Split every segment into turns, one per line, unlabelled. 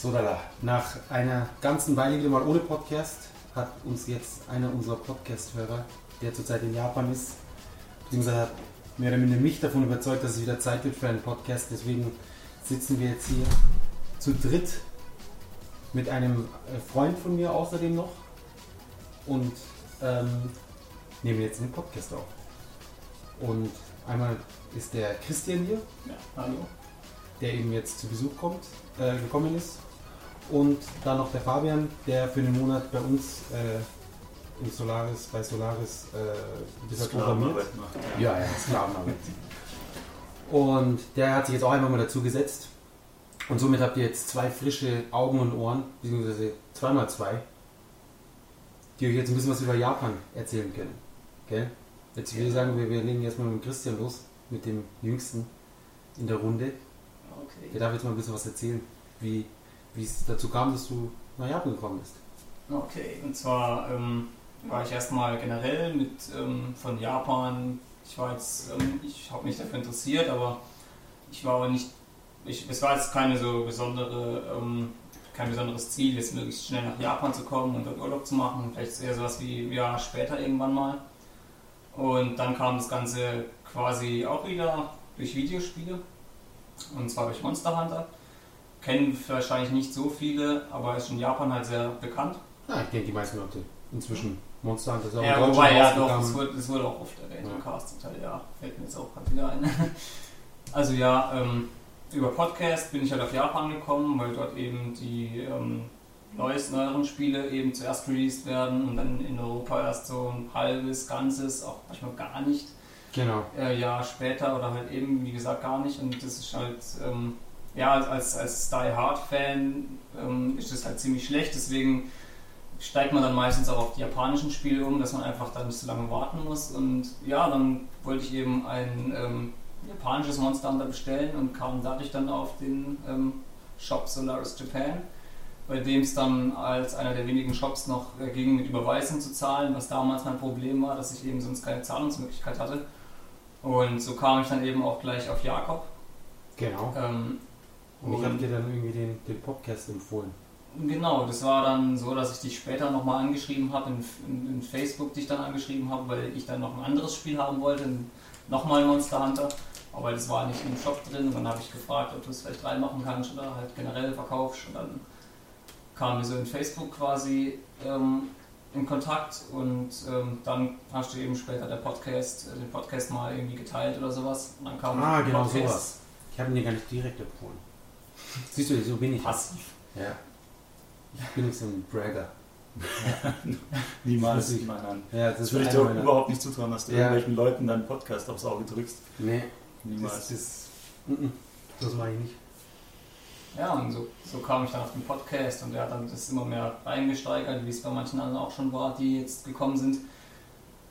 So, da nach einer ganzen Weile wieder mal ohne Podcast hat uns jetzt einer unserer Podcast-Hörer, der zurzeit in Japan ist, beziehungsweise hat mehr oder minder mich davon überzeugt, dass es wieder Zeit wird für einen Podcast. Deswegen sitzen wir jetzt hier zu dritt mit einem äh, Freund von mir außerdem noch und ähm, nehmen jetzt den Podcast auf. Und einmal ist der Christian hier.
Ja, hallo.
Der eben jetzt zu Besuch kommt, äh, gekommen ist. Und dann noch der Fabian, der für einen Monat bei uns äh, im Solaris, bei Solaris äh, ein bisschen programmiert.
macht.
Ja, ja, Sklavenarbeit. Und der hat sich jetzt auch einfach mal dazu gesetzt. Und somit habt ihr jetzt zwei frische Augen und Ohren, beziehungsweise zweimal zwei, die euch jetzt ein bisschen was über Japan erzählen können. Gell? Jetzt würde ich sagen, wir, wir legen erstmal mit Christian los, mit dem Jüngsten in der Runde.
Okay.
Der darf jetzt mal ein bisschen was erzählen, wie, wie es dazu kam, dass du nach Japan gekommen bist.
Okay, und zwar ähm, war ich erstmal generell mit ähm, von Japan. Ich war jetzt, ähm, ich habe mich dafür interessiert, aber ich war aber nicht, ich, es war jetzt keine so besondere, ähm, kein besonderes Ziel, jetzt möglichst schnell nach Japan zu kommen und dort Urlaub zu machen. Vielleicht eher sowas wie ein Jahr später irgendwann mal. Und dann kam das Ganze quasi auch wieder durch Videospiele. Und zwar durch Monster Hunter. Kennen wahrscheinlich nicht so viele, aber ist in Japan halt sehr bekannt.
Ja, ich denke, die meisten Leute inzwischen Monster Hunter ist auch
Ja, wobei, ja, doch, das wurde, das wurde auch oft erwähnt
Ja.
im Cast zum Teil, ja, fällt mir jetzt auch gerade wieder ein. Also ja, ähm, über Podcast bin ich halt auf Japan gekommen, weil dort eben die ähm, neuesten, neueren Spiele eben zuerst released werden und dann in Europa erst so ein halbes, ganzes, auch manchmal gar nicht,
Genau.
äh, Jahr später oder halt eben, wie gesagt, gar nicht. Und das ist halt, ähm, ja, als, als Die Hard Fan ähm, ist das halt ziemlich schlecht, deswegen steigt man dann meistens auch auf die japanischen Spiele um, dass man einfach dann nicht so lange warten muss. Und ja, dann wollte ich eben ein ähm, japanisches Monster Hunter bestellen und kam dadurch dann auf den ähm, Shop Solaris Japan, bei dem es dann als einer der wenigen Shops noch äh, ging, mit Überweisung zu zahlen, was damals mein Problem war, dass ich eben sonst keine Zahlungsmöglichkeit hatte. Und so kam ich dann eben auch gleich auf Jakob.
Genau.
Ähm,
Und ich habe dir dann irgendwie den, den Podcast empfohlen.
Genau, das war dann so, dass ich dich später nochmal angeschrieben habe, in, in, in Facebook dich dann angeschrieben habe, weil ich dann noch ein anderes Spiel haben wollte, nochmal Monster Hunter, aber das war nicht im Shop drin und dann habe ich gefragt, ob du es vielleicht reinmachen kannst oder halt generell verkaufst und dann kamen wir so in Facebook quasi ähm, in Kontakt und ähm, dann hast du eben später der Podcast, äh, den Podcast mal irgendwie geteilt oder sowas und dann kam
Ah, genau
Podcast.
sowas. Ich habe ihn dir gar nicht direkt empfohlen. Siehst du, so bin ich.
Passiv.
Ja. Ich bin nicht so ein Bragger.
Niemals,
Das ist-
nein, nein.
Ja,
Das würde ich dir
meiner-
überhaupt nicht zutrauen, dass du
Ja.
irgendwelchen Leuten deinen Podcast aufs Auge drückst.
Nee,
Niemals.
das ist. Mm-mm, Das mache ich nicht.
Ja, und so, so kam ich dann auf den Podcast und der hat dann das immer mehr reingesteigert, wie es bei manchen anderen auch schon war, die jetzt gekommen sind.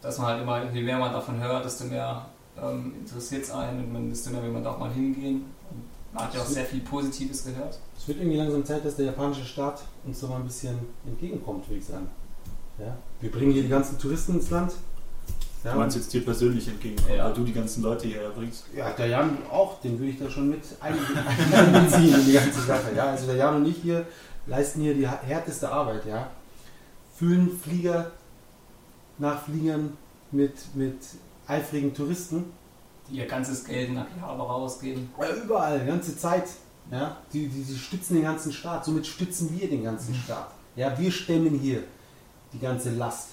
Dass man halt immer, je mehr man davon hört, desto mehr ähm, interessiert es einen und man, desto mehr will man da auch mal hingehen. Und man hat ja auch sehr viel Positives gehört.
Es wird irgendwie langsam Zeit, dass der japanische Staat uns so mal ein bisschen entgegenkommt, würde ich sagen. Ja? Wir bringen hier die ganzen Touristen ins Land. Ja,
Du meinst jetzt dir persönlich entgegenkommen,
Ja.
weil du die ganzen Leute hierher bringst.
Ja, der Jan auch, den würde ich da schon mit ein- einbeziehen in die ganze Sache. Ja, also der Jan und ich hier leisten hier die härteste Arbeit, ja. Füllen Flieger nach Fliegern mit, mit eifrigen Touristen.
Die ihr ganzes Geld in Akihabara ausgeben.
Ja, überall, die ganze Zeit. Ja, die, die, die stützen den ganzen Staat. Somit stützen wir den ganzen Staat. Ja, wir stemmen hier die ganze Last.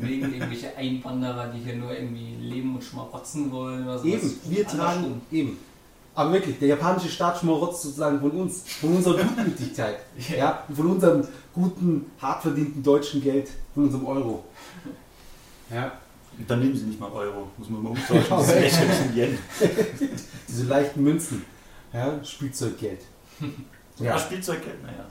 Wegen irgendwelche Einwanderer, die hier nur irgendwie leben und schmarotzen wollen oder sowas.
Eben, wir tragen, eben. Aber wirklich, der japanische Staat schmarotzt sozusagen von uns, von unserer Gutmütigkeit,
Ja.
ja, von unserem guten, hart verdienten deutschen Geld, von unserem Euro. Ja,
Und dann nehmen sie nicht mal Euro, muss man mal umtauschen.
Ja,
Das ist lächerlichen Yen.
diese leichten Münzen, ja, Spielzeuggeld.
Ja,
Ja,
Spielzeuggeld, naja.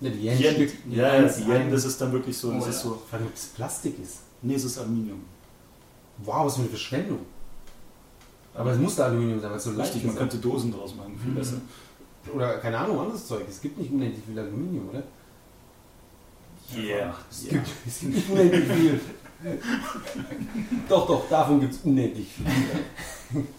ja die Yen,
Yen, ja, ja, die Yen, das ist dann wirklich so, das
Oh,
ist
ja.
so,
allem, ob es Plastik ist.
nee, es ist Aluminium.
Wow, was für eine Verschwendung. Aber es musste Aluminium sein, weil es so leicht
Richtig, man
ist.
könnte Dosen draus machen, viel
Mhm.
besser.
Oder keine Ahnung, anderes Zeug. Es gibt nicht unendlich viel Aluminium, oder?
Yeah.
Es,
Ja.
gibt, es gibt nicht unendlich viel. doch, doch, davon gibt es unendlich viel.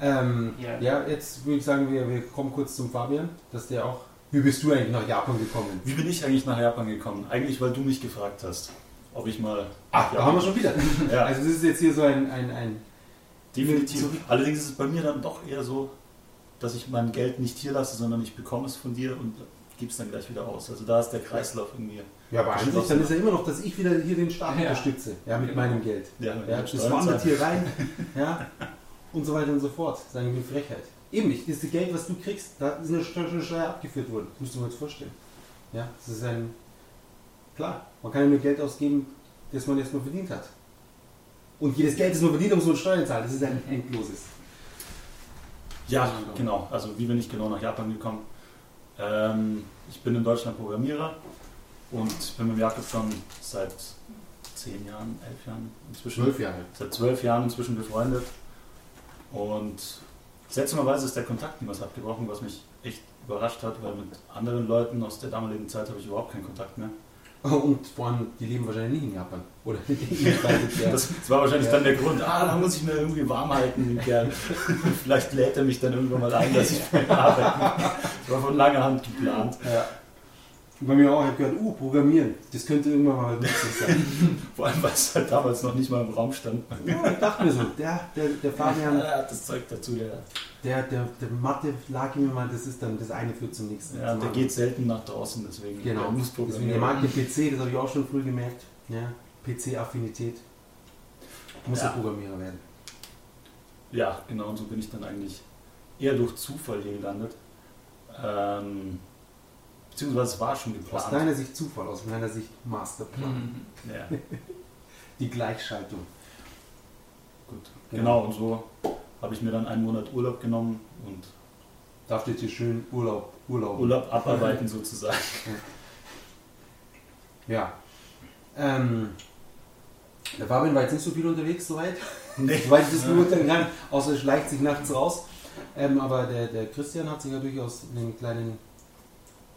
Ähm,
Ja.
ja, jetzt würde ich sagen, wir, wir kommen kurz zum Fabian, dass der auch. Wie bist du eigentlich nach Japan gekommen?
Wie bin ich eigentlich nach Japan gekommen? Eigentlich, weil du mich gefragt hast, ob ich mal.
Ach, da haben wir schon wieder.
Ja,
Also das ist jetzt hier so ein, ein, ein
definitiv.
zurück-
Allerdings ist es bei mir dann doch eher so, dass ich mein Geld nicht hier lasse, sondern ich bekomme es von dir und gebe es dann gleich wieder aus. Also da ist der Kreislauf irgendwie.
Ja, aber eigentlich dann ist ja immer noch, dass ich wieder hier den Staat
Ja.
unterstütze, ja, mit
Genau.
meinem Geld.
Ja,
Ja, das wandert hier rein, ja, und so weiter und so fort. Wir Frechheit. Eben nicht, das Geld, was du kriegst, da ist eine Steuer, abgeführt worden. Das musst du mir jetzt vorstellen. Ja, das ist ein, klar, man kann ja nur Geld ausgeben, das man erstmal verdient hat. Und jedes Geld, das man verdient, muss man Steuern zahlen. Das ist ein endloses.
Ja, genau. Also wie bin ich genau nach Japan gekommen? Ähm, ich bin in Deutschland Programmierer und bin mit Jakob schon seit zehn Jahren, elf Jahren inzwischen.
Zwölf Jahre.
Seit zwölf Jahren inzwischen befreundet. Und seltsamerweise ist der Kontakt niemals abgebrochen, was mich echt überrascht hat, weil mit anderen Leuten aus der damaligen Zeit habe ich überhaupt keinen Kontakt mehr.
Und vor allem, die leben wahrscheinlich nicht in Japan. Oder ja.
Das, das war wahrscheinlich
Ja.
dann der Grund, ah, da muss ich mir irgendwie warm halten, den Kerl. Vielleicht lädt er mich dann irgendwann mal ein, dass ich arbeite. Das war von langer Hand geplant.
Ja. Bei mir auch, ich habe gehört, uh, Programmieren, das könnte irgendwann mal nützlich sein.
Vor allem, weil es halt damals noch nicht mal im Raum stand.
ja, ich dachte mir so, der, der, der Fabian,
Er hat das Zeug dazu, ja.
der, der, der Mathe lag mir mal, das ist dann das eine führt zum nächsten.
Ja,
Zum
der geht selten nach draußen, deswegen
Genau,
der muss
deswegen
programmieren.
der mag den PC, das habe ich auch schon früh gemerkt. Ja, PC-Affinität. Muss
Ja.
ja Programmierer werden.
Ja, genau, und so bin ich dann eigentlich eher durch Zufall hier gelandet. Ähm, beziehungsweise es war schon
Aus
geplant.
deiner Sicht Zufall, aus meiner Sicht Masterplan.
Mhm.
Ja,
Die Gleichschaltung.
gut.
Genau.
Genau, und so habe ich mir dann einen Monat Urlaub genommen und
Darf jetzt hier schön Urlaub, Urlaub.
Urlaub abarbeiten sozusagen.
Ja. Ähm, der Fabian war jetzt nicht so viel unterwegs, soweit.
Nee.
Soweit ich das beurteilen kann, außer er schleicht sich nachts raus. Ähm, aber der, der Christian hat sich ja durchaus einen kleinen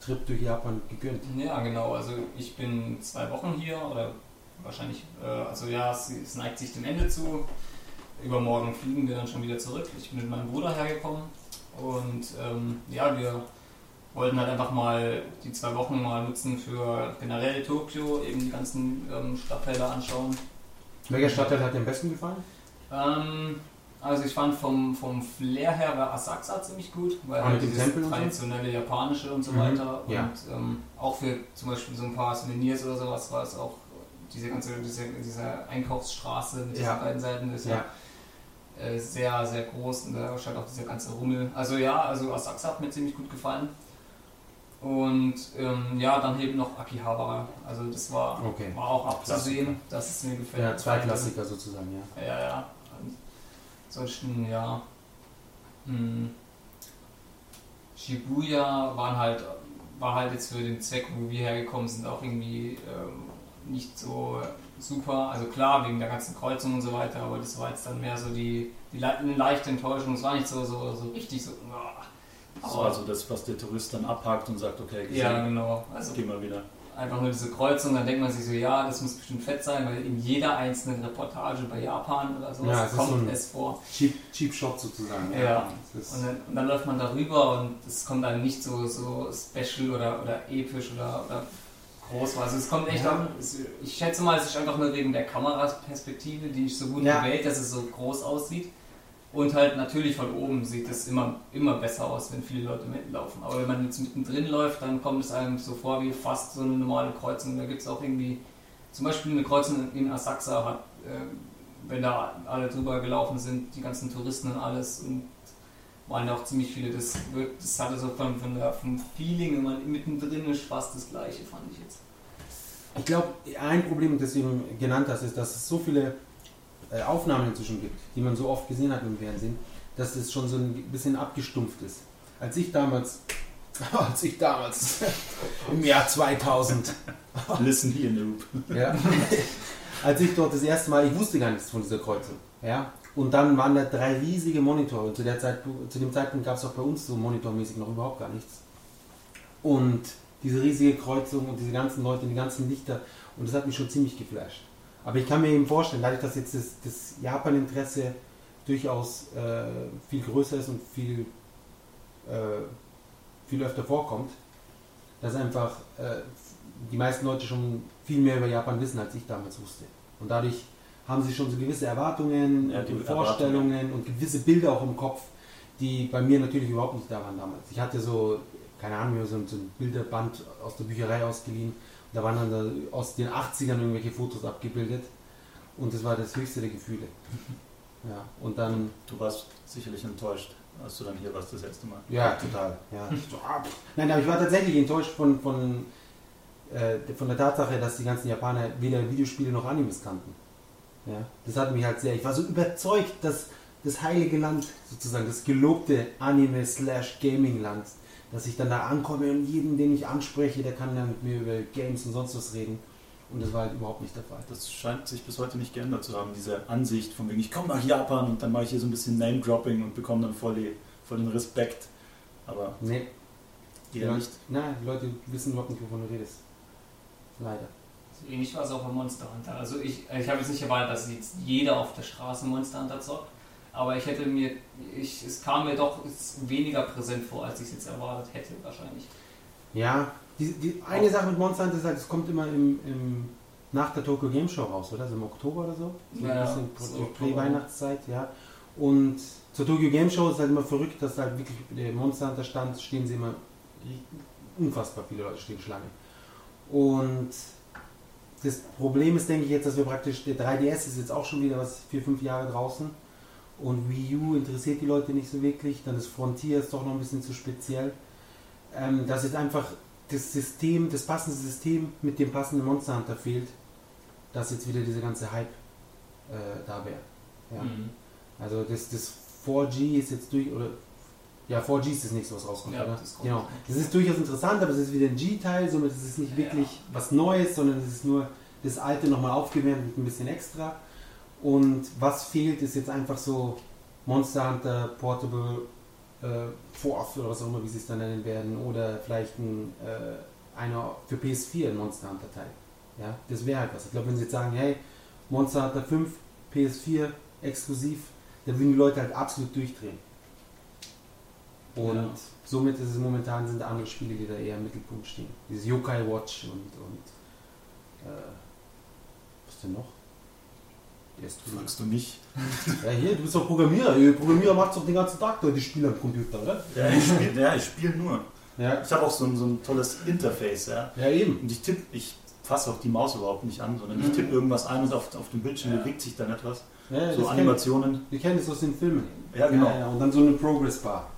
Trip durch Japan gegönnt.
Ja, genau. Also ich bin zwei Wochen hier oder wahrscheinlich, äh, also ja, es, es neigt sich dem Ende zu. Übermorgen fliegen wir dann schon wieder zurück. Ich bin mit meinem Bruder hergekommen und ähm, ja, wir wollten halt einfach mal die zwei Wochen mal nutzen für generell Tokio, eben die ganzen ähm, Stadtteile anschauen.
Welcher Stadtteil hat dir am besten gefallen?
Ähm, also ich fand vom, vom Flair her war Asakusa ziemlich gut, weil halt dieses
und so?
traditionelle japanische und so
Mhm,
weiter
ja.
und ähm, auch für zum Beispiel so ein paar Souvenirs oder sowas war es auch diese ganze diese, diese Einkaufsstraße mit diesen
Ja.
beiden Seiten ist ja,
Ja.
äh, sehr sehr groß und da steht auch dieser ganze Rummel. Also ja, also Asakusa hat mir ziemlich gut gefallen. Und ähm, ja, dann eben noch Akihabara. Also das war,
Okay.
war auch abzusehen, dass es mir gefällt.
Ja, zwei Klassiker sozusagen, ja.
Ja, ja. Ansonsten, ja. Hm. Shibuya waren halt, war halt jetzt für den Zweck, wo wir hergekommen sind, auch irgendwie ähm, nicht so super. Also klar, wegen der ganzen Kreuzung und so weiter, aber das war jetzt dann mehr so die, die le eine leichte Enttäuschung. Es war nicht so, so, so richtig so. uah.
Das war also das, was der Tourist dann abhakt und sagt, okay,
ja,
gesehen,
genau. Also
geh mal wieder.
Einfach nur diese Kreuzung, dann denkt man sich so, ja, das muss bestimmt fett sein, weil in jeder einzelnen Reportage bei Japan oder sowas
Ja,
kommt
so ein-
es vor.
Cheap, Cheap Shot sozusagen.
Ja.
Ist,
Und dann, und dann läuft man darüber und es kommt dann nicht so, so special oder, oder episch oder, oder groß. Also es kommt echt
Ja.
an. Ich schätze mal, es ist einfach nur wegen der Kameraperspektive, die ist so gut
Ja.
gewählt, dass es so groß aussieht. Und halt natürlich von oben sieht es immer, immer besser aus, wenn viele Leute mitlaufen. Aber wenn man jetzt mittendrin läuft, dann kommt es einem so vor wie fast so eine normale Kreuzung. Da gibt es auch irgendwie, zum Beispiel eine Kreuzung in Asakusa hat, äh, wenn da alle drüber gelaufen sind, die ganzen Touristen und alles und waren da auch ziemlich viele. Das, das hatte so von, von der, vom Feeling, wenn man mittendrin ist, fast das gleiche, fand ich jetzt.
Ich glaube, ein Problem, das du eben genannt hast, ist, dass es so viele äh, Aufnahmen inzwischen gibt, die man so oft gesehen hat im Fernsehen, dass es schon so ein bisschen abgestumpft ist. Als ich damals, als ich damals im Jahr 2000,
Listen here, Noob.
ja, als ich dort das erste Mal, ich wusste gar nichts von dieser Kreuzung, ja, und dann waren da drei riesige Monitore und zu, der Zeit, zu dem Zeitpunkt gab es auch bei uns so monitormäßig noch überhaupt gar nichts. Und diese riesige Kreuzung und diese ganzen Leute, die ganzen Lichter, und das hat mich schon ziemlich geflasht. Aber ich kann mir eben vorstellen, dadurch, dass jetzt das, das Japan-Interesse durchaus äh, viel größer ist und viel, äh, viel öfter vorkommt, dass einfach äh, die meisten Leute schon viel mehr über Japan wissen, als ich damals wusste. Und dadurch haben sie schon so gewisse Erwartungen
Ja,
und Vorstellungen
Erwartungen.
und gewisse Bilder auch im Kopf, die bei mir natürlich überhaupt nicht da waren damals. Ich hatte so, keine Ahnung, so so ein Bilderband aus der Bücherei ausgeliehen. Da waren dann da aus den 80ern irgendwelche Fotos abgebildet. Und das war das höchste der Gefühle. Ja, und dann
Du warst sicherlich enttäuscht, als du dann hier warst das letzte Mal.
ja, total. Ja. Ah. Nein, aber ich war tatsächlich enttäuscht von, von, äh, von der Tatsache, dass die ganzen Japaner weder Videospiele noch Animes kannten. Ja, das hat mich halt sehr. Ich war so überzeugt, dass das heilige Land, sozusagen das gelobte Anime-Slash-Gaming-Land, dass ich dann da ankomme und jeden, den ich anspreche, der kann dann mit mir über Games und sonst was reden. Und das war halt überhaupt nicht der Fall.
Das scheint sich bis heute nicht geändert zu haben, diese Ansicht von wegen, ich komme nach Japan und dann mache ich hier so ein bisschen Name-Dropping und bekomme dann voll, die, voll den Respekt. Aber
Nee,
eher
Leute,
nicht.
nein, die Leute wissen überhaupt nicht, wovon du redest. Leider.
So ähnlich war es auch bei Monster Hunter. Also ich, ich habe jetzt nicht erwartet, dass jetzt jeder auf der Straße Monster Hunter zockt. Aber ich hätte mir, ich, es kam mir doch weniger präsent vor, als ich es jetzt erwartet hätte wahrscheinlich.
Ja, die, die eine Sache mit Monster Hunter ist halt, es kommt immer im, im, nach der Tokyo Game Show raus, oder? So im Oktober oder so? so
Ja,
ein bisschen
so.
Prä-Weihnachtszeit, ja. Und zur Tokyo Game Show ist halt immer verrückt, dass halt wirklich der Monster Hunter Stand stehen sie immer unfassbar viele Leute stehen Schlange. Und das Problem ist, denke ich jetzt, dass wir praktisch, der 3DS ist jetzt auch schon wieder was, vier, fünf Jahre draußen. Und Wii U interessiert die Leute nicht so wirklich. Dann ist Frontier ist doch noch ein bisschen zu speziell. Ähm, dass jetzt einfach das System, das passende System mit dem passenden Monster Hunter fehlt, dass jetzt wieder dieser ganze Hype äh, da wäre. Ja.
Mhm.
Also das, das 4G ist jetzt durch, oder ja, 4G ist das nächste, was rauskommt,
Ja,
oder?
das.
Genau. Das ist durchaus interessant, aber es ist wieder ein G-Teil, somit ist es nicht
Ja.
wirklich was Neues, sondern es ist nur das alte nochmal aufgewärmt mit ein bisschen extra. Und was fehlt, ist jetzt einfach so Monster Hunter Portable äh, Force oder was auch immer, wie sie es dann nennen werden, oder vielleicht ein, äh, einer für PS4 ein Monster Hunter Teil. Ja, das wäre halt was. Ich glaube, wenn sie jetzt sagen, hey, Monster Hunter 5, PS4 exklusiv, dann würden die Leute halt absolut durchdrehen. Und
Ja.
somit ist es momentan sind andere Spiele, die da eher im Mittelpunkt stehen. Dieses Yokai Watch und, und äh, was denn noch? Ist drüben.
Fragst du mich?
Ja, hier, du bist doch Programmierer. Ihr Programmierer macht doch den ganzen Tag da die Spiele am Computer, oder?
Ja, ich spiele ja, ich spiel nur.
Ja,
Ich habe auch so ein, so ein tolles Interface, ja.
ja eben.
Und ich tippe, ich fasse auch die Maus überhaupt nicht an, sondern ich tippe irgendwas ein und auf, auf dem Bildschirm
Ja.
bewegt sich dann etwas.
Ja,
So Animationen.
Wir kennen das aus den Filmen.
Ja, genau.
Ja, und dann so eine Progress Bar.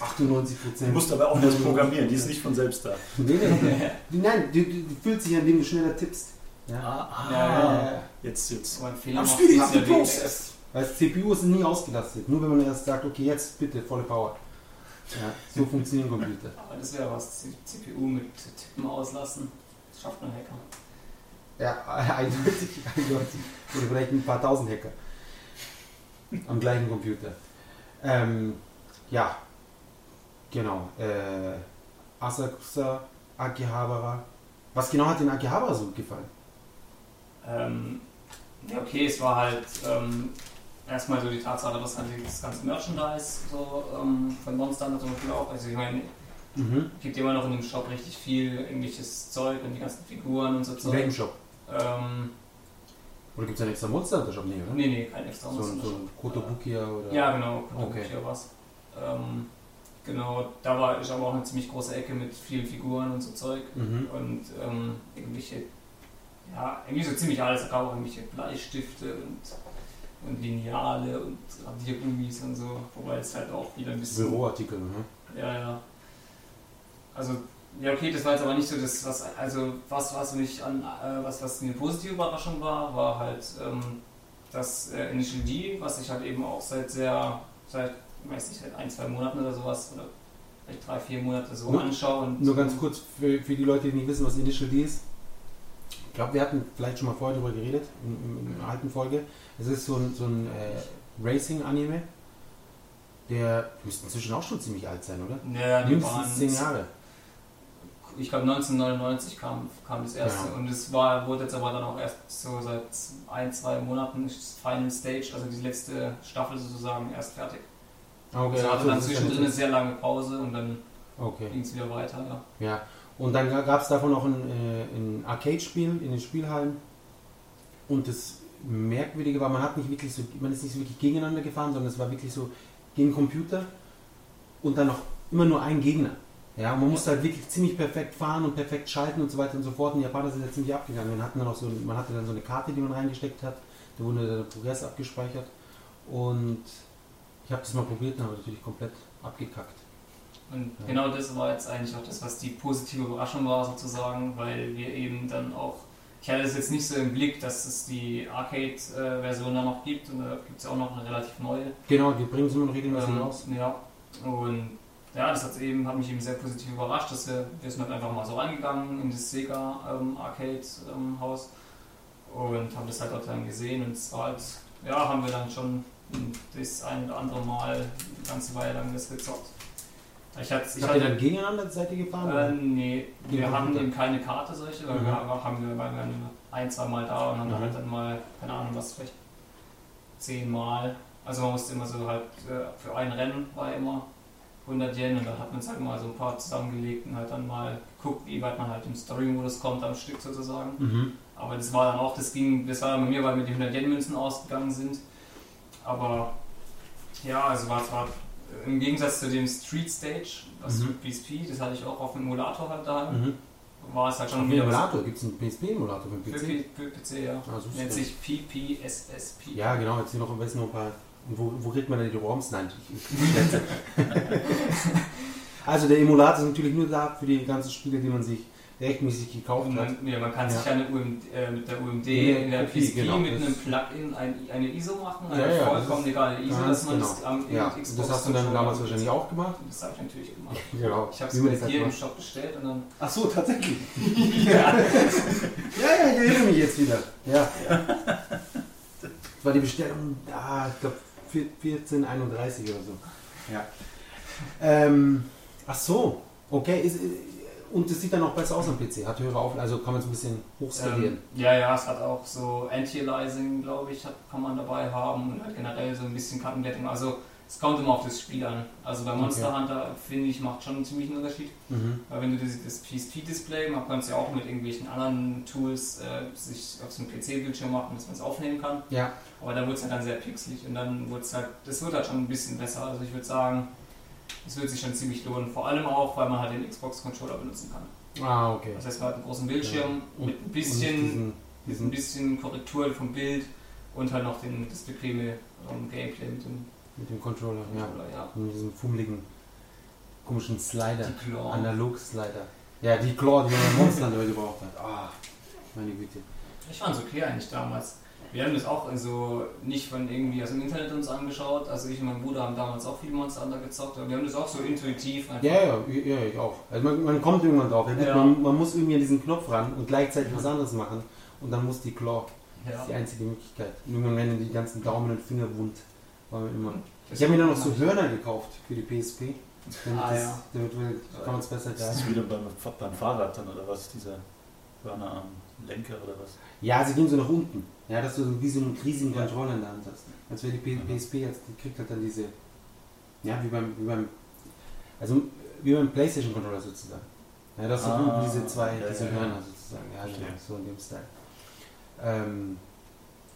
98%
Du
Prozent.
musst aber auch das programmieren, die ist nicht von selbst da.
Nee, nee, nee. Nein, die, die fühlt sich an, indem du schneller tippst. Ja.
Ah,
Ja, ja,
ja.
Jetzt, jetzt.
So ein Fehler
Am
ja weniger.
process. Weil das CPU ist nie ausgelastet. Nur wenn man erst sagt, okay, jetzt bitte volle Power. Ja, so funktionieren Computer.
Aber das wäre was, die CPU mit Tippen auslassen. Das schafft nur Hacker.
Ja, eindeutig, eindeutig. Oder vielleicht ein paar tausend Hacker. Am gleichen Computer. Ähm, ja, genau. Äh, Asakusa Akihabara. Was genau hat den Akihabara so gefallen?
Ähm, ja, okay, es war halt ähm, erstmal so die Tatsache, dass halt das ganze Merchandise so ähm, von Monster zum Beispiel auch, also ich meine,
Mhm.
gibt immer noch in dem Shop richtig viel englisches Zeug und die ganzen Figuren und so
In welchem
Zeug.
Shop?
Ähm,
Oder gibt es einen extra Monster Hunter Shop? Nee, oder?
nee, nee, kein extra
So, ein-
Monster
so ein Kotobukiya oder?
Ja, genau,
Okay.
okay. was. Ähm, genau, da war ich aber auch eine ziemlich große Ecke mit vielen Figuren und so Zeug.
Mhm.
Und ähm, irgendwelche, ja, irgendwie so ziemlich alles, da gab auch irgendwelche Bleistifte und, und Lineale und Radiergummis und so, wobei es halt auch wieder ein bisschen.
Büroartikel, ne?
Ja, ja. Also, ja, okay, das war jetzt aber nicht so das, was, also, was, was mich an, äh, was, was eine positive Überraschung war, war halt ähm, das äh, Initial D, was ich halt eben auch seit sehr, seit, weiß nicht, seit ein, zwei Monaten oder sowas, oder vielleicht drei, vier Monate so
Nur-
anschaue. Und,
Nur ganz kurz für, für die Leute, die nicht wissen, was Initial D ist. Ich glaube, wir hatten vielleicht schon mal vorher darüber geredet, in, in, in einer alten Folge. Es ist so ein, so ein äh, Racing-Anime. Der müsste inzwischen auch schon ziemlich alt sein, oder?
Ja, die waren
Mindestens zehn Jahre.
ich glaube 1999 kam, kam das erste
Ja.
und es war, wurde jetzt aber dann auch erst so seit ein, zwei Monaten ist das Final Stage, also die letzte Staffel sozusagen erst fertig.
Okay,
es hatte
also
dann
das ist
zwischendrin
dann
eine sehr lange Pause und dann
Okay.
ging es wieder weiter. Ja.
Ja. Und dann gab es davon auch ein, äh, ein Arcade-Spiel in den Spielhallen. Und das Merkwürdige war, man hat nicht wirklich so, man ist nicht so wirklich gegeneinander gefahren, sondern es war wirklich so gegen Computer und dann noch immer nur ein Gegner. Ja, man musste halt wirklich ziemlich perfekt fahren und perfekt schalten und so weiter und so fort. Und die Japaner sind ja ziemlich abgegangen. Man, hatten dann auch so, man hatte dann so eine Karte, die man reingesteckt hat. Da wurde der Progress abgespeichert. Und ich habe das mal probiert und habe natürlich komplett abgekackt.
Und
Ja.
genau das war jetzt eigentlich auch das, was die positive Überraschung war sozusagen, weil wir eben dann auch, ich hatte es jetzt nicht so im Blick, dass es die Arcade-Version da noch gibt und da gibt es auch noch eine relativ neue.
Genau, die bringen sie immer noch regelmäßig
Ähm,
raus.
Ja, und ja, das hat, eben, hat mich eben sehr positiv überrascht, dass wir, wir sind halt einfach mal so reingegangen in das Sega ähm, Arcade ähm, Haus und haben das halt dort dann gesehen und es war halt, ja, haben wir dann schon das ein oder andere Mal eine ganze Weile lang das gezockt. Ich hatte, ich
Habt ihr dann gegeneinander seid ihr gefahren?
äh, nee, wir hatten
Computer.
eben keine Karte solche, weil
Mhm.
wir haben wir waren dann ein, zwei Mal da und haben
Mhm.
halt dann mal, keine Ahnung, was vielleicht zehn Mal. Also man musste immer so halt äh, für ein Rennen war immer 100 Yen und dann hat man es halt mal so ein paar zusammengelegt und halt dann mal geguckt, wie weit man halt im Story-Modus kommt am Stück sozusagen.
Mhm.
Aber das war dann auch, das ging, das war bei mir, weil mir die 100 Yen Münzen ausgegangen sind. Aber ja, also war es war im Gegensatz zu dem Street Stage, was
Mhm.
PSP, das hatte ich auch auf dem Emulator halt daheim,
Mhm.
war es halt schon
Auf
wieder
Emulator gibt es einen PSP-Emulator für PC.
Für PC, ja.
Ah,
Nennt
das.
sich PPSSP.
Ja, genau, jetzt hier noch am besten noch ein paar. Und wo, wo kriegt man denn die ROMs? Nein. Also der Emulator ist natürlich nur da für die ganzen Spiele, die man sich rechtmäßig gekauft
Und
hat.
man, ja, man kann sich
Ja.
eine UMD, äh, mit der UMD
Ja,
in der PSP
genau,
mit
das-
einem Plugin ein, eine ISO machen,
Ja,
eine
ja,
vollkommen
das
legale ISO, dass man das
genau.
am
Ja,
Xbox
das hast du dann damals wahrscheinlich auch gemacht.
Das habe ich natürlich gemacht.
Genau.
Ich habe es
man
mir
das halt
hier im. Shop bestellt und dann.
Ach so, tatsächlich.
ja.
Ja, ja, ich erinnere mich jetzt wieder. Ja. Das war die Bestellung, ah, ich glaube 1431 oder so. Ja. Ähm, ach so, okay. Ist, und es sieht dann auch besser aus am PC, hat höhere Auflösung, also kann man es ein bisschen hochskalieren.
Ähm, ja, ja, es hat auch so Anti-Aliasing, glaube ich, hat, kann man dabei haben und halt generell so ein bisschen Kartenglättung. Also es kommt immer auf das Spiel an. Also bei Monster
Okay.
Hunter, finde ich, macht schon einen ziemlichen Unterschied.
Mhm.
Weil wenn du das, das PSP-Display, man kann es ja auch mit irgendwelchen anderen Tools äh, sich auf so einem PC-Bildschirm machen, dass man es aufnehmen kann.
Ja,
Aber da wird es halt dann sehr pixelig und dann wird es halt, das wird halt schon ein bisschen besser. Also ich würde sagen, es wird sich schon ziemlich lohnen. Vor allem auch, weil man halt den Xbox-Controller benutzen kann.
ah, okay.
Das heißt, man hat einen großen Bildschirm
Und-
mit ein bisschen,
diesen,
mit ein
diesen,
bisschen Korrektur vom Bild und halt noch den, das bequeme ähm, Gameplay mit dem
mit dem Controller, ja.
Controller, ja.
Und mit diesem fummeligen, komischen Slider.
Die Claw.
Analog-Slider. Ja, die Claw, die man Monster Hunter gebraucht hat. Ah, meine Güte.
Ich fand es okay eigentlich damals. Wir haben das auch also nicht von irgendwie aus dem Internet uns angeschaut. Also ich und mein Bruder haben damals auch viel Monster Hunter gezockt, aber wir haben das auch so intuitiv einfach.
Ja, ja, ja, ich auch. Also man, man kommt irgendwann drauf. Ja. Man, man muss irgendwie an diesen Knopf ran und gleichzeitig was anderes machen. Und dann muss die Claw. Das
Ja.
ist die einzige Möglichkeit. Und irgendwann werden die ganzen Daumen und Finger wund. War mir immer.
Das
Ich habe mir dann noch so Hörner gekauft für die PSP. Damit,
Ah,
das,
ja.
damit kann man es besser
Das ist
greifen.
wieder beim, beim Fahrrad dann oder was? Dieser Hörner am Lenker oder was?
Ja, sie gehen so nach unten. Ja, dass du so wie so einen riesigen
Ja.
Controller in der Hand hast. Als wäre die P-
Mhm.
PSP jetzt, die kriegt halt dann diese. Ja, wie beim, wie beim. Also wie beim PlayStation Controller sozusagen. Ja, das sind
Ah,
diese zwei,
ja,
diese
ja, ja.
Hörner sozusagen. Ja, genau, so in dem Style. Ähm,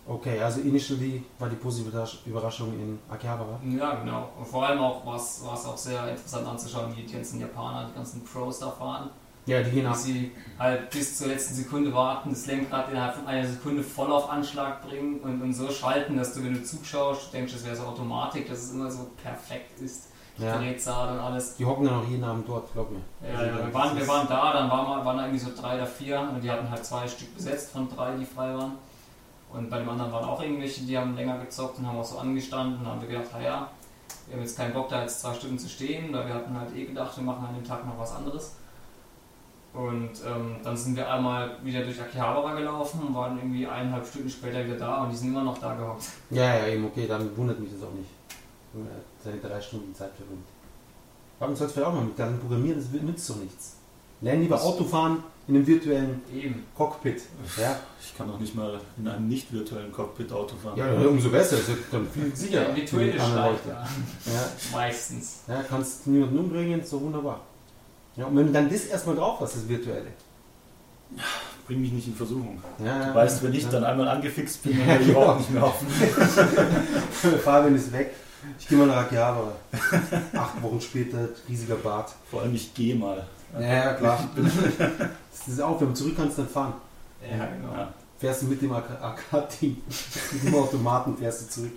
okay, also initially war die positive Überrasch- Überraschung in Akihabara.
Ja, genau. Und vor allem auch war es auch sehr interessant anzuschauen, wie die ganzen Japaner, die ganzen Pros da fahren.
Ja, die gehen ab.
sie halt bis zur letzten Sekunde warten, das Lenkrad innerhalb von einer Sekunde voll auf Anschlag bringen und, und so schalten, dass du, wenn du zuschaust, denkst, das wäre so Automatik, dass es immer so perfekt ist.
Ja.
Drehzahl und alles.
Die hocken dann auch jeden Abend dort, glaub mir.
Ja,
Also,
ja, wir, waren, wir waren da, dann waren, wir, waren da irgendwie so drei oder vier und die hatten halt zwei Stück besetzt von drei, die frei waren. Und bei dem anderen waren auch irgendwelche, die haben länger gezockt und haben auch so angestanden und haben wir gedacht, naja, wir haben jetzt keinen Bock da jetzt zwei Stunden zu stehen, weil wir hatten halt eh gedacht, wir machen an dem Tag noch was anderes. Und ähm, dann sind wir einmal wieder durch Akihabara gelaufen und waren irgendwie eineinhalb Stunden später wieder da und die sind immer noch da gehockt.
Ja, ja, eben, okay, dann wundert mich das auch nicht. Wenn seine drei Stunden Zeit verbringt. Aber man soll es vielleicht auch mal mit dann programmieren, das nützt doch nichts. Lern lieber Autofahren in einem virtuellen
Eben.
Cockpit. Ja,
Ich kann auch nicht mal in einem nicht virtuellen Cockpit Auto fahren.
ja umso besser. Das ist dann viel sicherer.
Ja, virtuell ja.
Ja,
Meistens.
ja, kannst niemanden umbringen, so wunderbar. Ja, und wenn du dann das erstmal drauf hast, das Virtuelle.
Bring mich nicht in Versuchung.
Ja,
Du weißt, wenn ich dann einmal angefixt bin, dann
Ja,
höre ich überhaupt nicht mehr auf.
Fabian ist weg. Ich gehe mal nach Akihabara. Acht Wochen später, riesiger Bart.
Vor allem, ich gehe mal.
Ja, ja, klar. Das ist auch, wenn du zurück kannst, dann fahren.
Ja, genau.
Ja.
Fährst du mit dem AK-Team, mit dem Automaten fährst du zurück.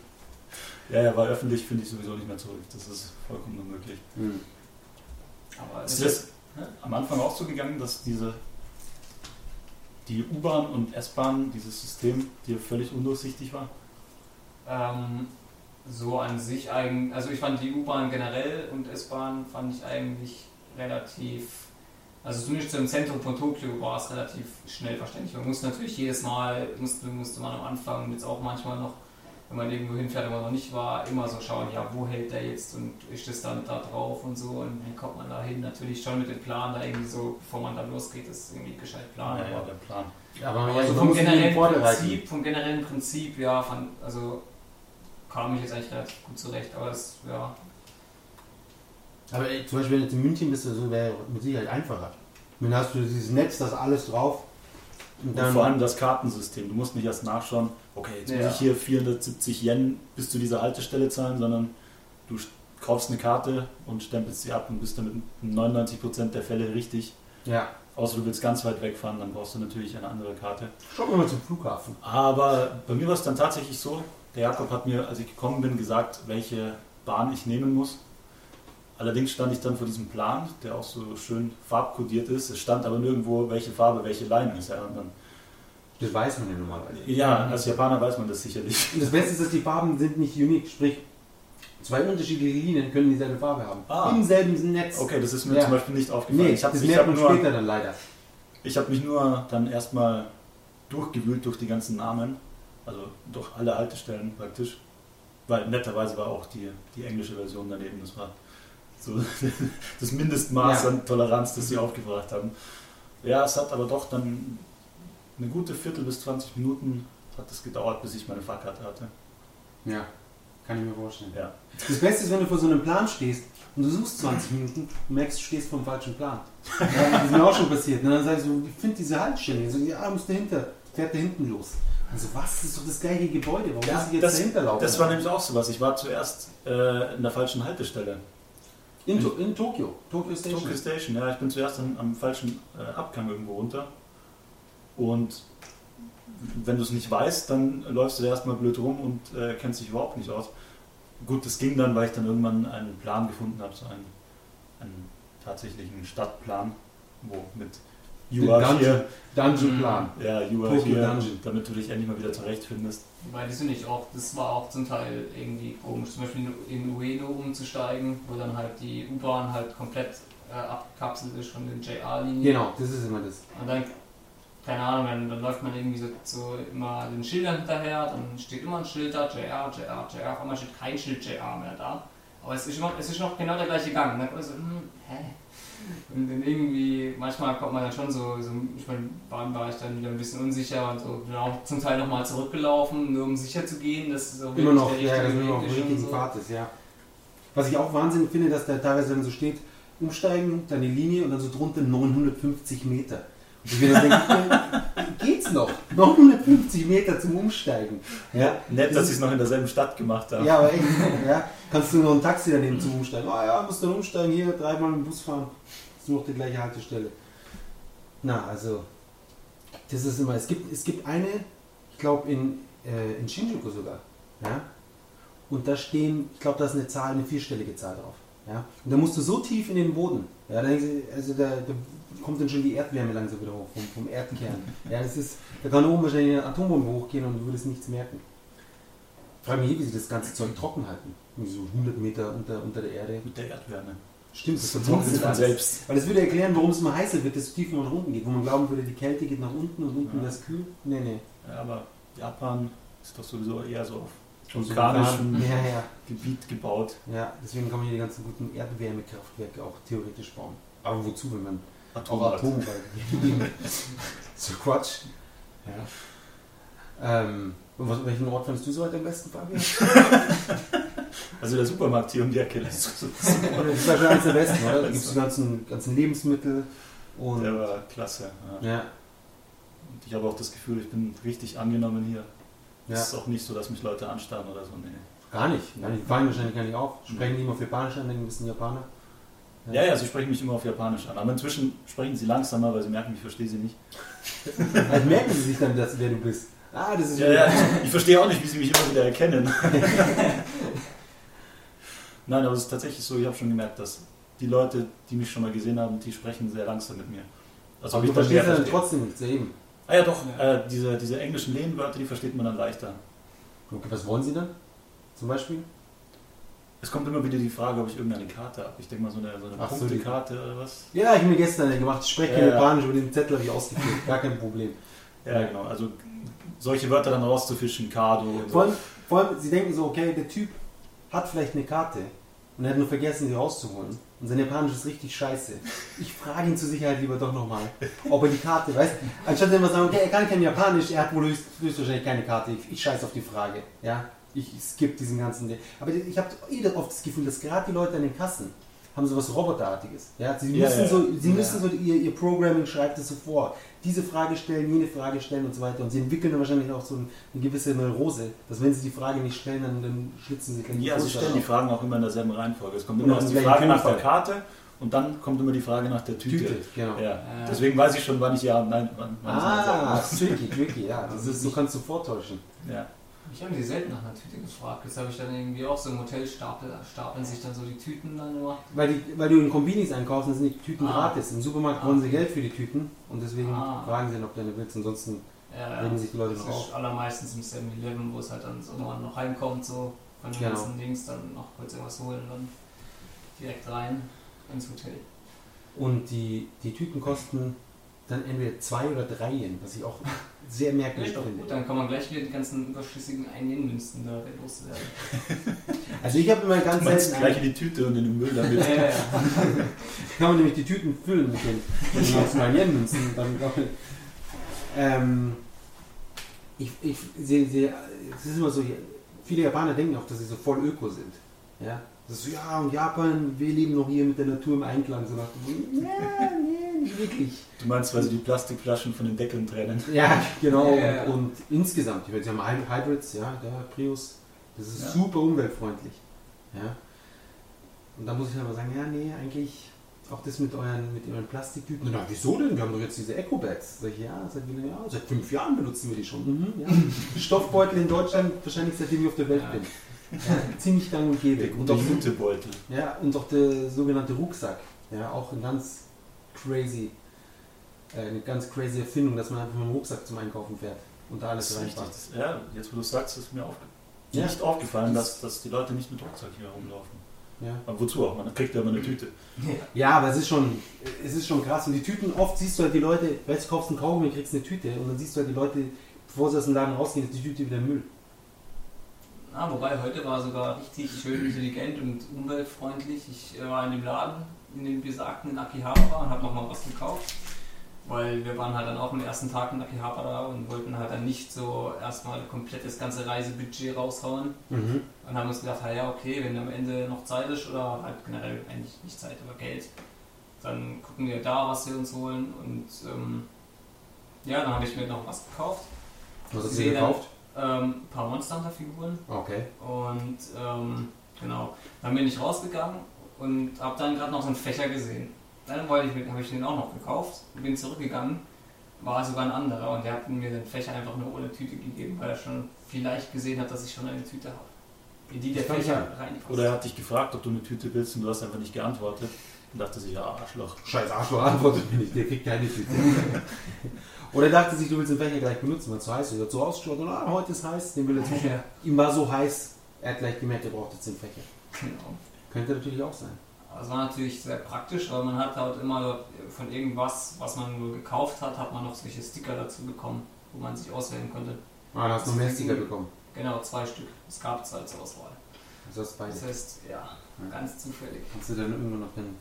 Ja, ja, weil öffentlich finde ich sowieso nicht mehr zurück. Das ist vollkommen unmöglich.
Aber
Ist das am Anfang auch so gegangen, dass diese die U-Bahn und S-Bahn, dieses System, dir völlig undurchsichtig war?
Ähm, so an sich eigentlich, also ich fand die U-Bahn generell und S-Bahn fand ich eigentlich relativ, also zumindest im Zentrum von Tokio war es relativ schnell verständlich. Man musste natürlich jedes Mal, musste, musste man am Anfang und jetzt auch manchmal noch, wenn man irgendwo hinfährt, wo man noch nicht war, immer so schauen, ja, wo hält der jetzt und ist das dann da drauf und so und wie kommt man da hin? Natürlich schon mit dem Plan da irgendwie so, bevor man da losgeht, das irgendwie gescheit planen.
ja,
aber-
der Plan.
Aber
aber
ja,
so
man
vom generellen. Prinzip, vom generellen Prinzip, ja, fand, also kam ich jetzt eigentlich relativ gut zurecht, aber das, ja,
Aber ey, zum Beispiel, wenn du jetzt in München bist, so wäre mit Sicherheit einfacher. Dann hast du dieses Netz, das alles drauf. Und
vor allem das Kartensystem. Du musst nicht erst nachschauen, okay, jetzt
Ja.
muss ich hier 470 Yen bis zu dieser Haltestelle zahlen, sondern du kaufst eine Karte und stempelst sie ab und bist damit in 99% der Fälle richtig.
ja,
Außer du willst ganz weit wegfahren, dann brauchst du natürlich eine andere Karte.
schauen wir mal zum Flughafen.
Aber bei mir war es dann tatsächlich so, der Jakob hat mir, als ich gekommen bin, gesagt, welche Bahn ich nehmen muss. Allerdings stand ich dann vor diesem Plan, der auch so schön farbkodiert ist. Es stand aber nirgendwo, welche Farbe, welche Line ist. Ja, und dann,
Das weiß man ja normalerweise.
ja, als Japaner weiß man das sicherlich.
Und das Beste ist, dass die Farben sind nicht unique, sprich, zwei unterschiedliche Linien können dieselbe Farbe haben.
Ah.
Im selben Netz.
Okay, das ist mir
Ja.
zum Beispiel nicht aufgefallen.
Nee,
ich habe
das
ich
merkt man
nur,
später dann leider.
ich hab mich nur dann erstmal durchgewühlt durch die ganzen Namen, also durch alle Haltestellen praktisch. Weil netterweise war auch die, die englische Version daneben. Das war so das Mindestmaß
Ja.
an Toleranz, das sie aufgebracht haben. Ja, es hat aber doch dann eine gute Viertel bis 20 Minuten hat es gedauert, bis ich meine Fahrkarte hatte.
Ja, kann ich mir vorstellen.
Ja.
Das Beste ist, wenn du vor so einem Plan stehst und du suchst 20 Minuten und merkst, du stehst vor dem falschen Plan. Ja, das ist mir auch schon passiert. Und dann sagst du, ich finde diese Haltestelle. Ich so, ja, muss dahinter. Fährt da hinten los. Also was, das ist doch das gleiche Gebäude. Warum
Ja,
muss ich jetzt
das-
dahinter laufen?
Das war nämlich auch sowas. Ich war zuerst äh, in der falschen Haltestelle.
In, to in Tokio. Tokyo Station.
Tokyo Station, ja. Ich bin zuerst am, am falschen äh, Abgang irgendwo runter. Und wenn du es nicht weißt, dann läufst du da erstmal blöd rum und äh, kennst dich überhaupt nicht aus. Gut, das ging dann, weil ich dann irgendwann einen Plan gefunden habe, so einen, einen tatsächlichen Stadtplan, wo mit You
Den
are
Dungeon,
here,
Dungeon Plan.
ja, you are
Tokyo
here,
Dungeon.
damit du dich endlich mal wieder zurechtfindest.
Weil das finde ich auch, das war auch zum Teil irgendwie komisch, zum Beispiel in Ueno umzusteigen, wo dann halt die U-Bahn halt komplett äh, abgekapselt ist von den JR-Linien.
Genau, das ist immer das.
Und dann, keine Ahnung, dann, dann läuft man irgendwie so, so immer den Schildern hinterher, dann steht immer ein Schild da, JR, JR, JR, auf einmal steht kein Schild JR mehr da. Aber es ist noch, es ist noch genau der gleiche Gang. Und dann kommt man so, hm, hä? Und dann irgendwie, manchmal kommt man dann schon so, so ich meine, Bahn war ich dann wieder ein bisschen unsicher und so, bin auch zum Teil nochmal zurückgelaufen, nur um sicher zu gehen, dass es auch
Immer noch,
der
ja, dass
richtige
immer noch
Weg
auf richtigen
so.
Pfad ist, ja. Was ich auch Wahnsinn finde, dass da teilweise dann so steht, umsteigen, dann die Linie und dann so drunter 950 Meter. Ich dann denke, geht's noch? 950 Meter zum Umsteigen. Ja,
Nett,
Das
dass sie es noch in derselben Stadt gemacht haben.
ja aber echt, ja, kannst du noch ein Taxi daneben zum Umsteigen. Ah ja, musst dann umsteigen, hier dreimal mit dem Bus fahren. Ist nur noch die gleiche Haltestelle. Na, also, das ist immer, es gibt, es gibt eine, ich glaube in, äh, in Shinjuku sogar, ja, und da stehen, ich glaube, da ist eine Zahl, eine vierstellige Zahl drauf, ja, und da musst du so tief in den Boden, ja, da, denkst du, also da, da kommt dann schon die Erdwärme langsam wieder hoch, vom, vom Erdkern, ja, das ist, da kann oben wahrscheinlich eine Atombombe hochgehen und du würdest nichts merken. Ich frage mich, wie sie das ganze Zeug trocken halten, so 100 Meter unter, unter der Erde.
Mit der Erdwärme.
Stimmt,
Das vertrocknet von
alles.
selbst.
Weil das würde erklären, warum es immer heißer wird, desto tiefer man nach unten geht. Wo man glauben würde, die Kälte geht nach unten und unten
Ja.
das kühl. Nee, nee.
Ja, aber Japan ist doch sowieso eher so auf vulkanischem
Vulkan- Ja, ja.
Gebiet gebaut.
Ja, deswegen kann man hier die ganzen guten Erdwärmekraftwerke auch theoretisch bauen. Aber wozu, wenn man. Auch Atomwahl. so Quatsch. Ja. Ähm, und was, welchen Ort fandest du so heute am besten, Fabian?
Also der Supermarkt hier um die Ecke. Das ist,
wahrscheinlich eines der besten, oder? Da gibt es die ganzen, ganzen Lebensmittel und.
der war klasse. Ja.
Ja,
Und ich habe auch das Gefühl, ich bin richtig angenommen hier.
ja.
Es ist auch nicht so, dass mich Leute anstarren oder so. Nee.
Gar nicht. Gar nicht. Die fallen wahrscheinlich gar nicht auf. Sprechen die immer auf Japanisch an, denken, wir sind Japaner.
Ja, ja, sie sprechen mich immer auf Japanisch an. Aber inzwischen sprechen sie langsamer, weil sie merken, ich verstehe sie nicht.
Halt merken sie sich dann, dass, wer du bist. Ah, das ist
Ja, ja, ich, verstehe auch nicht, wie sie mich immer wieder erkennen. Nein, aber es ist tatsächlich so, ich habe schon gemerkt, dass die Leute, die mich schon mal gesehen haben, die sprechen sehr langsam mit mir. Also
Aber du verstehst dann
verstehe.
trotzdem nichts, ja eben.
Ah ja doch, Äh, diese, diese englischen Lehnwörter, die versteht man dann leichter.
Okay, was wollen sie dann? Zum Beispiel?
Es kommt immer wieder die Frage, ob ich irgendeine Karte habe. Ich denke mal so eine, so eine
Ach so,
Punktekarte oder was.
Ja, ich habe mir gestern eine gemacht. Ich spreche
Ja,
kein
ja.
Japanisch, aber den Zettel habe ich ausgefüllt. Gar kein Problem.
Ja, genau. Also solche Wörter dann rauszufischen, Kado und
Vor
so.
allem, vor allem, sie denken so, okay, der Typ hat vielleicht eine Karte und er hat nur vergessen, sie rauszuholen. Und sein Japanisch ist richtig scheiße. Ich frage ihn zur Sicherheit lieber doch nochmal, ob er die Karte, weißt Anstatt immer sagen, okay, er kann kein Japanisch, er hat wohl höchst, höchstwahrscheinlich keine Karte. Ich, ich scheiß auf die Frage. Ja, ich skip diesen ganzen Ding. Aber ich habe eh oft das Gefühl, dass gerade die Leute an den Kassen haben so was Roboterartiges. Ja, sie müssen
ja.
so, sie müssen so ihr, ihr Programming schreibt es so vor. Diese Frage stellen, jene Frage stellen und so weiter. Und sie entwickeln dann wahrscheinlich auch so eine gewisse Neurose, dass wenn sie die Frage nicht stellen, dann, dann schlitzen sie gleich
Ja, sie stellen die. Fragen auch immer in derselben Reihenfolge. Es kommt immer erst die Frage nach der. Karte und dann kommt immer die Frage nach der Tüte.
Tüte, genau.
Ja. Deswegen weiß ich schon, wann ich ja und nein, wann, wann
Ah, tricky, tricky, ja. Das ist, so kannst du vortäuschen.
Ja.
Ich habe die selten nach einer Tüte gefragt. Jetzt habe ich dann irgendwie auch so im Hotel stapel, stapeln sich dann so die Tüten dann immer.
Weil, die, weil du in Kombinis einkaufst, dann sind die Tüten
Ah.
gratis. Im Supermarkt
Ah,
wollen sie
okay.
Geld für die Tüten und deswegen
Ah.
fragen sie dann, ob du eine willst. Ansonsten
Ja,
regen sich die Leute
das
noch auf.
ist allermeistens im 7-Eleven, wo es halt dann so man noch reinkommt, so von den
Genau.
ganzen Dings, dann noch kurz irgendwas holen und dann direkt rein ins Hotel.
Und die, die Tüten kosten dann entweder zwei oder drei Yen, was ich auch sehr merkwürdig
doch
finde.
gut, dann kann man gleich wieder die ganzen überschüssigen 1 Münzen da loswerden.
Also ich habe immer ganz
Du meinst
selten
gleich in die Tüte und in den Müll damit.
ja, ja, ja.
kann man nämlich die Tüten füllen mit den, ganzen Yen-Münzen. Dann, ähm, ich, ich sehe, es ist immer so, viele Japaner denken auch, dass sie so voll öko sind. Ja? Das ist so, ja, und Japan, wir leben noch hier mit der Natur im Einklang. So nach ja, nee, nicht wirklich.
Du meinst, weil sie die Plastikflaschen von den Deckeln trennen.
Ja, genau.
Ja, ja, ja.
Und, und insgesamt, ich meine, sie haben Hy- Hybrids, ja, der Prius, das ist
Ja.
super umweltfreundlich. Ja. Und da muss ich aber sagen, ja, nee, eigentlich auch das mit euren, mit euren Plastiktüten. Na, wieso denn? Wir haben doch jetzt diese Eco-Bags. Sag ich, ja, seit? Ja, seit fünf Jahren benutzen wir die schon. Mhm, ja. Stoffbeutel in Deutschland, wahrscheinlich seitdem ich auf der Welt
Ja.
bin. Ja, ziemlich gang und gäbe. Und
der
auch,
Jutebeutel.
ja, und auch der sogenannte Rucksack. Ja, auch ein ganz crazy, äh, eine ganz crazy Erfindung, dass man einfach mit dem Rucksack zum Einkaufen fährt und da alles reinpackt.
Ja, jetzt wo du sagst, ist mir aufge
Ja.
nicht aufgefallen, dass, dass die Leute nicht mit Rucksack hier rumlaufen.
Ja.
Aber wozu auch? Man kriegt ja immer eine Tüte.
ja, aber es ist, schon, es ist schon krass. Und die Tüten, oft siehst du halt die Leute, weißt du, kaufst einen Kaugummi, kriegst eine Tüte und dann siehst du halt die Leute, bevor sie aus dem Laden rausgehen, ist die Tüte wieder Müll.
Ah, wobei heute war sogar richtig schön intelligent und umweltfreundlich. Ich äh, war in dem Laden, in dem besagten in Akihabara und habe nochmal was gekauft. Weil wir waren halt dann auch am ersten Tag in Akihabara und wollten halt dann nicht so erstmal komplett das ganze Reisebudget raushauen.
Mhm.
Und haben uns gedacht, ja, okay, wenn am Ende noch Zeit ist oder halt generell eigentlich nicht Zeit, aber Geld, dann gucken wir da, was wir uns holen. Und ähm, ja, dann habe ich mir noch was gekauft.
Was hast du dir
dann-
gekauft?
Ähm, ein paar Monster Hunter Figuren.
Okay.
Und ähm, genau, dann bin ich rausgegangen und habe dann gerade noch so einen Fächer gesehen. Dann wollte ich, habe ich den auch noch gekauft, bin zurückgegangen, war sogar ein anderer und der hat mir den Fächer einfach nur ohne Tüte gegeben, weil er schon vielleicht gesehen hat, dass ich schon eine Tüte habe. In die der
kann
Fächer reinpasst.
Oder er hat dich gefragt, ob du eine Tüte willst und du hast einfach nicht geantwortet. Und dachte sich, ja, Arschloch.
Scheiß Arschloch antwortet mir nicht, der kriegt keine Tüte. Oder dachte sich, du willst den Fächer gleich benutzen, weil es so heiß ist. Er hat so ausgeschaut und ah, heute ist heiß, den will er.
Ja,
Ihm war so heiß, er hat gleich gemerkt, er braucht jetzt den Fächer.
genau.
Könnte natürlich auch sein.
Das war natürlich sehr praktisch, weil man hat halt immer von irgendwas, was man nur gekauft hat, hat man noch solche Sticker dazu bekommen, wo man sich auswählen konnte.
Ah, da hast du noch mehr Sticker bekommen.
Genau, zwei Stück. Das gab es als Auswahl.
Das heißt beide.
Das heißt, ja, ganz zufällig.
Kannst du dann irgendwann noch den,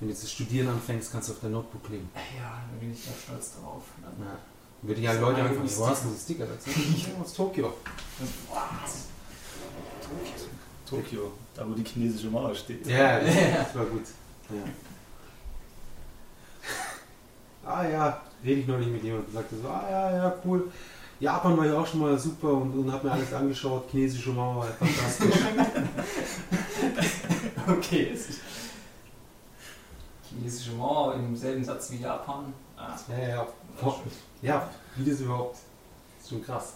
Wenn du jetzt das Studieren anfängst, kannst du auf dein Notebook kleben.
Ja, da bin ich ja stolz drauf. Dann
Ja. Würde
So
Leute
ein
anfangen, wo hast du
Sticker.
die Sticker dazu? Ich aus Tokio.
Tokio, da wo die chinesische Mauer steht.
Ja, das, das war gut. Ja. Ah ja, rede ich neulich mit jemandem und sagte so, ah ja, ja, cool. Japan war ja auch schon mal super und, und hab mir alles angeschaut. Chinesische Mauer war fantastisch.
Okay, ist chinesische Mauer im selben Satz wie Japan. Ah,
ja, ja, ja, wie das überhaupt? ist schon krass.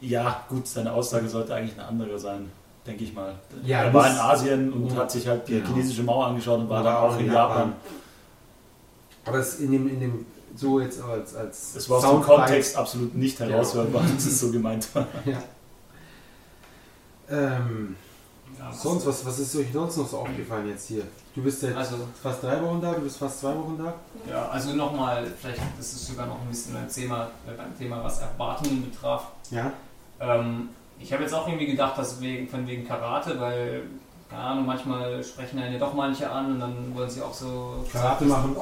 Ja, gut, seine Aussage sollte eigentlich eine andere sein, denke ich mal.
Ja,
er war in Asien und hat sich halt die
Genau.
chinesische Mauer angeschaut und war
war
auch in Japan.
Aber es in dem, in dem, so jetzt als, als
Es war aus dem Kontext absolut nicht heraushörbar, dass es so gemeint war.
Ja. Ähm,
ja,
sonst, was, was ist euch sonst noch so aufgefallen jetzt hier? Du bist jetzt
Also,
fast drei Wochen da, du bist fast zwei Wochen da.
ja, also nochmal, vielleicht das ist sogar noch ein bisschen beim Thema, äh, beim Thema was Erwartungen betraf.
Ja.
Ähm, ich habe jetzt auch irgendwie gedacht, dass wegen, von wegen Karate, weil, keine Ahnung, manchmal sprechen einen ja doch manche an und dann wollen sie auch so.
Karate machen.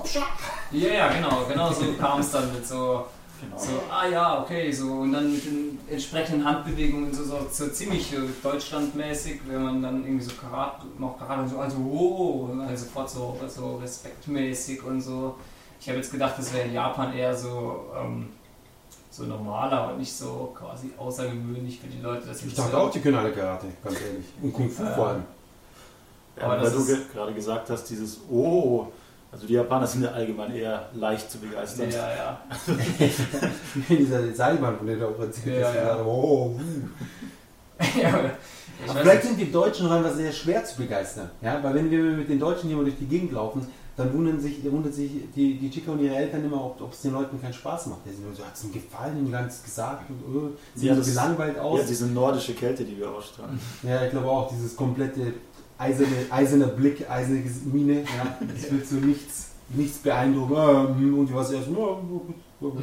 Ja, ja, genau, genau so kam es dann mit so,
Genau.
so, ah ja, okay, so und dann mit den entsprechenden Handbewegungen so, so, so ziemlich deutschlandmäßig, wenn man dann irgendwie so Karate, noch Karate und so, also, oh, und dann sofort so, so respektmäßig und so. Ich habe jetzt gedacht, das wäre in Japan eher so, ähm, so normaler und nicht so quasi außergewöhnlich für die Leute. Dass
Ich
sie
dachte
so-
auch, die können alle Karate, ganz ehrlich. Und Kung Fu
Ja.
vor allem.
Ja,
Aber
weil
das
du ge gerade gesagt hast, dieses Oh, also die Japaner sind ja allgemein eher leicht zu begeistern.
Ja, ja.
Dieser Seilbahn, von der du auch erzählt
Ja,
hast.
ja.
Oh, uh.
ja aber
vielleicht
nicht.
sind die Deutschen noch einfach sehr schwer zu begeistern. Ja? Weil wenn wir mit den Deutschen hier mal durch die Gegend laufen, dann wundern sich, wundern sich die, die Chica und ihre Eltern immer, ob es den Leuten keinen Spaß macht. Die sind immer so, hat es ihnen gefallen, ihnen ganz gesagt und öh, sehen
Ja,
so gelangweilt aus.
Ja, diese nordische Kälte, die wir ausstrahlen.
Ja, ich glaube auch, dieses komplette eiserne, eiserne Blick, eiserne Miene, ja, das wird so nichts, nichts beeindrucken. Ah, hm, und die was erst, ja, gut, gut,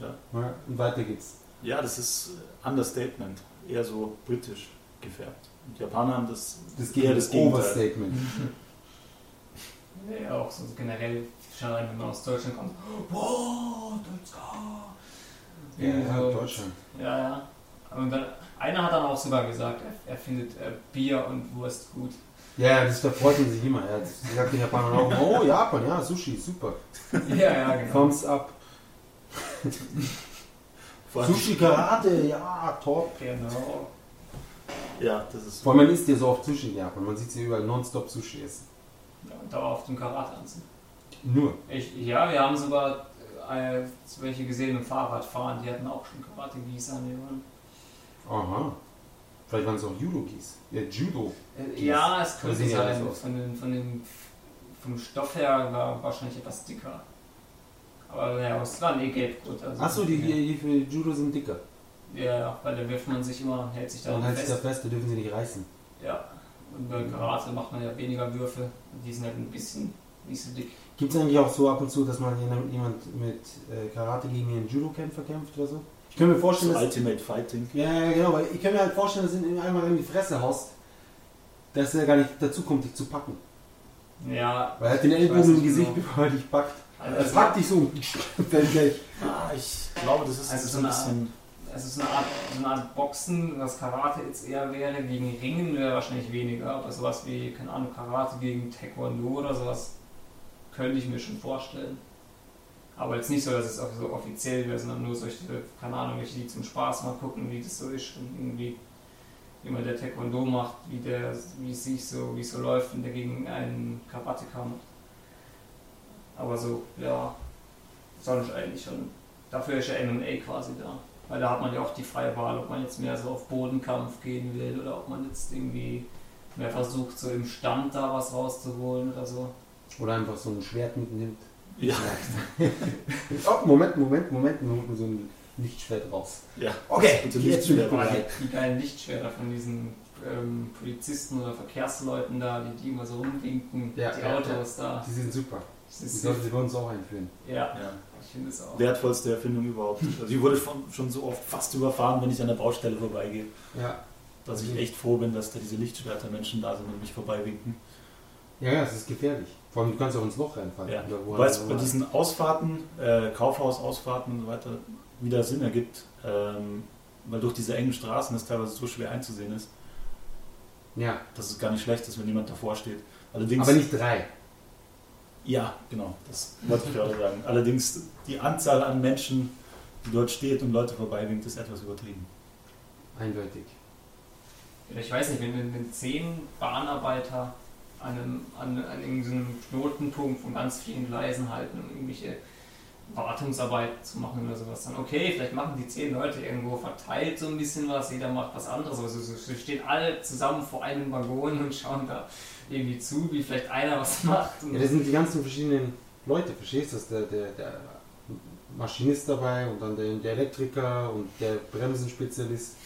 Ja.
ja.
Und weiter geht's.
ja, das ist äh, Understatement. Eher so britisch gefärbt. Und die Japaner haben das,
Das
eher das Gegenteil.
Overstatement.
Ja, auch so generell, schon allein, wenn man aus Deutschland kommt. Wow, Deutschland.
Ja, ja,
so,
Deutschland.
Ja, ja. Und dann, einer hat dann auch sogar gesagt, er, er findet äh, Bier und Wurst gut.
Ja, das da freut man sich immer. Ja. Das sagt den Japanern auch, oh Japan, ja, Sushi, super.
Ja, ja, genau.
Thumbs up. Sushi Karate, ja, top.
Genau.
Ja, das ist
Vor allem man isst ja so oft Sushi in Japan. Man sieht sie überall nonstop Sushi essen.
Ja, und dauerhaft den Karate anziehen.
Nur.
Ich, ja, wir haben sogar äh, welche gesehen im Fahrradfahren, die hatten auch schon Karate-Gis an den.
Aha. Vielleicht waren es auch Judo-Gis. Ja, Judo.
Äh,
Gis.
Ja, es könnte
ja
sein.
aus.
Von den, von den, vom Stoff her war wahrscheinlich etwas dicker. Aber ja, es war eh gelb-rot. Also
Achso, die, die, die für Judo sind dicker.
Ja, weil da wirft man sich immer, hält sich
Dann
daran
heißt es
fest.
da fest, da dürfen sie nicht reißen.
Ja. Und bei Karate macht man ja weniger Würfe. Die sind halt ein bisschen nicht so dick.
Gibt es eigentlich auch so ab und zu, dass mal jemand mit äh, Karate gegen einen Judo-Kämpfer kämpft oder so? Ich kann mir vorstellen,
so
dass.
Ultimate Fighting.
Ja, ja, genau, weil ich kann mir halt vorstellen, dass du ihn einmal in die Fresse haust, dass er gar nicht dazu kommt, dich zu packen.
Ja.
Weil er hat den
Ich
Ellbogen im Gesicht,
genau.
bevor er dich packt.
Also,
Er packt dich so gleich.
Ah, ich glaube, das ist
Also
so ein
eine
bisschen.
Es ist eine Art, so eine Art Boxen, was Karate jetzt eher wäre, gegen Ringen wäre wahrscheinlich weniger, aber sowas wie, keine Ahnung, Karate gegen Taekwondo oder sowas könnte ich mir schon vorstellen. Aber jetzt nicht so, dass es auch so offiziell wäre, sondern nur solche, keine Ahnung, welche die zum Spaß mal gucken, wie das so ist und irgendwie, wie man der Taekwondo macht, wie der, wie es sich so, wie es so läuft, wenn der gegen einen Karateka macht. Aber so, ja, sonst eigentlich schon. Dafür ist ja MMA quasi da. Weil da hat man ja auch die freie Wahl, ob man jetzt mehr so auf Bodenkampf gehen will oder ob man jetzt irgendwie mehr versucht, so im Stand da was rauszuholen oder so.
Oder einfach so ein Schwert mitnimmt.
Ja,
Oh, Moment, Moment, Moment, nur so ein Lichtschwert raus.
ja.
Okay,
Bitte
jetzt bin ich
Lichtschwert.
bereit.
Die geilen Lichtschwerter von diesen ähm, Polizisten oder Verkehrsleuten da, die, die immer so rumwinken,
Ja,
die
ja,
Autos da.
Die sind super. Sollten sie bei uns auch einführen.
ja,
ja.
ich finde es auch.
Wertvollste Erfindung überhaupt. Also ich wurde schon, schon so oft fast überfahren, wenn ich an der Baustelle vorbeigehe,
Ja.
dass ich echt froh bin, dass da diese Lichtschwerter Menschen da sind und mich vorbeiwinken.
Ja, ja, es ist gefährlich. Vor allem, du kannst auch ins Loch reinfallen.
Ja.
Wo auch
bei diesen Ausfahrten, äh, Kaufhausausfahrten und so weiter, wieder Sinn ergibt, ähm, weil durch diese engen Straßen es teilweise so schwer einzusehen ist,
Ja,
dass es gar nicht schlecht ist, wenn jemand davor steht. Allerdings,
aber nicht drei.
Ja, genau, das wollte ich gerade sagen. Allerdings die Anzahl an Menschen, die dort steht und Leute vorbeiwinkt, ist etwas übertrieben.
Eindeutig.
Ja, Ich weiß nicht, wenn, wenn, zehn Bahnarbeiter an einem, an, an irgendeinem Knotenpunkt von ganz vielen Gleisen halten, um irgendwelche Wartungsarbeit zu machen oder sowas, dann okay, vielleicht machen die zehn Leute irgendwo verteilt so ein bisschen was, jeder macht was anderes, aber so, so, so stehen alle zusammen vor einem Waggon und schauen da irgendwie zu, wie vielleicht einer was macht.
Ja, das sind die ganzen verschiedenen Leute, verstehst du? Das ist Der, der, der Maschinist dabei und dann der, der Elektriker und der Bremsenspezialist.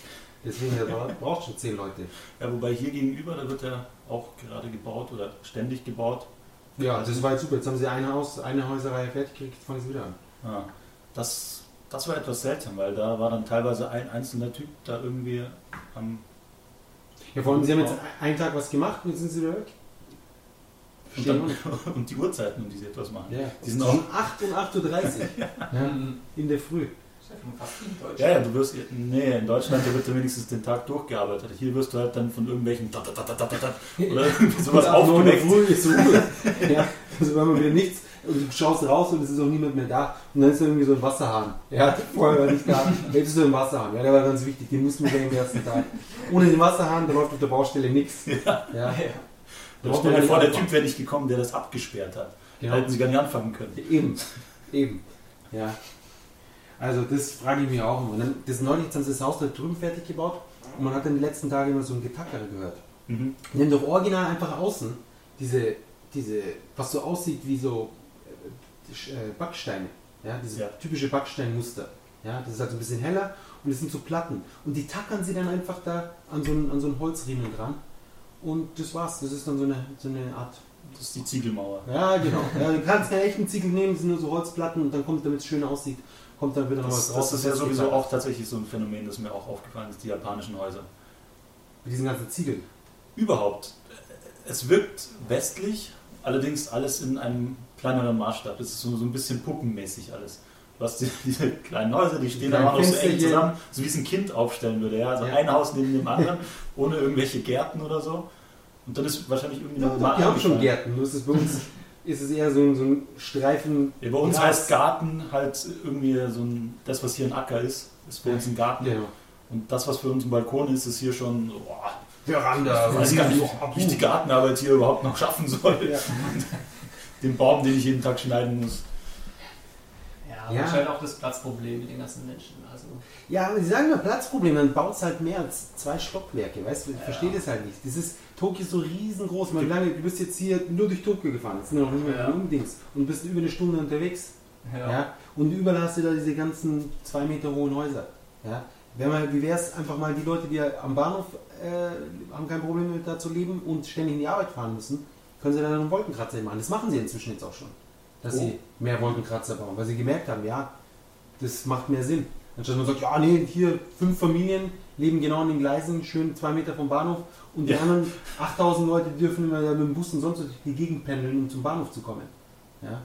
Deswegen, der bra- braucht schon zehn Leute.
Ja, wobei hier gegenüber, da wird ja auch gerade gebaut oder ständig gebaut.
Ja, das war jetzt super. Jetzt haben sie ein Haus, eine Häuserreihe fertig gekriegt, fangen sie wieder an.
Ja, das, das war etwas seltsam, weil da war dann teilweise ein einzelner Typ da irgendwie am.
Ja, vor allem, sie haben jetzt einen Tag was gemacht und jetzt sind sie wieder weg.
Und, dann, und die Uhrzeiten, um die sie etwas machen.
Ja,
Die sind
zwischen 8 und 8.30 Uhr. ja, in der Früh.
Ja schon fast wie in Deutschland.
Ja, ja, du wirst. Nee, in Deutschland da wird ja wenigstens den Tag durchgearbeitet. Hier wirst du halt dann von irgendwelchen. Oder sowas
Und ab 9 Uhr
aufgeweckt.
früh ist Ruhe. ja, also wenn man wieder nichts und du schaust raus und es ist auch niemand mehr da und dann ist da irgendwie so ein Wasserhahn. Ja, vorher war nicht da. Jetzt ist so ein Wasserhahn. Ja, der war ganz wichtig. Den mussten wir am ersten Tag. Ohne den Wasserhahn, da läuft auf der Baustelle nichts. Ja.
Ja.
Da
Da stell dir vor, der Typ wäre nicht gekommen, der das abgesperrt hat. Da
Genau.
hätten sie gar nicht anfangen können.
Eben, eben. Ja. Also das frage ich mich auch immer. Und dann, das neulich haben sie das Haus da drüben fertig gebaut und man hat dann die letzten Tage immer so ein Getackere gehört.
Mhm.
Haben doch original einfach außen diese, diese, was so aussieht wie so Backsteine. Ja, diese
Ja.
typische Backsteinmuster. Ja, das ist halt so ein bisschen heller und das sind so Platten. Und die tackern sie dann einfach da an so einen, an so einen Holzriemen dran. Und das war's. Das ist dann so eine, so eine Art
Das ist die Ziegelmauer.
ja, genau. Ja, du kannst keinen echten Ziegel nehmen, das sind nur so Holzplatten und dann kommt, damit es schön aussieht, kommt dann wieder noch was
Das,
drauf.
das ist ja sowieso auch tatsächlich so ein Phänomen, das mir auch aufgefallen ist, die japanischen Häuser.
Mit diesen ganzen Ziegeln.
Überhaupt. Es wirkt westlich, allerdings alles in einem kleineren Maßstab. Es ist so, so ein bisschen puppenmäßig alles. Du hast die, diese kleinen Häuser, die stehen da auch noch so eng zusammen, so wie es ein Kind aufstellen würde. Ja? Also
Ja.
ein Haus neben dem anderen, ohne irgendwelche Gärten oder so. Und dann ist wahrscheinlich irgendwie
Ja,
noch
doch, die haben schon. Gärten, nur ist es bei uns ist es eher so ein, so ein Streifen.
Ja, bei uns
Gras.
heißt Garten halt irgendwie so ein, das, was hier ein Acker ist, ist bei uns ein Garten.
Genau.
Und das, was für uns ein Balkon ist, ist hier schon boah,
Veranda.
ich weiß gar nicht, wie ich die Gartenarbeit hier überhaupt noch schaffen soll.
Ja.
Den Baum, den ich jeden Tag schneiden muss.
Ja,
Ja.
ja. ist halt auch das Platzproblem mit den ganzen Menschen. Also,
Ja, aber sie sagen nur Platzproblem, dann baut es halt mehr als zwei Stockwerke, weißt du? Ich verstehe das halt nicht. Das ist, Tokio ist so riesengroß. Wie lange, du bist jetzt hier nur durch Tokio gefahren, jetzt sind noch nicht mehr
Ja.
ja. Dings und bist über eine Stunde unterwegs. Ja. Und überall hast du da diese ganzen zwei Meter hohen Häuser. Ja. Wär mal, wie wäre es einfach mal die Leute, die am Bahnhof äh, haben kein Problem damit da zu leben und ständig in die Arbeit fahren müssen, können sie dann einen Wolkenkratzer machen. Das machen sie inzwischen jetzt auch schon. Dass
Oh.
sie mehr Wolkenkratzer bauen, weil sie gemerkt haben, ja, das macht mehr Sinn. Anstatt man sagt, ja, nee, hier fünf Familien leben genau an den Gleisen, schön zwei Meter vom Bahnhof und die
Ja.
anderen 8000 Leute dürfen immer mit dem Bus und sonst durch die Gegend pendeln, um zum Bahnhof zu kommen. Ja.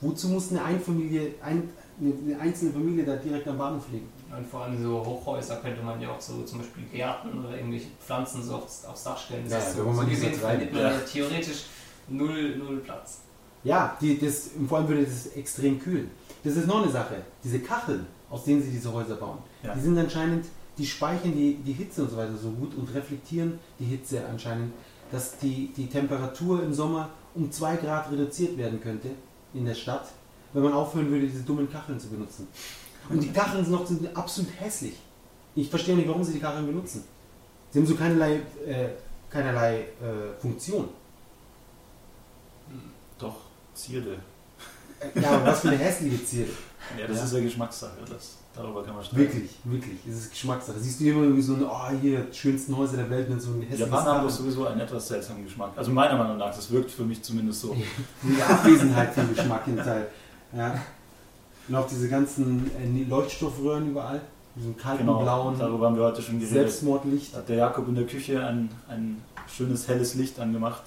Wozu muss eine, Einfamilie, ein, eine einzelne Familie da direkt am Bahnhof leben?
Und vor allem so Hochhäuser könnte man ja auch so zum Beispiel Gärten oder irgendwelche Pflanzen so aufs, aufs Dach stellen. Das
Ja,
ist
da
so,
wo man
so gesehen findet man
Ja.
ja theoretisch null, null Platz.
Ja, die, das, vor allem würde das extrem kühlen. Das ist noch eine Sache. Diese Kacheln, aus denen sie diese Häuser bauen,
Ja.
die sind anscheinend, die speichern die, die Hitze und so weiter so gut und reflektieren die Hitze anscheinend, dass die, die Temperatur im Sommer um 2 Grad reduziert werden könnte in der Stadt, wenn man aufhören würde, diese dummen Kacheln zu benutzen. Und die Kacheln sind noch sind absolut hässlich. Ich verstehe nicht, warum sie die Kacheln benutzen. Sie haben so keinerlei, äh, keinerlei äh, Funktion.
Doch, Zierde.
Ja, aber was für eine hässliche Zierde.
Ja, das
Ja.
ist ja Geschmackssache. Das, darüber kann man streiten.
Wirklich, wirklich. Es ist Geschmackssache. Siehst du immer irgendwie so ein, oh, hier, schönsten Häuser der Welt mit so ein
Die
hässliches
Japaner haben doch sowieso einen etwas seltsamen Geschmack. Also meiner Meinung nach, das wirkt für mich zumindest so.
Die Abwesenheit von Geschmack im Teil. Ja. Und auch diese ganzen äh, Leuchtstoffröhren überall. Diesen kalten,
Genau,
blauen
darüber haben wir heute schon geredet.
Selbstmordlicht.
Hat der Jakob in der Küche ein, ein schönes helles Licht angemacht.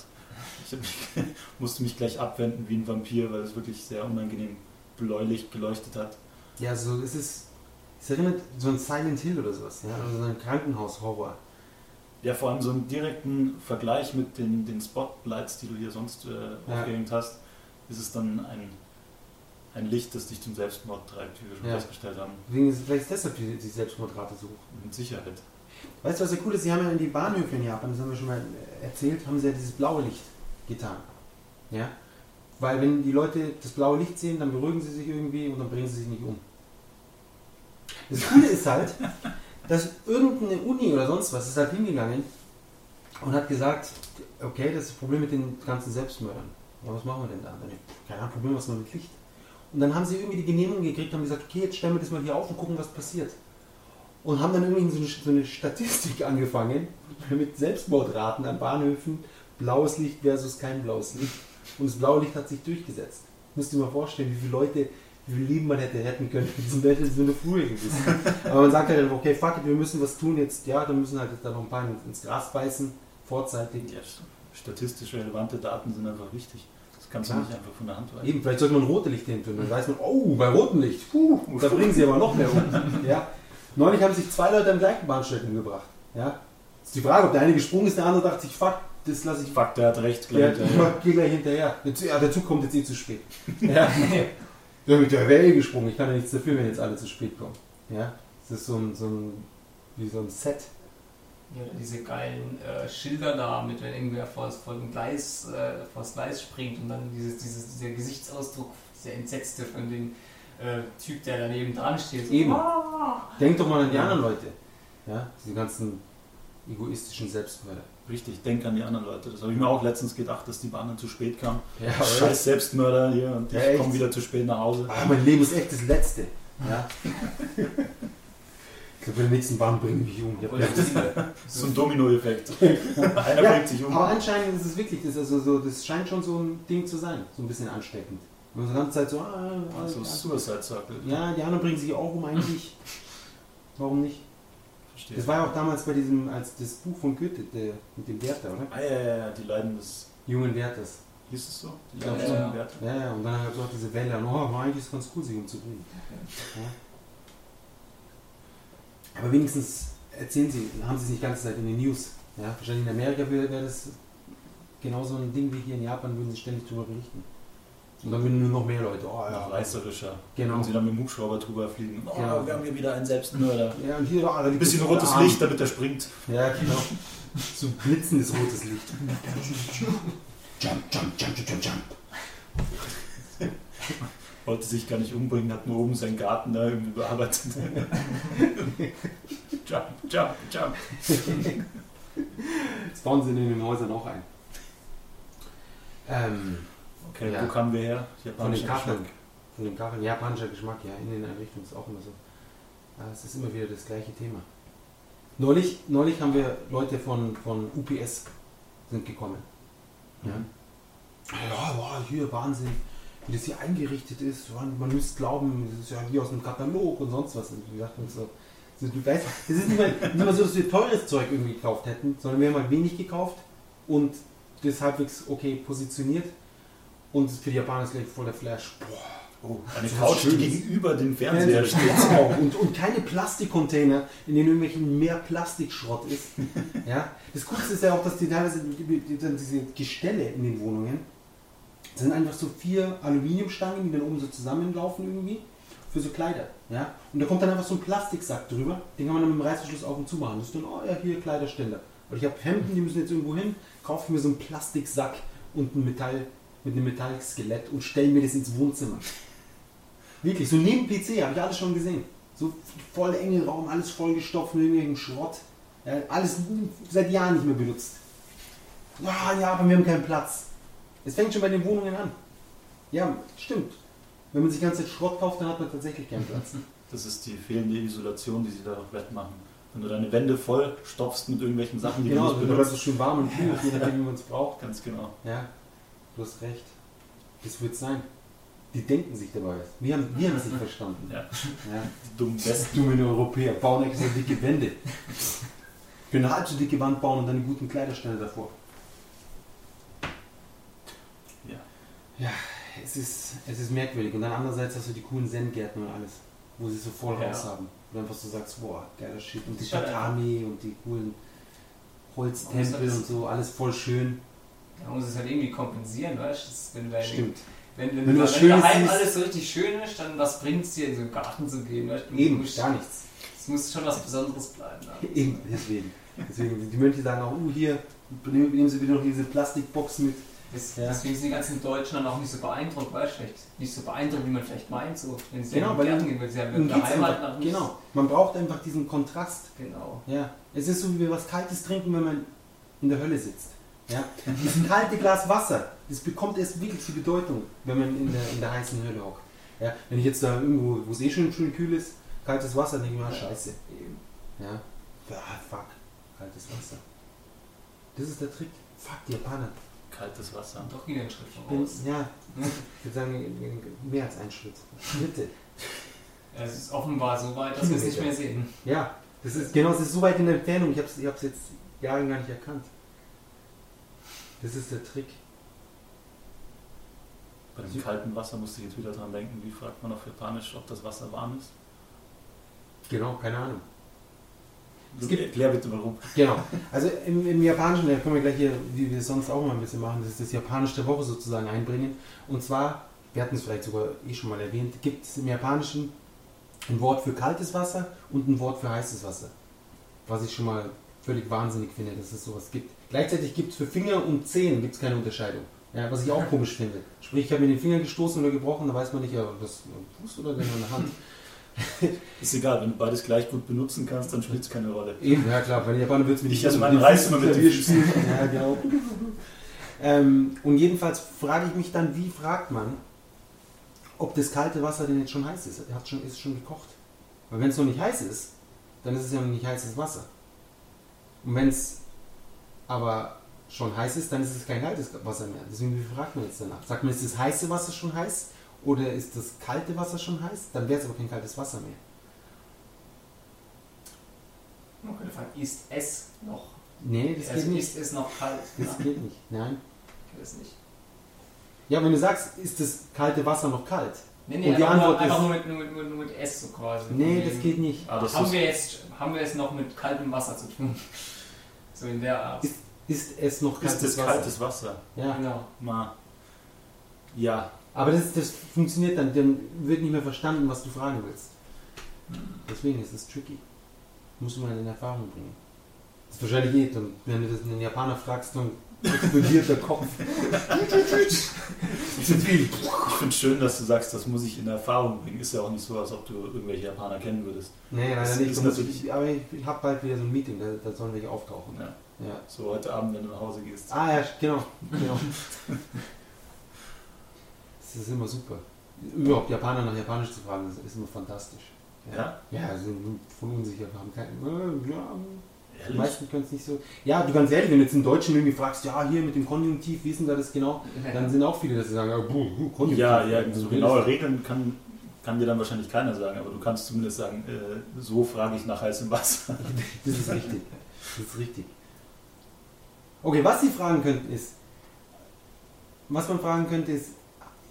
Ich mich, musste mich gleich abwenden wie ein Vampir, weil es wirklich sehr unangenehm bläulich geleuchtet hat.
Ja, so es ist. Es erinnert so ein Silent Hill oder sowas, ja, also so ein Krankenhaushorror.
Ja, vor allem so einen direkten Vergleich mit den, den Spotlights, die du hier sonst äh,
Ja.
aufgehängt hast, ist es dann ein, ein Licht, das dich zum Selbstmord treibt, wie wir schon
Ja.
festgestellt haben.
Vielleicht ist deshalb die, die Selbstmordrate so hoch.
Mit Sicherheit.
Weißt du, was ja cool ist? Sie haben ja in die Bahnhöfe in Japan, das haben wir schon mal erzählt, haben sie ja dieses blaue Licht getan. Ja? Weil wenn die Leute das blaue Licht sehen, dann beruhigen sie sich irgendwie und dann bringen sie sich nicht um. Das Coole ist halt, dass irgendeine Uni oder sonst was ist halt hingegangen und hat gesagt, okay, das ist das Problem mit den ganzen Selbstmördern. Ja, was machen wir denn da? Keine Ahnung, probieren wir es mal mit Licht. Und dann haben sie irgendwie die Genehmigung gekriegt und haben gesagt, okay, jetzt stellen wir das mal hier auf und gucken, was passiert. Und haben dann irgendwie so eine, so eine Statistik angefangen mit Selbstmordraten an Bahnhöfen, blaues Licht versus kein blaues Licht. Und das blaue Licht hat sich durchgesetzt. Musst du dir mal vorstellen, wie viele Leute, wie viel Leben man hätte retten können. Sind hätte so eine früher gewesen. Aber man sagt halt einfach, okay, fuck it, wir müssen was tun jetzt. Ja, dann müssen halt jetzt da noch ein paar ins Gras beißen, vorzeitig.
Ja, statistisch relevante Daten sind einfach wichtig. Kannst du nicht einfach von der Hand weisen.
Eben, vielleicht sollte man rote Licht hin tun. Dann weiß man, oh, bei rotem Licht, puh, da bringen sie aber noch mehr um. Ja. Neulich haben sich zwei Leute am gleichen Bahnsteig umgebracht. Ja. Ist die Frage, ob der eine gesprungen ist, der andere dachte sich, fuck, das lasse ich
Fuck, der hat recht.
Ja,
gleich
ich mach- geh gleich hinterher. Der Zug- Ja, der Zug kommt jetzt eh zu spät. Ja. ja mit der eh gesprungen. Ich kann ja nichts dafür, wenn jetzt alle zu spät kommen. Ja. Das ist so ein, so ein, wie so ein Set.
Ja, oder diese geilen äh, Schilder da, mit wenn irgendwer vor, das- vor dem Gleis, äh, vor das Gleis springt und dann dieses, dieses, dieser Gesichtsausdruck, dieser Entsetzte von dem äh, Typ, der daneben dran steht. So,
Eben.
"Ah!"
Denk doch mal an die anderen Leute. Ja. Diese ganzen egoistischen Selbstmörder.
Richtig, denk an die anderen Leute. Das habe ich mir auch letztens gedacht, dass die Bahn dann zu spät kam.
Ja,
Scheiß Selbstmörder hier und
Ja,
ich
echt?
komme wieder zu spät nach Hause.
Ah, mein Leben ist echt das Letzte. Ja. Ich glaube, bei der nächsten Bahn bringe ich mich um. Gedacht,
das-
ist so ein Dominoeffekt. Einer
Ja,
bringt sich um.
Aber anscheinend ist es wirklich, das, ist also so, das scheint schon so ein Ding zu sein. So ein bisschen ansteckend. Und die ganze Zeit so, ah, ah,
Also
ah,
Suicide Circle.
Ja, die anderen bringen sich auch um eigentlich. Warum nicht?
Verstehe.
Das war ja auch damals bei diesem, als das Buch von Goethe, der, mit dem Werther, oder?
Ah, ja, ja, ja, die Leiden des.
Jungen Werthers.
Hieß es so? Die
Ja,
Leiden des
ja.
jungen Werther.
Ja, ja, und dann gab es auch diese Welle, und, oh, eigentlich ist es ganz cool, sich umzubringen. Ja. Aber wenigstens erzählen sie, haben sie es nicht die ganze Zeit in den News. Ja, wahrscheinlich in Amerika wäre das genauso ein Ding wie hier in Japan, würden sie ständig darüber berichten. Und dann würden nur noch mehr Leute, oh ja,
reißerischer.
Genau.
Und sie dann mit dem Hubschrauber drüber fliegen. Oh,
Genau.
wir haben hier wieder einen Selbstmörder.
Ja, und hier, da
Ein bisschen rotes
Arm.
Licht, damit er springt.
Ja, genau. So blitzendes rotes Licht. Jump, jump, jump, jump, jump, jump.
Wollte sich gar nicht umbringen, hat nur oben seinen Garten da irgendwie bearbeitet. jump, jump, jump.
Jetzt bauen sie in den Häusern auch ein. Ähm,
Okay,
Ja.
wo kamen wir her?
von den Kacheln. Von den Kacheln. Japanischer Geschmack, ja, in den Einrichtungen ist auch immer so. Ah, Es ist immer wieder das gleiche Thema. Neulich, neulich haben wir Leute von, von UPS sind gekommen. Ja.
Mhm.
Ja, wow, hier Wahnsinn, wie das hier eingerichtet ist. Man müsste glauben, das ist ja wie aus einem Katalog und sonst was. Und uns so, du weißt, es ist nicht mal, nicht mal so, dass wir teures Zeug irgendwie gekauft hätten, sondern wir haben halt wenig gekauft und das halbwegs okay positioniert. Und für die Japaner ist gleich voll der Flash. Boah,
Oh, eine
So
Couch, die gegenüber dem Fernseher steht.
Und, und keine Plastikcontainer, in denen irgendwelchen mehr Plastikschrott ist. Ja? Das Coolste ist ja auch, dass die teilweise die- die- dann diese Gestelle in den Wohnungen das sind einfach so vier Aluminiumstangen, die dann oben so zusammenlaufen irgendwie für so Kleider. Ja? Und da kommt dann einfach so ein Plastiksack drüber, den kann man dann mit dem Reißverschluss auf und zu machen. Das ist dann, oh ja, hier Kleiderständer. Weil ich habe Hemden, die müssen jetzt irgendwo hin, kaufe mir so einen Plastiksack und ein Metall, mit einem Metallskelett und stelle mir das ins Wohnzimmer. Wirklich, so neben PC habe ich alles schon gesehen. So voll enge Raum, alles vollgestopft mit irgendwelchem Schrott. Ja, alles seit Jahren nicht mehr benutzt. Ja, ja, aber wir haben keinen Platz. Es fängt schon bei den Wohnungen an. Ja, stimmt. Wenn man sich die ganze Zeit Schrott kauft, dann hat man tatsächlich keinen Platz.
Das ist die fehlende Isolation, die sie da noch wettmachen. Wenn du deine Wände voll stopfst mit irgendwelchen Sachen, die
genau,
du
dann
nicht
bleibt es
benutzt.
schön warm und kühl, je nachdem, wie man es braucht.
Ganz genau.
Ja, du hast recht. Das wird sein. Die denken sich dabei was. Wir haben, wir haben es nicht verstanden.
Ja.
Ja.
Die dummen Westen.
Dumme Europäer bauen extra dicke Wände. Können eine halb so dicke Wand bauen und dann einen guten Kleiderständer davor. Ja, es ist, es ist merkwürdig. Und dann andererseits hast du die coolen Zen-Gärten und alles, wo sie so voll
Ja.
raus haben. Und einfach so sagst, boah, geiler Shit. Und die
halt
Tatami und die coolen Holztempel
das-
und so, alles voll schön.
Man muss es halt irgendwie kompensieren, weißt du?
Stimmt.
wenn, wenn,
Wenn du was
wenn daheim alles so richtig schön ist, dann was bringt es dir, in so einen Garten zu gehen? Weißt? du?
Eben,
musst-
gar nichts.
Es muss schon was Besonderes bleiben. Dann.
Eben, deswegen. Deswegen, die Mönche sagen auch, uh, hier, nehmen Sie bitte noch diese Plastikbox mit.
Das,
Ja.
Deswegen sind die ganzen Deutschen dann auch nicht so beeindruckt, weißt du? Nicht so beeindruckt, wie man vielleicht meint, so, wenn sie
Genau, weil
Gärten gehen, weil sie halt
einfach,
noch nicht.
genau. Man braucht einfach diesen Kontrast.
Genau.
Ja. Es ist so, wie wir was Kaltes trinken, wenn man in der Hölle sitzt. Ja. Dieses kalte Glas Wasser, das bekommt erst wirklich die Bedeutung, wenn man in der, in der heißen Hölle hockt. Ja. Wenn ich jetzt da irgendwo, wo es eh schon schön kühl ist, kaltes Wasser, denke ich mir, ah, scheiße. Ja. Ah, fuck. Kaltes Wasser. Das ist der Trick. Fuck, die Japaner.
Kaltes Wasser.
Und doch wieder einen Schritt
Bin,
voraus.
ja, ich würde sagen, mehr als ein Schritt. Bitte.
Es ist offenbar so weit, dass wir es nicht mehr sehen.
Ja, das ist genau, es ist so weit in der Entfernung. Ich habe es ich hab's jetzt Jahre gar nicht erkannt. Das ist der Trick.
Bei dem kalten Wasser musste ich jetzt wieder dran denken, wie fragt man auf Japanisch, ob das Wasser warm ist?
Genau, keine Ahnung. Es gibt-
Erklär bitte warum.
Genau. Also im, im Japanischen, da können wir gleich hier, wie wir es sonst auch immer ein bisschen machen, das ist das Japanisch der Woche sozusagen einbringen. Und zwar, wir hatten es vielleicht sogar eh schon mal erwähnt, gibt es im Japanischen ein Wort für kaltes Wasser und ein Wort für heißes Wasser. Was ich schon mal völlig wahnsinnig finde, dass es sowas gibt. Gleichzeitig gibt es für Finger und Zehen gibt's keine Unterscheidung. Ja, was ich auch komisch finde. Sprich, ich habe mir den Finger gestoßen oder gebrochen, da weiß man nicht, ja, das Fuß oder denn an der Hand.
Ist egal, wenn du beides gleich gut benutzen kannst, dann spielt es keine Rolle.
Eben, ja klar, bei den Japanern wird es mir
Ich
nicht
also
so
meinen
Füßen
immer mit Füßen.
spielen. Ja, genau. ähm, und jedenfalls frage ich mich dann, wie fragt man, ob das kalte Wasser denn jetzt schon heiß ist? Hat schon, ist schon gekocht. Weil wenn es noch nicht heiß ist, dann ist es ja noch nicht heißes Wasser. Und wenn es aber schon heiß ist, dann ist es kein kaltes Wasser mehr. Deswegen, wie fragt man jetzt danach? Sagt man, ist das heiße Wasser schon heiß? Oder ist das kalte Wasser schon heiß? Dann wäre es aber kein kaltes Wasser mehr.
Man könnte fragen, ist es noch?
Nee, das
also
geht nicht.
ist es noch kalt?
Das
Ja,
geht nicht. Nein.
ich weiß nicht.
Ja, wenn du sagst, ist das kalte Wasser noch kalt?
Nee, nee,
Und die
einfach, nur,
Antwort
einfach
ist-
nur mit, nur, mit, nur, nur mit S so quasi.
Nee, das geht nicht.
Das
haben,
ist,
wir jetzt, haben wir es noch mit kaltem Wasser zu tun? So in der Art.
Ist, ist es noch kaltes
ist das
Wasser?
kaltes Wasser?
Ja.
Genau.
Mal. Ja,
Aber das, das funktioniert dann, dann wird nicht mehr verstanden, was du fragen willst. Deswegen ist es tricky. Muss man in Erfahrung bringen. Das ist wahrscheinlich eh, wenn du das einen Japaner fragst, dann explodiert der Kopf.
ich finde es schön, dass du sagst, das muss ich in Erfahrung bringen. Ist ja auch nicht so, als ob du irgendwelche Japaner kennen würdest.
Nee,
Das
leider nicht.
ist natürlich-
ich, aber ich, ich habe bald wieder so ein Meeting, da, da sollen welche auftauchen.
Ja.
Ja.
So heute Abend, wenn du nach Hause gehst.
Ah ja, genau. genau. Das ist immer super. Überhaupt Japaner nach Japanisch zu fragen, das ist immer fantastisch.
Ja?
Ja, also von unsicher haben keinen. Äh, ja, die meisten können es nicht so. Ja, du ganz ehrlich, wenn du jetzt einen Deutschen irgendwie fragst, ja, hier mit dem Konjunktiv, wie ist denn da das genau? Dann sind auch viele, dass sie sagen, ja, buh, buh, Konjunktiv.
Ja, ja,
Also
so
du
genaue Regeln kann, kann dir dann wahrscheinlich keiner sagen, aber du kannst zumindest sagen, äh, so frage ich nach heißem Wasser.
Das ist richtig. Das ist richtig. Okay, was Sie fragen könnten ist, was man fragen könnte ist,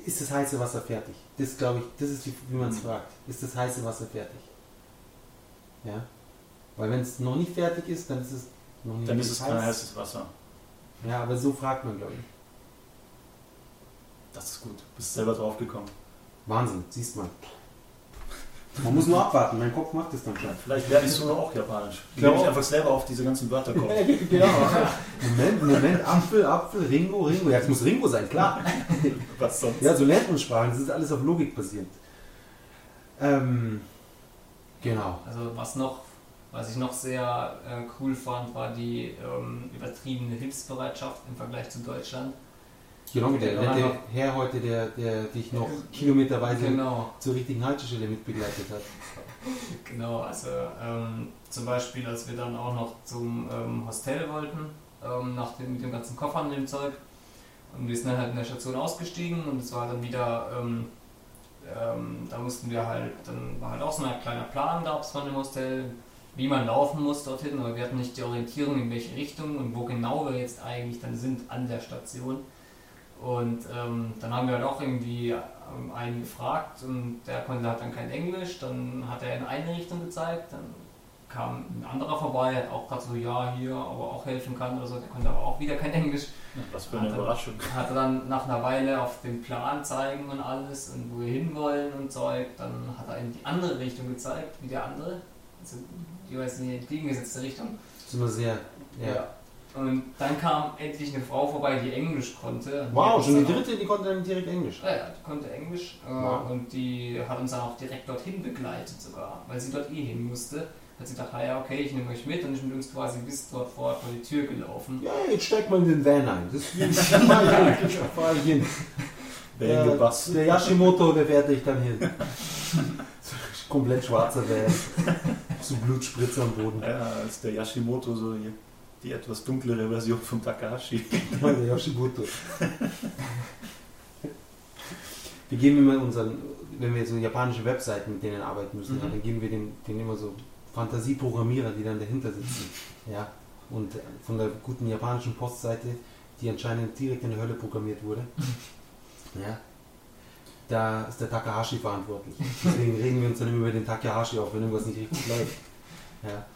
ist das heiße Wasser fertig? Das glaube ich, das ist wie, wie man es
Mhm.
fragt. Ist das heiße Wasser fertig? Ja? Weil wenn es noch nicht fertig ist, dann ist es noch nicht
Dann ist es kein
heiß.
heißes Wasser.
Ja, aber so fragt man, glaube ich.
Das ist gut. Bist selber drauf gekommen.
Wahnsinn, siehst man. Man muss nur abwarten, mein Kopf macht es dann schon.
Vielleicht lerne ich so auch Japanisch.
Genau.
Indem ich einfach selber auf diese ganzen Wörter komme.
genau. Moment, Moment, Apfel, Apfel, Ringo, Ringo. Ja, es muss Ringo sein, klar.
Was sonst?
Ja, so lernt man Sprachen. Das ist alles auf Logik basierend. Ähm, genau.
Also was noch, was ich noch sehr äh, cool fand, war die ähm, übertriebene Hilfsbereitschaft im Vergleich zu Deutschland.
Genau, der nette
aber-
Herr heute, der, der dich noch kilometerweise
Genau,
zur richtigen Haltestelle mitbegleitet hat.
genau. Also ähm, zum Beispiel, als wir dann auch noch zum ähm, Hostel wollten, ähm, nach dem, mit dem ganzen Koffer und dem Zeug. Und wir sind dann halt in der Station ausgestiegen und es war dann wieder, ähm, ähm, da mussten wir halt, dann war halt auch so ein kleiner Plan da von dem Hostel, wie man laufen muss dorthin, aber wir hatten nicht die Orientierung in welche Richtung und wo genau wir jetzt eigentlich dann sind an der Station. Und ähm, dann haben wir halt auch irgendwie ähm, einen gefragt und der konnte halt dann kein Englisch. Dann hat er in eine Richtung gezeigt, dann kam ein anderer vorbei, hat auch gerade so, ja, hier, aber auch helfen kann oder so. Der konnte aber auch wieder kein Englisch.
Was für eine
Hat er-
Überraschung.
Hat er dann nach einer Weile auf den Plan zeigen und alles und wo wir hinwollen und Zeug, dann hat er in die andere Richtung gezeigt, wie der andere. Also jeweils in die entgegengesetzte Richtung.
Das ist immer sehr. Ja.
Und dann kam endlich eine Frau vorbei, die Englisch konnte.
Wow, schon die dritte, die konnte dann direkt Englisch.
Ja, ja, die konnte Englisch äh,
Wow.
und die hat uns dann auch direkt dorthin begleitet sogar, weil sie dort eh hin musste. Hat sie gedacht, ah ja, okay, ich nehme euch mit und ist mit uns quasi bis dort vor, vor die Tür gelaufen.
Ja, jetzt steigt man in den Van ein. Das ich fahr ich hin. Ich fahr ich hin.
Der
Der,
Bass.
der Yashimoto, der fährt dich dann hin. Komplett schwarzer Van. So Blutspritzer am Boden.
Ja, als der Yashimoto so die, die etwas dunklere Version von Takahashi.
Ja, der Yoshimoto. Wir geben immer unseren, wenn wir so japanische Webseiten mit denen arbeiten müssen,
Mhm.
dann geben wir denen, denen immer so Fantasieprogrammierer, die dann dahinter sitzen. Ja. Und von der guten japanischen Postseite, die anscheinend direkt in der Hölle programmiert wurde, ja, da ist der Takahashi verantwortlich. Deswegen reden wir uns dann immer über den Takahashi auf, wenn irgendwas nicht richtig läuft. Ja.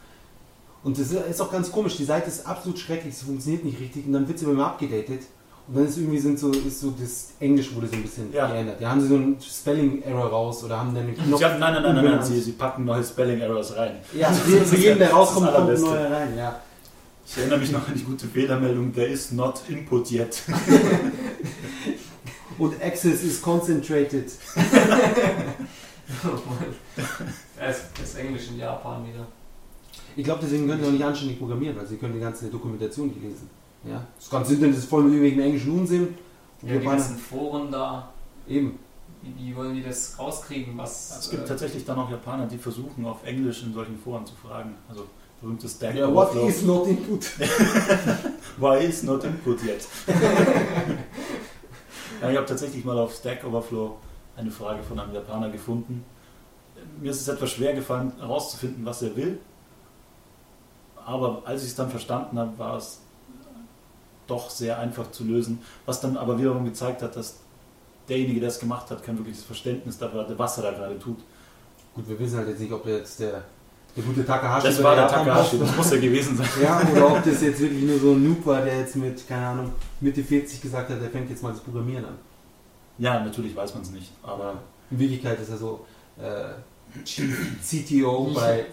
Und das ist auch ganz komisch, die Seite ist absolut schrecklich, es funktioniert nicht richtig und dann wird sie immer abgedatet und dann ist irgendwie sind so, ist so das Englisch wurde so ein bisschen
Ja.
geändert. Ja, haben sie so einen Spelling-Error raus oder haben dann Knopf.
Sie haben, nein, nein, nein, nein, nein. Sie, sie packen neue Spelling Errors rein.
Ja, für, jeden, der rauskommt, kommt neuer rein. Ja.
Ich erinnere mich noch an die gute Fehlermeldung, there is not input yet.
Und Access is concentrated.
das, das Englisch in Japan wieder.
Ich glaube, deswegen können sie auch nicht anständig programmieren, weil sie können die ganze Dokumentation nicht lesen. Ja? Das ganze Internet ist voll mit irgendwelchen englischen Unsinn.
Ja, die ganzen Foren da,
eben.
wie, wie wollen die das rauskriegen? Was,
Es gibt
äh,
tatsächlich dann auch Japaner, die versuchen auf Englisch in solchen Foren zu fragen. Also berühmtes Stack
Ja, what
Overflow.
is not input?
Why is not input yet? ja, ich habe tatsächlich mal auf Stack Overflow eine Frage von einem Japaner gefunden. Mir ist es etwas schwer gefallen, herauszufinden, was er will. Aber als ich es dann verstanden habe, war es doch sehr einfach zu lösen. Was dann aber wiederum gezeigt hat, dass derjenige, der es gemacht hat, kein wirkliches Verständnis dafür hatte, was er da gerade tut.
Gut, wir wissen halt jetzt nicht, ob jetzt der, der gute Takahashi
Das war der
Japan
Takahashi, das muss er gewesen sein.
Ja, oder ob das jetzt wirklich nur so ein Noob war, der jetzt mit, keine Ahnung, Mitte 40 gesagt hat, der fängt jetzt mal das Programmieren an.
Ja, natürlich weiß man es nicht. Aber
Aber in Wirklichkeit ist er so äh, Chief CTO bei,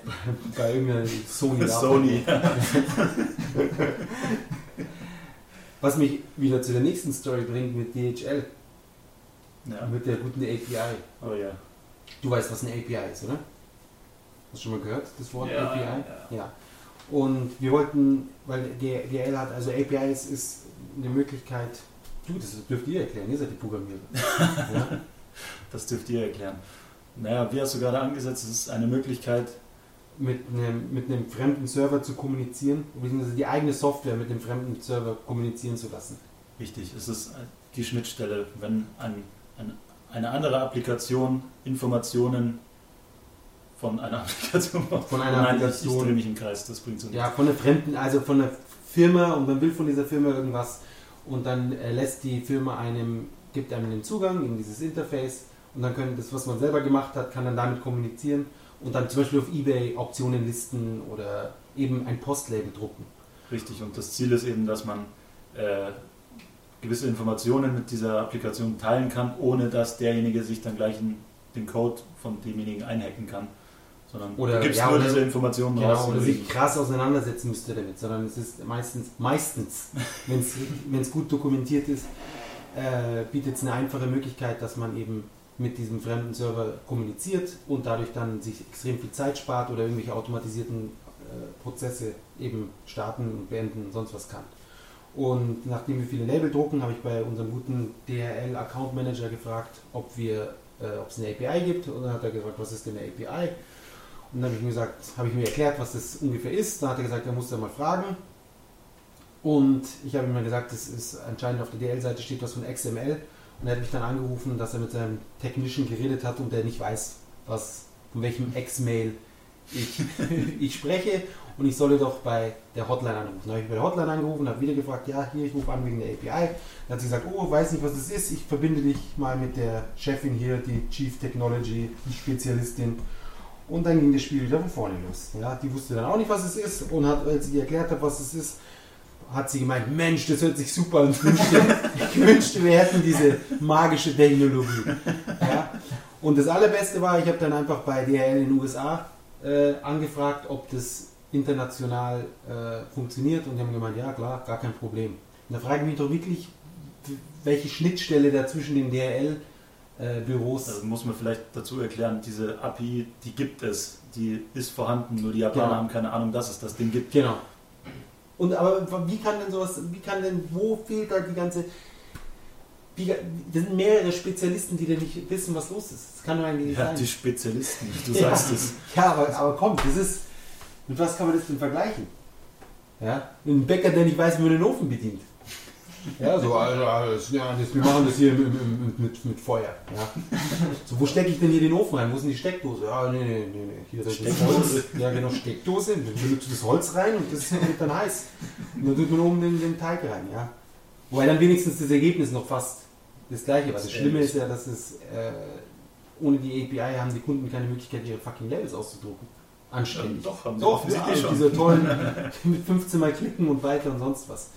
bei irgendeiner Sony.
Sony.
Was mich wieder zu der nächsten Story bringt mit DHL,
Ja,
mit der guten API.
aber ja.
Du weißt, was eine API ist, oder? Hast du schon mal gehört, das Wort
ja,
API?
ja.
Ja. Und wir wollten, weil DHL hat, also APIs ist eine Möglichkeit, du, das dürft ihr erklären, ihr seid die Programmierer.
Das dürft ihr erklären. Naja, wie hast du gerade angesetzt? Es ist eine Möglichkeit,
mit, einem, mit einem fremden Server zu kommunizieren, beziehungsweise die eigene Software mit dem fremden Server kommunizieren zu lassen.
richtig, es ist die Schnittstelle, wenn ein, ein, eine andere Applikation Informationen von einer Applikation macht.
Von einer
Nein, ich, ich
Applikation.
drehe mich im Kreis, das bringt so nichts.
Ja, von einer fremden, also von einer Firma und man will von dieser Firma irgendwas und dann äh, lässt die Firma einem, gibt einem den Zugang in dieses Interface und dann können das, was man selber gemacht hat, kann dann damit kommunizieren und dann zum Beispiel auf Ebay Auktionen listen oder eben ein Postlabel drucken.
Richtig, und das Ziel ist eben, dass man äh, gewisse Informationen mit dieser Applikation teilen kann, ohne dass derjenige sich dann gleich in den Code von demjenigen einhacken kann. Sondern
Oder-
du gibst
ja,
nur diese Informationen
Genau,
raus.
oder sich krass auseinandersetzen müsste damit, sondern es ist meistens, meistens, wenn es gut dokumentiert ist, äh, bietet es eine einfache Möglichkeit, dass man eben mit diesem fremden Server kommuniziert und dadurch dann sich extrem viel Zeit spart oder irgendwelche automatisierten äh, Prozesse eben starten und beenden und sonst was kann. Und nachdem wir viele Label drucken, habe ich bei unserem guten DHL Account Manager gefragt, ob wir, äh, ob es eine API gibt. Und dann hat er gefragt, was ist denn eine API? Und dann habe ich ihm gesagt, habe ich mir erklärt, was das ungefähr ist. Dann hat er gesagt, er muss da mal fragen. Und ich habe ihm mal gesagt, das ist anscheinend auf der DL-Seite steht was von XML. Und er hat mich dann angerufen, dass er mit seinem Technischen geredet hat und der nicht weiß, was, von welchem X-Mail ich, ich spreche und ich solle doch bei der Hotline anrufen. Dann habe ich bei der Hotline angerufen, habe wieder gefragt, ja, hier, ich rufe an wegen der API. Dann hat sie gesagt, oh, weiß nicht, was das ist, ich verbinde dich mal mit der Chefin hier, die Chief Technology Spezialistin. Und dann ging das Spiel wieder von vorne los. Ja, die wusste dann auch nicht, was es ist und hat, als ich erklärt habe, was es ist, hat sie gemeint, Mensch, das hört sich super an. Ich wünschte, ich wünschte wir hätten diese magische Technologie. Ja? Und das Allerbeste war, ich habe dann einfach bei DHL in den USA äh, angefragt, ob das international äh, funktioniert und die haben gemeint, ja klar, gar kein Problem. Und da frage ich mich doch wirklich, welche Schnittstelle da zwischen den DHL-Büros.
Äh, also muss man vielleicht dazu erklären, diese API, die gibt es, die ist vorhanden, nur die Japaner genau. haben keine Ahnung, dass es das Ding gibt.
Genau. Und aber wie kann denn sowas, wie kann denn, wo fehlt da die ganze. Wie, das sind mehrere Spezialisten, die da nicht wissen, was los ist. Das kann doch eigentlich nicht
ja,
sein.
die Spezialisten, du
ja.
sagst es.
Ja, aber, aber komm, das ist. Mit was kann man das denn vergleichen? Ja? Mit einem Bäcker, der nicht weiß, wie man den Ofen bedient. Ja, so, also, also ja, das, wir machen das hier mit, mit, mit, mit Feuer. Ja. So, wo stecke ich denn hier den Ofen rein? Wo ist denn die Steckdose? Ja, nee, nee, nee, nee. Hier das Holz. Ja, genau, Steckdose. Dann benutzt das Holz rein und das wird dann heiß. Und dann tut man oben den, den Teig rein, ja. Wobei dann wenigstens das Ergebnis noch fast das gleiche war. Das Schlimme ist ja, dass es äh, ohne die API haben die Kunden keine Möglichkeit, ihre fucking Labels auszudrucken. Anständig.
Ja, doch, haben
doch, ja, mit dieser tollen, mit 15 Mal klicken und weiter und sonst was.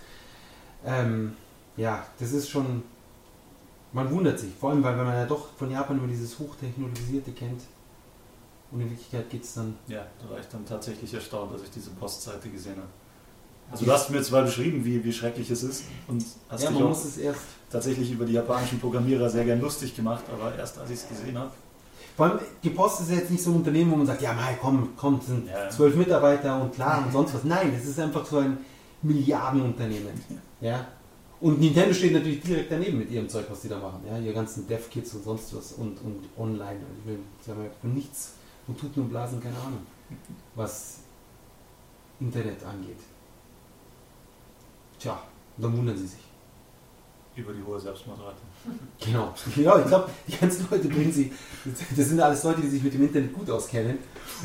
Ähm, ja, das ist schon. Man wundert sich, vor allem, weil wenn man ja doch von Japan über dieses Hochtechnologisierte kennt. Und in Wirklichkeit geht es dann.
Ja, da war ich dann tatsächlich erstaunt, dass ich diese Postseite gesehen habe. Also du hast mir zwar beschrieben, wie, wie schrecklich es ist und hast
ja,
dich auch
es erst.
tatsächlich über die japanischen Programmierer sehr gern lustig gemacht, aber erst als ich es gesehen habe.
Vor allem, die Post ist jetzt nicht so ein Unternehmen, wo man sagt, ja, mei, komm, komm, sind
Ja.
zwölf Mitarbeiter und klar und sonst was. Nein, es ist einfach so ein Milliardenunternehmen. Ja. Und Nintendo steht natürlich direkt daneben mit ihrem Zeug, was sie da machen. Ja, ihre ganzen Dev-Kits und sonst was und, und online. Ich will, sie haben ja von nichts und tut nur Blasen, keine Ahnung, was Internet angeht. Tja, dann wundern sie sich.
Über die hohe Selbstmordrate.
Genau. Ja, ich glaube, die ganzen Leute bringen sie. Das sind alles Leute, die sich mit dem Internet gut auskennen.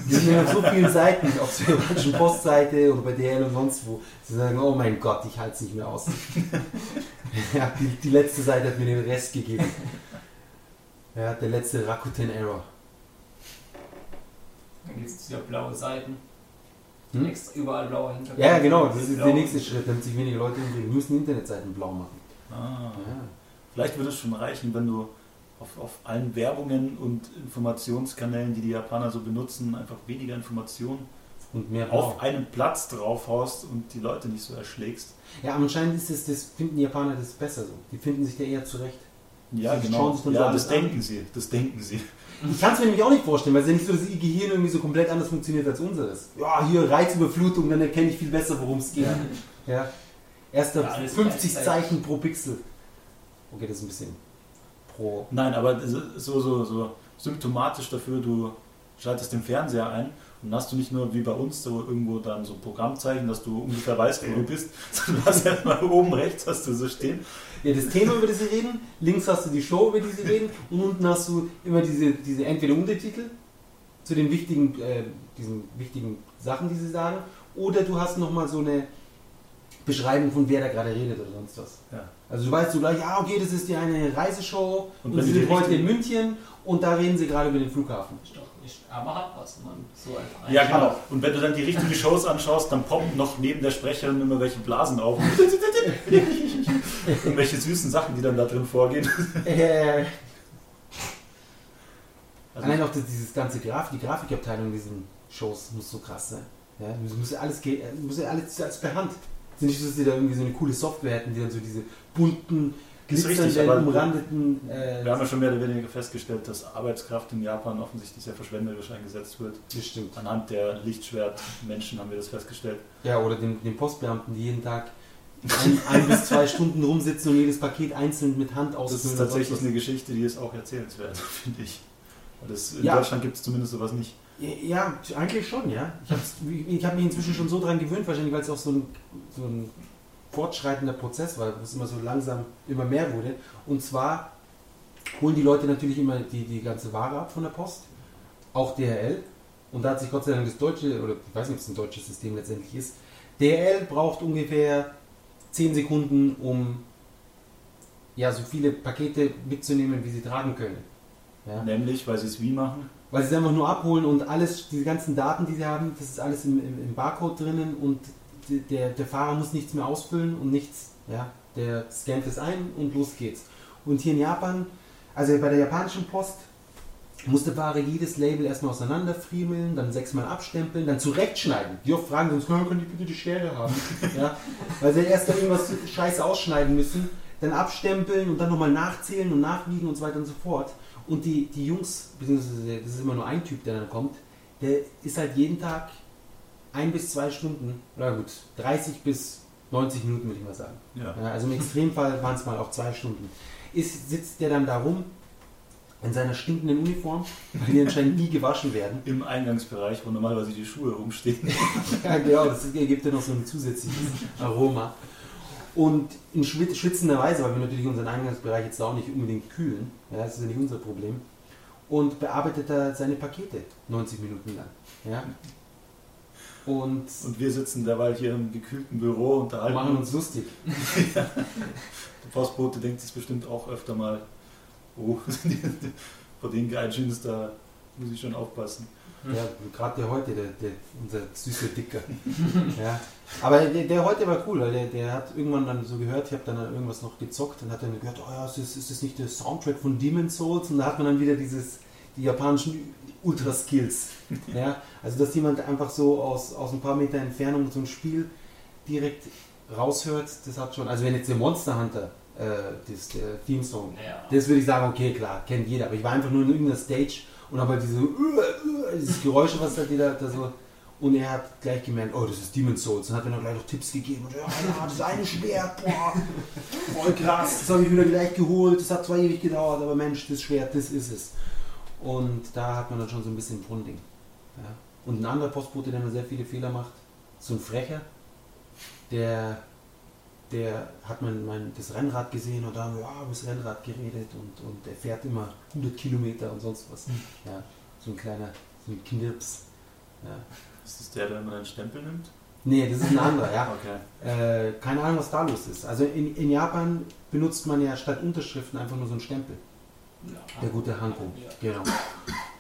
Die sind ja auf so vielen Seiten, auf der deutschen Postseite oder bei DL und sonst wo. Sie sagen, oh mein Gott, ich halte es nicht mehr aus. ja, die, die letzte Seite hat mir den Rest gegeben. Ja, der letzte Rakuten Error.
Dann gibt es wieder blaue Seiten.
Hm?
Extra überall blauer Hintergrund.
Ja, genau, das ist
Blau.
der nächste Schritt, damit sich weniger Leute umbringen. Wir müssen Internetseiten blau machen.
Ah.
Ja.
Vielleicht würde es schon reichen, wenn du auf, auf allen Werbungen und Informationskanälen, die die Japaner so benutzen, einfach weniger Informationen
Und mehr
auf einen Platz draufhaust und die Leute nicht so erschlägst.
Ja, aber anscheinend ist es, das finden die Japaner das besser so. Die finden sich da eher zurecht.
Ja,
Sie
genau.
so
Ja,
alles
das
an.
denken sie. Das denken sie.
Ich kann es mir nämlich auch nicht vorstellen, weil es ja nicht so, dass ihr Gehirn irgendwie so komplett anders funktioniert als unseres. Ja, hier Reizüberflutung, dann erkenne ich viel besser, worum es geht. Ja. Erst
Ja, alles
50
gleichzeitig.
Zeichen pro Pixel. Okay, das ist ein bisschen pro.
Nein, aber so, so, so symptomatisch dafür, du schaltest den Fernseher ein und hast du nicht nur wie bei uns so irgendwo dann so Programmzeichen, dass du ungefähr weißt, wo du bist, sondern du hast erstmal oben rechts hast du so stehen.
Ja, das Thema, über das sie reden, links hast du die Show, über die sie reden, und unten hast du immer diese, diese entweder Untertitel zu den wichtigen, äh, diesen wichtigen Sachen, die sie sagen, oder du hast nochmal so eine Beschreibung von wer da gerade redet oder sonst was.
Ja.
Also du weißt so gleich, ah okay, das ist ja eine Reiseshow
Und
und, sie sind heute in München und da reden sie gerade über den Flughafen.
Nicht, aber hat was, man so einfach
Ja, genau. Und wenn du dann die richtigen Shows anschaust, dann poppen noch neben der Sprecherin immer welche Blasen auf. Irgendwelche süßen Sachen, die dann da drin vorgehen.
Äh,
Also,
Allein auch das, dieses ganze Grafik, die Grafikabteilung in diesen Shows muss so krass sein. Ja, muss, ja alles, äh, muss ja alles, alles per Hand. Es ist nicht so, dass die da irgendwie so eine coole Software hätten, die dann so diese bunten,
Ist
glitzernden,
aber-
umrandeten. Äh,
wir haben ja schon mehr oder weniger festgestellt, dass Arbeitskraft in Japan offensichtlich sehr verschwenderisch eingesetzt wird.
das stimmt.
Anhand der Lichtschwertmenschen haben wir das festgestellt.
Ja, oder den, den Postbeamten, die jeden Tag ein, ein bis zwei Stunden rumsitzen und jedes Paket einzeln mit Hand
Das
ausfüllen.
ist
und
tatsächlich eine Geschichte, die ist auch erzählenswert, finde ich. Das, in
Ja.
Deutschland gibt es zumindest sowas nicht.
Ja, eigentlich schon, ja. Ich habe ich hab mich inzwischen schon so dran gewöhnt, wahrscheinlich, weil es auch so ein, so ein fortschreitender Prozess war, wo es immer so langsam immer mehr wurde. Und zwar holen die Leute natürlich immer die, die ganze Ware ab von der Post, auch DHL. und da hat sich Gott sei Dank das deutsche, oder ich weiß nicht, ob es ein deutsches System letztendlich ist, DL braucht ungefähr 10 Sekunden, um ja, so viele Pakete mitzunehmen, wie sie tragen können. Ja.
Nämlich, weil sie es wie machen?
Weil sie es einfach nur abholen und alles, diese ganzen Daten, die sie haben, das ist alles im, im, im Barcode drinnen und der, der Fahrer muss nichts mehr ausfüllen und nichts. Ja. Der scannt es ein und los geht's. Und hier in Japan, also bei der japanischen Post, muss der Fahrer jedes Label erstmal auseinanderfriemeln, dann sechsmal abstempeln, dann zurechtschneiden. Die oft fragen uns, können die bitte die Schere haben? ja, weil sie erst dann irgendwas scheiße ausschneiden müssen, dann abstempeln und dann nochmal nachzählen und nachwiegen und so weiter und so fort. Und die, die Jungs, beziehungsweise das ist immer nur ein Typ, der dann kommt, der ist halt jeden Tag ein bis zwei Stunden, oder gut, 30 bis 90 Minuten würde ich mal sagen. Ja. Also im Extremfall waren es mal auch zwei Stunden. Ist, sitzt der dann da rum in seiner stinkenden Uniform, die anscheinend nie gewaschen werden.
Im Eingangsbereich, wo normalerweise die Schuhe rumstehen.
ja, genau, das gibt ja noch so ein zusätzliches Aroma. Und in schwitzender Weise, weil wir natürlich unseren Eingangsbereich jetzt auch nicht unbedingt kühlen, ja, das ist ja nicht unser Problem, und bearbeitet er seine Pakete 90 Minuten lang. Ja.
Und, und wir sitzen derweil hier im gekühlten Büro und unterhalten
machen uns lustig.
ja. Der Postbote denkt sich bestimmt auch öfter mal, oh, vor den Geitschins, da muss ich schon aufpassen.
Ja, gerade der heute, der, der, unser süßer Dicker. ja. Aber der, der, heute war cool, weil der, der hat irgendwann dann so gehört, ich habe dann irgendwas noch gezockt und hat dann gehört, oh ja, ist das, ist das nicht der Soundtrack von Demon's Souls? Und da hat man dann wieder dieses, die japanischen Ultra-Skills. ja. Also dass jemand einfach so aus, aus ein paar Meter Entfernung so ein Spiel direkt raushört, das hat schon, also wenn jetzt der Monster Hunter äh, das, der Theme-Song. Ja. Das würde ich sagen, okay, klar, kennt jeder. Aber ich war einfach nur in irgendeiner Stage und habe halt diese, uh, uh, dieses Geräusche, was halt jeder da so. Und er hat gleich gemerkt, oh, das ist Demon's Souls. Und hat mir dann gleich noch Tipps gegeben. Und ja, ja, das eine Schwert, boah, voll krass. Das habe ich wieder gleich geholt. Das hat zwar ewig gedauert, aber Mensch, das Schwert, das ist es. Und da hat man dann schon so ein bisschen Brunding. Ja. Und ein anderer Postbote, der mir sehr viele Fehler macht, so ein Frecher, der der hat mein, mein, das Rennrad gesehen und da haben wir über das Rennrad geredet und, und er fährt immer 100 Kilometer und sonst was. Hm. Ja, so ein kleiner, so ein Knirps. Ja.
Ist das der, der immer einen Stempel nimmt?
Nee, das ist ein anderer, ja. okay. Äh, keine Ahnung, was da los ist. Also in, in Japan benutzt man ja statt Unterschriften einfach nur so einen Stempel. Ja. Der gute Hanko, ja. genau.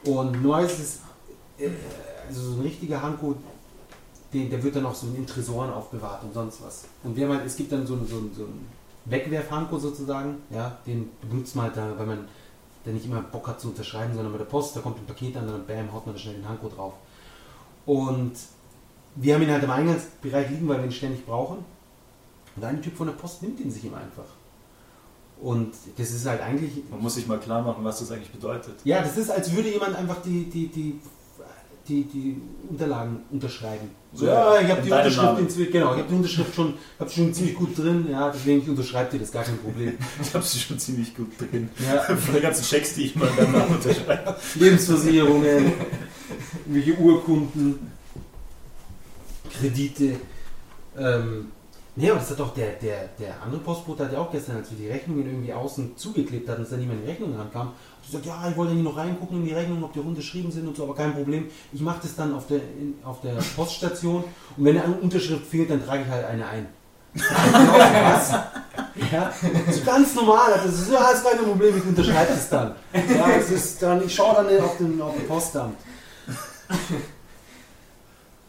Und nur ist es, äh, also so ein richtiger Hanko, den, der wird dann auch so in Tresoren aufbewahrt und sonst was. Und wir haben halt, es gibt dann so einen, so einen, so einen Wegwerfhanko sozusagen, ja, den benutzt man halt da, weil man der nicht immer Bock hat zu unterschreiben, sondern bei der Post, da kommt ein Paket an, dann bam, haut man da schnell den Hanko drauf. Und wir haben ihn halt im Eingangsbereich liegen, weil wir ihn ständig brauchen. Und ein Typ von der Post nimmt ihn sich ihm einfach. Und das ist halt eigentlich.
Man muss sich mal klar machen, was das eigentlich bedeutet.
Ja, das ist, als würde jemand einfach die, die, die die, die Unterlagen unterschreiben. So, ja, ich habe die Unterschrift genau, ich habe die Unterschrift schon, habe schon ziemlich gut drin, ja, deswegen ich unterschreibe dir das gar kein Problem.
ich habe sie schon ziemlich gut drin. Ja. Von den ganzen Checks, die ich mal beim Namen unterschreibe.
Lebensversicherungen, welche Urkunden, Kredite. Ähm, Nee, aber das hat doch der, der, der andere Postbote hat ja auch gestern, als wir die Rechnungen irgendwie außen zugeklebt hatten, dass da niemand in die Rechnung rankam, gesagt, ja, ich wollte ja noch reingucken in die Rechnung, ob die runtergeschrieben sind und so, aber kein Problem. Ich mache das dann auf der, in, auf der Poststation und wenn eine Unterschrift fehlt, dann trage ich halt eine ein. Ja, so ganz normal, das ist, ja, ist kein Problem, ich unterschreibe es dann. Ja, es ist dann, ich schaue dann auf den, auf den Postamt.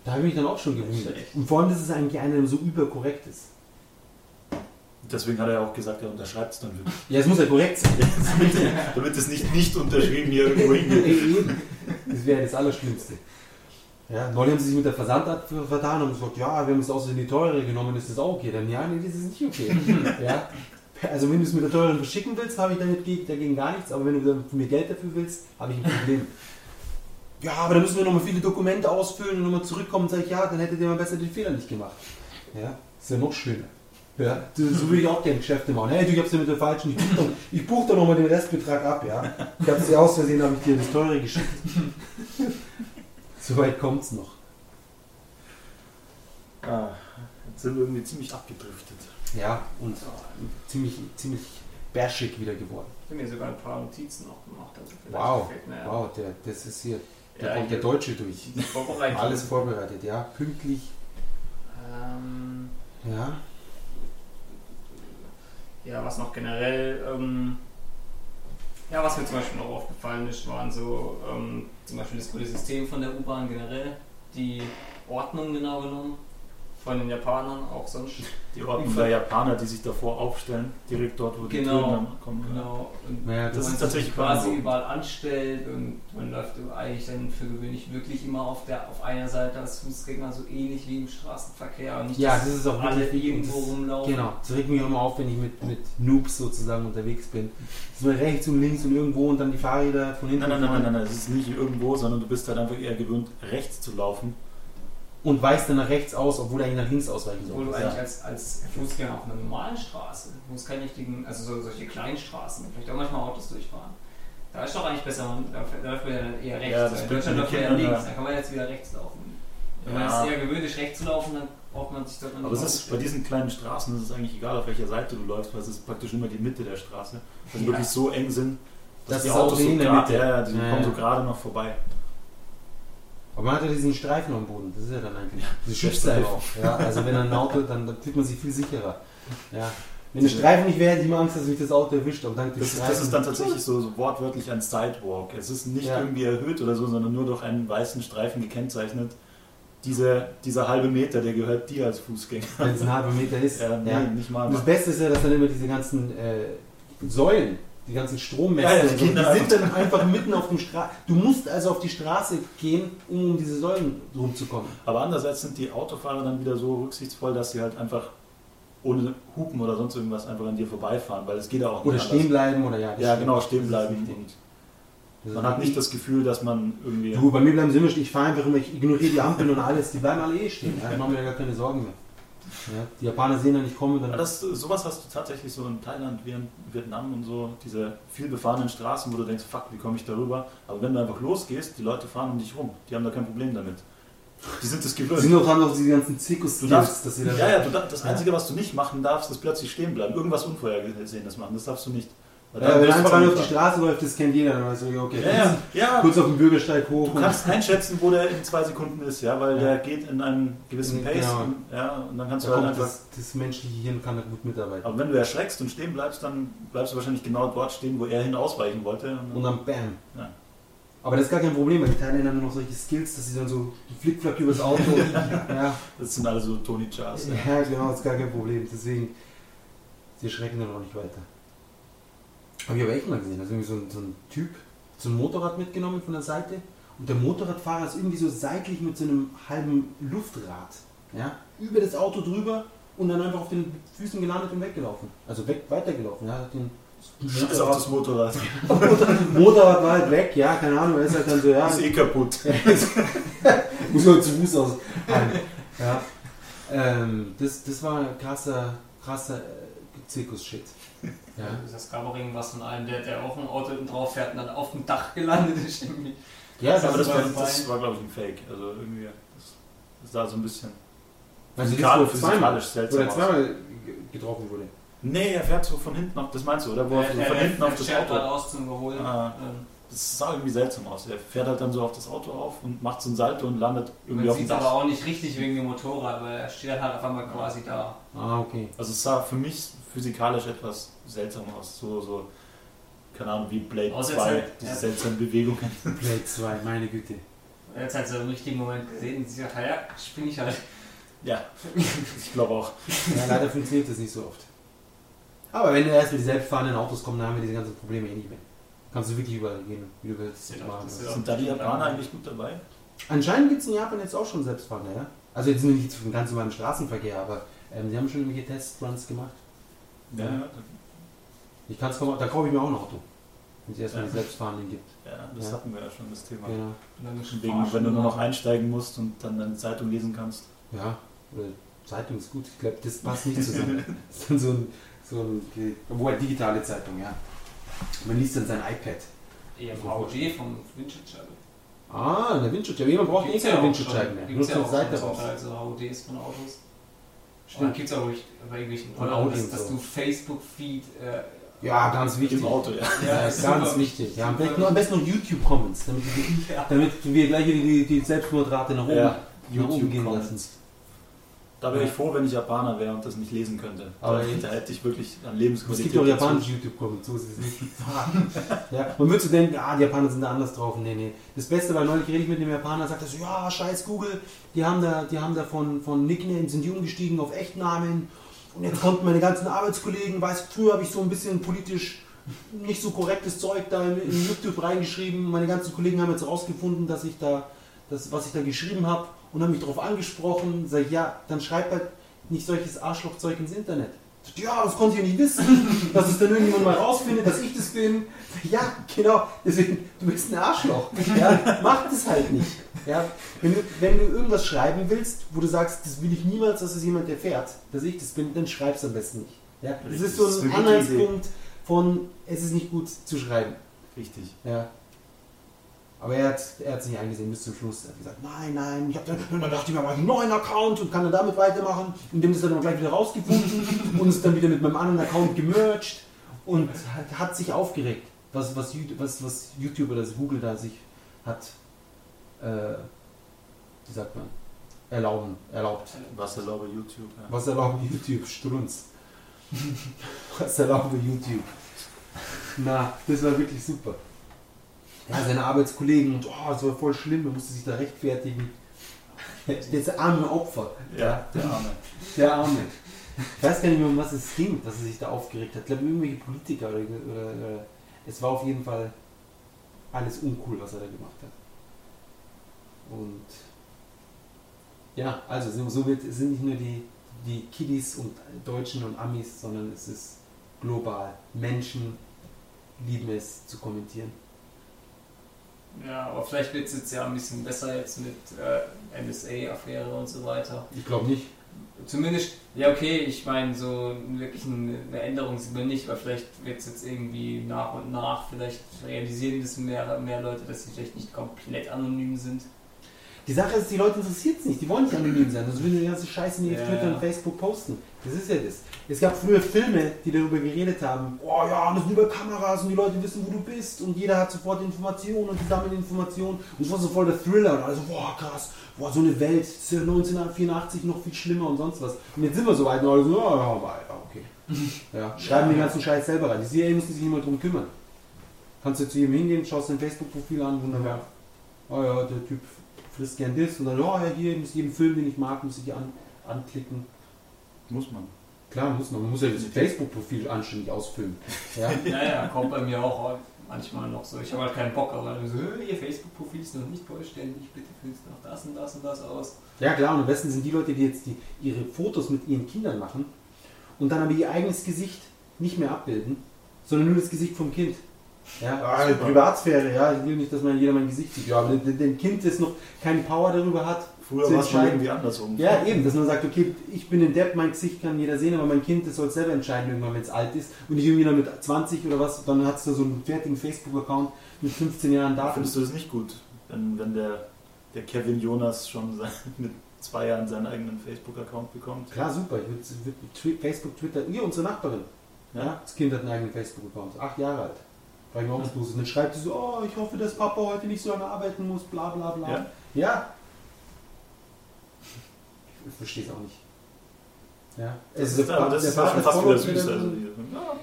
Da habe ich mich dann auch schon gewundert. Und vor allem, dass es eigentlich einer, so überkorrekt ist.
Deswegen hat er auch gesagt, er unterschreibt es dann
wirklich. Ja, es muss ja korrekt sein.
damit, es nicht nicht unterschrieben hier irgendwo hingeht.
Das wäre das Allerschlimmste. Ja, neulich haben sie sich mit der Versandart vertan und gesagt, ja, wir haben es außerdem die teure genommen, ist das auch okay? Dann ja, nee, das ist nicht okay. ja. Also wenn du es mit der teuren verschicken willst, habe ich damit dagegen gar nichts, aber wenn du von mir Geld dafür willst, habe ich ein Problem. Ja, aber dann müssen wir nochmal viele Dokumente ausfüllen und nochmal zurückkommen und sage ich, ja, dann hättet ihr mal besser den Fehler nicht gemacht. Ja, ist ja noch schöner. Ja, so würde ich auch gerne Geschäfte machen. Hey, du, ich hab's dir mit der falschen, ich buche doch, ich buch doch nochmal den Restbetrag ab, ja. Ich hab's dir aus Versehen, habe ich dir das teure geschickt. so weit kommt's noch.
Ah, jetzt sind wir irgendwie ziemlich abgedriftet.
Ja, und ziemlich, ziemlich bärschig wieder geworden.
Ich habe mir sogar ein paar Notizen auch gemacht. Also
wow, wow, der, das ist hier Da
Ja,
kommt der. Deutsche durch.
Vorbereitung.
Alles vorbereitet, ja. Pünktlich,
Ähm,
ja.
Ja, was noch generell, ähm, ja, was mir zum Beispiel noch aufgefallen ist, waren so ähm, zum Beispiel das gute System von der U-Bahn generell, die Ordnung genau genommen, von den Japanern auch sonst.
Die Ordnung der Japaner, die sich davor aufstellen, direkt dort, wo die
Genau,
Türen dann kommen.
Genau. Und
Ja,
Das ist tatsächlich
quasi überall anstellt und man läuft eigentlich dann für gewöhnlich wirklich immer auf der auf einer Seite als Fußgänger so ähnlich wie im Straßenverkehr und nicht
Ja, das ist auch
alle irgendwo
Das-
rumlaufen.
Genau, das regt mich immer auf, wenn ich mit, mit Noobs sozusagen unterwegs bin. Dass man rechts und links und irgendwo und dann die Fahrräder von hinten
Nein, nein, nein, nein, nein, es ist nicht irgendwo, sondern du bist halt einfach eher gewöhnt, rechts zu laufen.
Und weißt dann nach rechts aus, obwohl er eigentlich nach links ausweichen
Obwohl
soll.
du
Ja.
eigentlich als, als Fußgänger auf einer normalen Straße, wo es keine richtigen, also so, solche kleinen Straßen, vielleicht auch manchmal Autos durchfahren, da ist doch eigentlich besser, man, da da läuft man ja dann eher rechts.
Ja, das
in Deutschland läuft man ja links, da kann man jetzt wieder rechts laufen. Wenn man
Ja.
jetzt eher gewöhnt ist, rechts zu laufen, dann braucht man sich dort noch
Aber es ist bei diesen kleinen Straßen ist es eigentlich egal, auf welcher Seite du läufst, weil es ist praktisch immer die Mitte der Straße. Weil die
Ja.
wirklich so eng sind, dass
Das
die Autos so
in der
gerade,
Mitte.
ja, ja, die
Ja,
kommen
ja.
so gerade noch vorbei.
Aber man hat ja diesen Streifen am Boden, das ist ja dann eigentlich. Das schützt einem auch. Ja, also wenn ein Auto, dann, fühlt man sich viel sicherer. Ja. Wenn der Streifen nicht wäre, hätte ich immer Angst, dass mich das Auto erwischt. Aber dank
Das, das ist dann tatsächlich so, so wortwörtlich ein Sidewalk. Es ist nicht
Ja.
irgendwie erhöht oder so, sondern nur durch einen weißen Streifen gekennzeichnet. Diese, dieser halbe Meter, der gehört dir als Fußgänger.
Wenn es ein halber Meter ist.
Ja, nee,
ja.
nicht mal.
Und das Beste ist ja, dass dann immer diese ganzen äh, Säulen, die ganzen Strommesser,
Ja, die
die sind dann einfach mitten auf dem Straße. Du musst also auf die Straße gehen, um um diese Säulen rumzukommen.
Aber andererseits sind die Autofahrer dann wieder so rücksichtsvoll, dass sie halt einfach ohne Hupen oder sonst irgendwas einfach an dir vorbeifahren, weil es geht ja auch
Oder
nicht
stehen
anders.
bleiben oder ja.
Ja, genau, stehen bleiben. Und man hat nicht das Gefühl, dass man irgendwie.
Du, bei mir bleiben sie stehen. Ich fahre einfach immer, ich ignoriere die Ampeln und alles. Die bleiben alle eh stehen. Ja, ich mache mir da gar keine Sorgen mehr. Ja, die Japaner sehen ja nicht kommen. Dann
das, sowas hast du tatsächlich so in Thailand, Vietnam und so, diese viel befahrenen Straßen, wo du denkst, fuck, wie komme ich darüber? Aber wenn du einfach losgehst, die Leute fahren um dich rum, die haben da kein Problem damit. Die sind das
sie
gewöhnt.
sind noch haben noch diese ganzen
Du
Zirkus-Skills,
darfst,
dass sie dann.
ja, ja, du das Einzige, was du nicht machen darfst, ist plötzlich stehen bleiben. Irgendwas Unvorhergesehenes machen, das darfst du nicht. Weil
Ja, wenn einfach einer auf die. Straße läuft, das kennt jeder, dann weißt du, okay.
Ja, ja, ja.
Kurz auf dem Bürgersteig hoch.
Du kannst einschätzen, wo der in zwei Sekunden ist, ja, weil
Ja.
der geht in einem gewissen Pace
Genau.
und, ja, und dann kannst
da
du halt einfach.
das, das menschliche Hirn kann da gut mitarbeiten.
Aber wenn du erschreckst und stehen bleibst, dann bleibst du wahrscheinlich genau dort stehen, wo er hin ausweichen wollte. Und dann-
Und dann bam.
Ja.
Aber das ist gar kein Problem, weil die Thailänder haben noch solche Skills, dass sie dann so flickflack übers Auto. ja,
Das sind alle so Tony Charles. Ja.
ja, genau, das ist gar kein Problem. Deswegen, sie schrecken dann auch nicht weiter. Habe ich aber echt mal gesehen. Da ist irgendwie so ein, so ein Typ, so ein Motorrad mitgenommen von der Seite. Und der Motorradfahrer ist irgendwie so seitlich mit so einem halben Luftrad. Ja, über das Auto drüber und dann einfach auf den Füßen gelandet und weggelaufen. Also weg, weitergelaufen. Ja, den
Scheiß auf das Motorrad.
Motorrad war halt weg, ja, keine Ahnung, er ist halt dann so, ja,
Ist eh kaputt.
muss man zu Fuß aus. Ja. Ähm, das, das war ein krasser, krasser äh, Zirkus-Shit. Ja.
Das gab auch irgendwas von einem, der, der auch ein Auto hinten drauf fährt und dann auf dem Dach gelandet ist. Irgendwie.
Ja,
aber das war, das war glaube ich, ein Fake. Also irgendwie, das, das sah so ein bisschen
also
physikalisch,
das, wo er zweimal,
physikalisch
wo
seltsam
er
aus.
zweimal ge- getroffen wurde.
Nee, er fährt so von hinten auf, das meinst du, oder? Wo er so von hinten auf das Auto.
geradeaus zum Überholen.
Ah.
Ähm,
Das sah irgendwie seltsam aus. Er fährt halt dann so auf das Auto auf und macht so ein Salto und landet irgendwie
Man
auf
sieht
dem
es aber
Dach.
auch nicht richtig wegen dem Motorrad, weil er steht halt auf einmal quasi da.
Ah, okay.
Also es sah für mich physikalisch etwas seltsam aus. So, so keine Ahnung, wie Blade
Außer
2,
jetzt halt-
diese
ja.
seltsamen Bewegungen.
Play 2, meine Güte.
Er hat halt so im richtigen Moment gesehen und sich gedacht, ja, spring ich halt.
Ja, ich glaube auch.
Ja, leider funktioniert das nicht so oft. Aber wenn du erst mit die selbstfahrenden Autos kommst, dann haben wir diese ganzen Probleme eh nicht mehr. Kannst du wirklich überall gehen, wie du willst.
Ja
machen.
Sind da die Japaner eigentlich gut dabei?
Anscheinend gibt es in Japan jetzt auch schon selbstfahrende, ja? Also jetzt nicht den ganz normalen Straßenverkehr, aber ähm, sie haben schon irgendwelche Testruns gemacht.
Ja, ja,
Ich kann's kaum, da kaufe ich mir auch ein Auto. Wenn es erstmal
Ja.
die selbstfahrenden gibt.
ja das
Ja.
hatten wir ja schon, das Thema.
Genau.
Wegen, wenn du nur noch einsteigen musst und dann deine Zeitung lesen kannst.
Ja, oder Zeitung ist gut. Ich glaube, das passt nicht zusammen. das ist dann so ein, so ein obwohl digitale Zeitung, ja. Man liest dann sein iPad.
Eher VG vom Windschutzscheibe.
Ah, eine Windschutzscheibe. Jemand braucht eh keine
auch
Windschutzscheiben mehr. Nur
ja
zur
auch
Seite
schon
raus.
zum Teil so HUDs von Autos.
Stimmt.
Und gibt es auch ruhig bei irgendwelchen
Von Audi
dass, dass
so.
du Facebook-Feed äh,
Ja, ganz wichtig.
Im Auto, ja.
Ja, ist ganz wichtig. Ja, am, besten, am besten noch YouTube-Comments, damit, wir- damit wir gleich wieder die, die Selbstmordrate nach oben,
Ja,
nach oben gehen lassen.
Da wäre ich froh, wenn ich Japaner wäre und das nicht lesen könnte.
Aber
Aber da hätte ich wirklich an Lebensqualität.
Es gibt auch japanische YouTube-Comments, so ist es nicht. ja, man würde so denken, ah, die Japaner sind da anders drauf. Nee, nee. Das Beste, weil neulich rede ich mit einem Japaner, sagt er so, ja, scheiß Google, die haben da, die haben da von, von Nicknames, sind die umgestiegen auf Echtnamen. Und jetzt konnten meine ganzen Arbeitskollegen, weiß, früher habe ich so ein bisschen politisch nicht so korrektes Zeug da in, in YouTube reingeschrieben. Meine ganzen Kollegen haben jetzt rausgefunden, dass ich da, das, was ich da geschrieben habe und haben mich darauf angesprochen. Sag ich, ja, dann schreib halt nicht solches Arschlochzeug ins Internet. Ja, das konnte ich ja nicht wissen, dass es dann irgendjemand mal rausfindet, dass ich das bin. Ja, genau, deswegen, du bist ein Arschloch. Ja, mach das halt nicht. Ja, wenn, du, wenn du irgendwas schreiben willst, wo du sagst, das will ich niemals, dass es jemand erfährt, dass ich das bin, dann schreib es am besten nicht. Ja, das ist so ein Anhaltspunkt von, es ist nicht gut zu schreiben.
Richtig.
Ja. Aber er hat, er sich nicht eingesehen bis zum Schluss. Er hat gesagt, nein, nein, ich hab dann, und dann dachte ich mir, mach ich einen neuen Account und kann dann damit weitermachen. Und dem ist er dann gleich wieder rausgefunden und ist dann wieder mit meinem anderen Account gemerged und hat, hat sich aufgeregt, was, was, was, was YouTube oder das Google da sich hat, äh, wie sagt man, erlauben, erlaubt.
Was erlaube YouTube? Ja.
Was erlaubt YouTube? Strunz. Was erlaubt YouTube? Na, das war wirklich super. Ja, seine Arbeitskollegen, und, oh, das war voll schlimm, er musste sich da rechtfertigen. Das arme Opfer.
ja, der Arme.
Der Arme. Ich weiß gar nicht mehr, um was es ging, dass er sich da aufgeregt hat. Ich glaube, irgendwelche Politiker oder, oder, oder. Es war auf jeden Fall alles uncool, was er da gemacht hat. Und ja, also so- so wird, es sind nicht nur die, die Kiddies und Deutschen und Amis, sondern es ist global. Menschen lieben es zu kommentieren.
Ja, aber vielleicht wird es jetzt ja ein bisschen besser jetzt mit äh, NSA-Affäre und so weiter.
Ich glaube nicht.
Zumindest, ja okay, ich meine, so wirklich eine, Änderung sieht man nicht, aber vielleicht wird es jetzt irgendwie nach und nach, vielleicht realisieren das mehr, mehr Leute, dass sie vielleicht nicht komplett anonym sind.
Die Sache ist, die Leute interessiert es nicht, die wollen nicht anonym sein. Also wenn die ganze Scheiße nicht auf
Ja,
Twitter und Facebook posten. Das ist ja das. Es gab früher Filme, die darüber geredet haben, oh ja, das sind über Kameras und die Leute wissen, wo du bist und jeder hat sofort Informationen und die sammeln Informationen und es war so voll der Thriller und also, boah krass, boah, so eine Welt, das ist ja 1984 noch viel schlimmer und sonst was. Und jetzt sind wir so weit und alle so, ja, ja, ja, okay. Ja, schreiben den ganzen Scheiß selber rein. Die CIA müssen sich nicht mal drum kümmern. Kannst du zu ihm hingehen, schaust dein Facebook-Profil an, wunderbar. Oh ja, der Typ frisst gern das und dann, oh ja, hier, muss jeden Film, den ich mag, muss ich an, anklicken.
Muss man.
Klar, muss man. Man muss ja das Facebook-Profil anständig ausfüllen. Ja?
Ja, ja, kommt bei mir auch manchmal noch so. Ich habe halt keinen Bock, aber dann so, "Äh, ihr Facebook-Profil ist noch nicht vollständig, bitte füllst noch das und das und das aus.
ja, klar, und am besten sind die Leute, die jetzt die, ihre Fotos mit ihren Kindern machen und dann aber ihr eigenes Gesicht nicht mehr abbilden, sondern nur das Gesicht vom Kind. Ja, ah,
super.
Privatsphäre, ja, ich will nicht, dass man jeder mein Gesicht sieht. Ja, aber ein Kind, das noch keine Power darüber hat,
Früher war es schon irgendwie andersrum.
Ja, eben, dass man sagt, okay, ich bin ein Depp, mein Gesicht kann jeder sehen, aber mein Kind, das soll selber entscheiden, irgendwann, wenn es alt ist. Und nicht irgendwie noch mit 20 oder was, dann hast du so einen fertigen Facebook-Account mit 15 Jahren Daten.
Findest du das nicht gut, wenn, wenn der, der Kevin Jonas schon sein, mit zwei Jahren seinen eigenen Facebook-Account bekommt?
Klar, super. Ich würd, würd mit Twi- Facebook, Twitter, ihr, unsere Nachbarin. Ja. Das Kind hat einen eigenen Facebook-Account, acht Jahre alt. Ich los ist. Und dann schreibt sie so, oh, ich hoffe, dass Papa heute nicht so lange arbeiten muss, bla bla bla.
Ja.
ja. Ich verstehe es auch nicht. Ja.
Das
Also
ist, aber das
der
ist fast wieder süß. Also,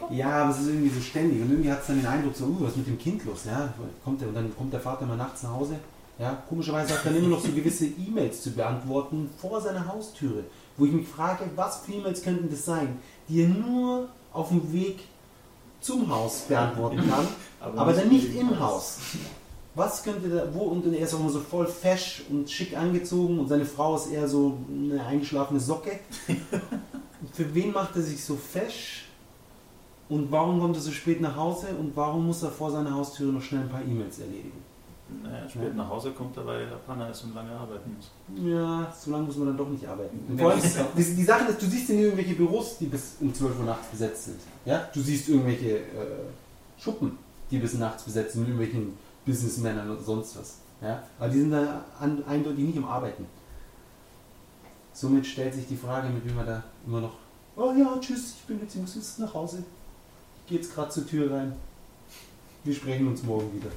ja,
aber es ist irgendwie so ständig und irgendwie hat es dann den Eindruck, so, uh, was ist mit dem Kind los? Ja, kommt der, und dann kommt der Vater mal nachts nach Hause. Ja, komischerweise hat er dann immer noch so gewisse E-Mails zu beantworten vor seiner Haustüre, wo ich mich frage, was für E-Mails könnten das sein, die er nur auf dem Weg zum Haus beantworten kann, aber dann nicht im Haus. Was könnte da, wo, und er ist auch immer so voll fesch und schick angezogen und seine Frau ist eher so eine eingeschlafene Socke. Für wen macht er sich so fesch? Und warum kommt er so spät nach Hause? Und warum muss er vor seiner Haustüre noch schnell ein paar E-Mails erledigen?
Naja, spät nach Hause kommt er, weil Japaner ist und lange arbeiten muss.
Ja, so lange muss man dann doch nicht arbeiten.
Ja,
vor allem, die, die Sache ist, du siehst in irgendwelche Büros, die bis um 12 Uhr nachts besetzt sind. Ja? Du siehst irgendwelche äh, Schuppen, die bis nachts besetzt sind, mit irgendwelchen Businessmännern oder sonst was. Ja? Aber die sind da an, eindeutig nicht im Arbeiten. Somit stellt sich die Frage, mit wem man da immer noch, oh ja, tschüss, ich bin jetzt, ich muss jetzt nach Hause. geht's gerade zur Tür rein. Wir sprechen uns morgen wieder.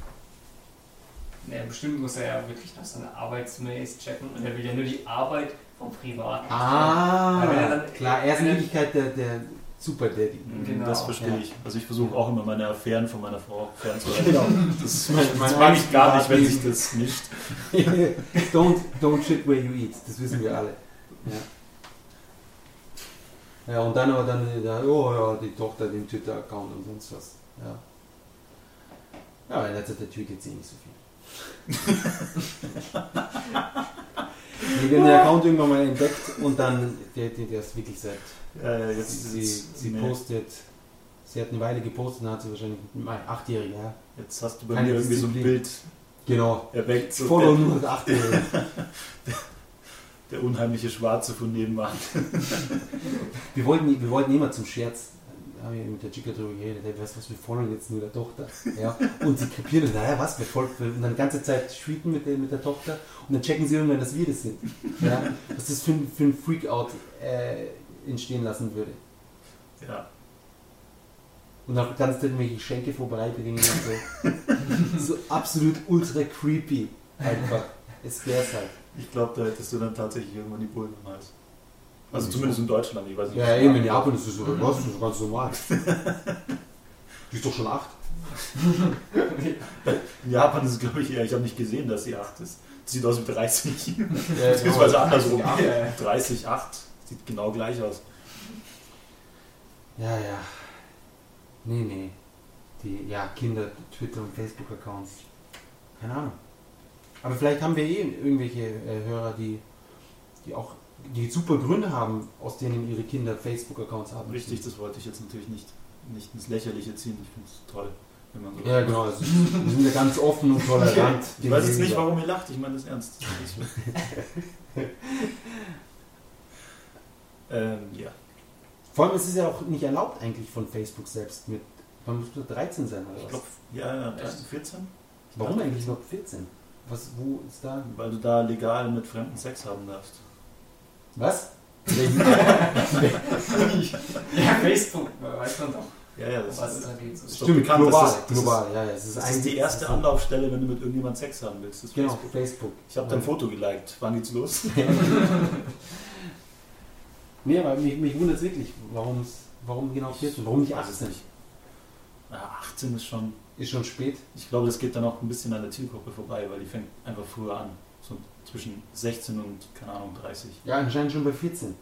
Naja, bestimmt muss er ja wirklich noch seine Arbeitsmails checken und er will ja nur die Arbeit vom Privaten.
Ah,
er dann-
klar, er ist in Wirklichkeit der, der Super Daddy.
Genau.
Das verstehe
Ja.
ich. Also ich versuche auch immer meine Affären von meiner Frau fernzuhalten.
Genau.
Das, das mag ich gar nicht, wenn sich das mischt.
don't, don't shit where you eat, das wissen wir alle. Ja, ja und dann aber dann, oh ja, die Tochter, den Twitter-Account und sonst was. Ja. Ja, in letzter Zeit tweetet sie nicht so viel. wir haben den Account irgendwann mal entdeckt und dann, der, der, der ist wirklich seit,
Ja, ja, jetzt,
sie,
jetzt,
sie
nee.
postet, sie hat eine Weile gepostet und hat sie wahrscheinlich, mein Achtjähriger, ja.
jetzt hast du bei
Keine
mir irgendwie so ein
Disziplin.
Bild
Genau.
erweckt. So
Follow
der,
nur Achtjähriger.
der unheimliche Schwarze von nebenan.
Wir wollten, wir wollten immer zum Scherz, da haben wir mit der Chica drüber geredet, hey, weißt du was, wir folgen jetzt nur der Tochter. Ja? Und sie kapieren dann, naja, was, wir folgen, und dann die ganze Zeit tweeten mit der, mit der Tochter und dann checken sie irgendwann, dass wir das sind. Ja? Was das für, ein- für ein Freakout äh, entstehen lassen würde.
Ja,
Und auch die ganze Zeit irgendwelche Geschenke vorbeibringen und so. so absolut ultra creepy einfach. Es wär's halt.
ich glaube, da hättest du dann tatsächlich irgendwann die Bullen am Hals. Also zumindest in Deutschland, ich weiß nicht.
Ja, eben in Japan ist das so, was, das ist ganz normal. Die ist doch schon acht.
In Japan ist es, glaube ich, eher, ich habe nicht gesehen, dass sie 8 ist. Sieht aus wie 30.
Ja,
Beziehungsweise andersrum.
Ja.
30, 8. Sieht genau gleich aus.
Ja, ja. Nee, nee. Die, ja, Kinder, Twitter und Facebook-Accounts. Keine Ahnung. Aber vielleicht haben wir eh irgendwelche äh, Hörer, die, die auch die super Gründe haben, aus denen ihre Kinder Facebook-Accounts haben.
Richtig, das wollte ich jetzt natürlich nicht, nicht ins Lächerliche ziehen. Ich finde es toll, wenn man so.
Ja, genau. Also, wir sind ja ganz offen und tolerant.
Ich weiß jetzt nicht, warum ihr lacht, ich meine das ernst. ähm, ja.
Vor allem ist es ja auch nicht erlaubt eigentlich von Facebook selbst mit. Man muss nur 13 sein oder
Ich
was?
glaube, ja, ja,
Echt?
14?
Warum eigentlich noch 14? Was, wo ist da?
Weil du da legal mit Fremden Sex haben darfst.
Was?
Ja, Facebook, weiß man doch,
Ja, ja, das
was
ist,
da geht.
Stimmt,
bekannt,
global,
das, das,
global, ja, ja. Es
ist, das ist die erste Anlaufstelle, wenn du mit irgendjemand Sex haben willst. Das ist
Genau,
Facebook.
Facebook.
Ich habe dein Foto geliked. Wann geht's los?
Nee, aber mich, mich wundert es wirklich, warum warum genau 14, warum nicht
weiß es
18?
nicht. Ja, 18 ist schon.
Ist schon spät.
Ich glaube, das geht dann auch ein bisschen an der Zielgruppe vorbei, weil die fängt einfach früher an. So zwischen 16 und, keine Ahnung, 30.
Ja, anscheinend schon bei 14.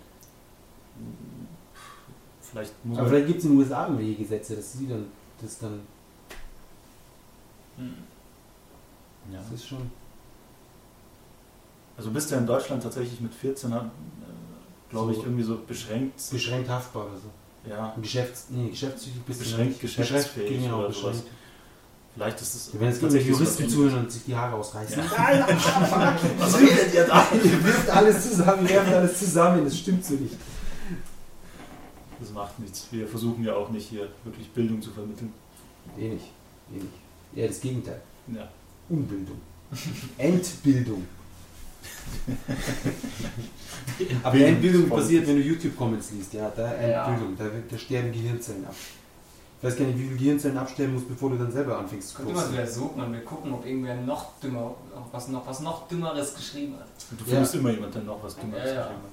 Vielleicht muss
Aber vielleicht gibt es in den USA irgendwelche Gesetze, dass sie dann, das dann,
Ja.
das ist schon,
Also bist du in Deutschland tatsächlich mit 14, äh, glaube ich,
So.
irgendwie so beschränkt.
beschränkt haftbar oder so.
Ja,
Geschäfts, nee, geschäftstüchlich bist du
Beschränkt
nicht.
geschäftsfähig
genau,
oder sowas. Vielleicht ist es.
Wenn jetzt
so
Juristen zuhören und sich die Haare ausreißen.
Ja. Was redet ihr da?
Ihr wirft alles zusammen, ihr werft alles zusammen, das stimmt so nicht.
Das macht nichts. Wir versuchen ja auch nicht hier wirklich Bildung zu vermitteln.
Wenig, wenig. Ja, das Gegenteil.
Ja.
Unbildung. Entbildung. Aber
Bildung
Entbildung passiert, wenn du YouTube-Comments liest. Ja, da
Ja.
Entbildung, da, da sterben Gehirnzellen ab. Ich weiß gar nicht, wie viele Gehirnzellen absterben musst, bevor du dann selber anfängst zu
Könnte man wieder suchen und wir gucken, ob irgendwer noch dümmer, was noch, was noch Dümmeres geschrieben hat.
Du
Ja.
findest immer jemanden, der noch was Dummes
Ja, ja.
geschrieben hat.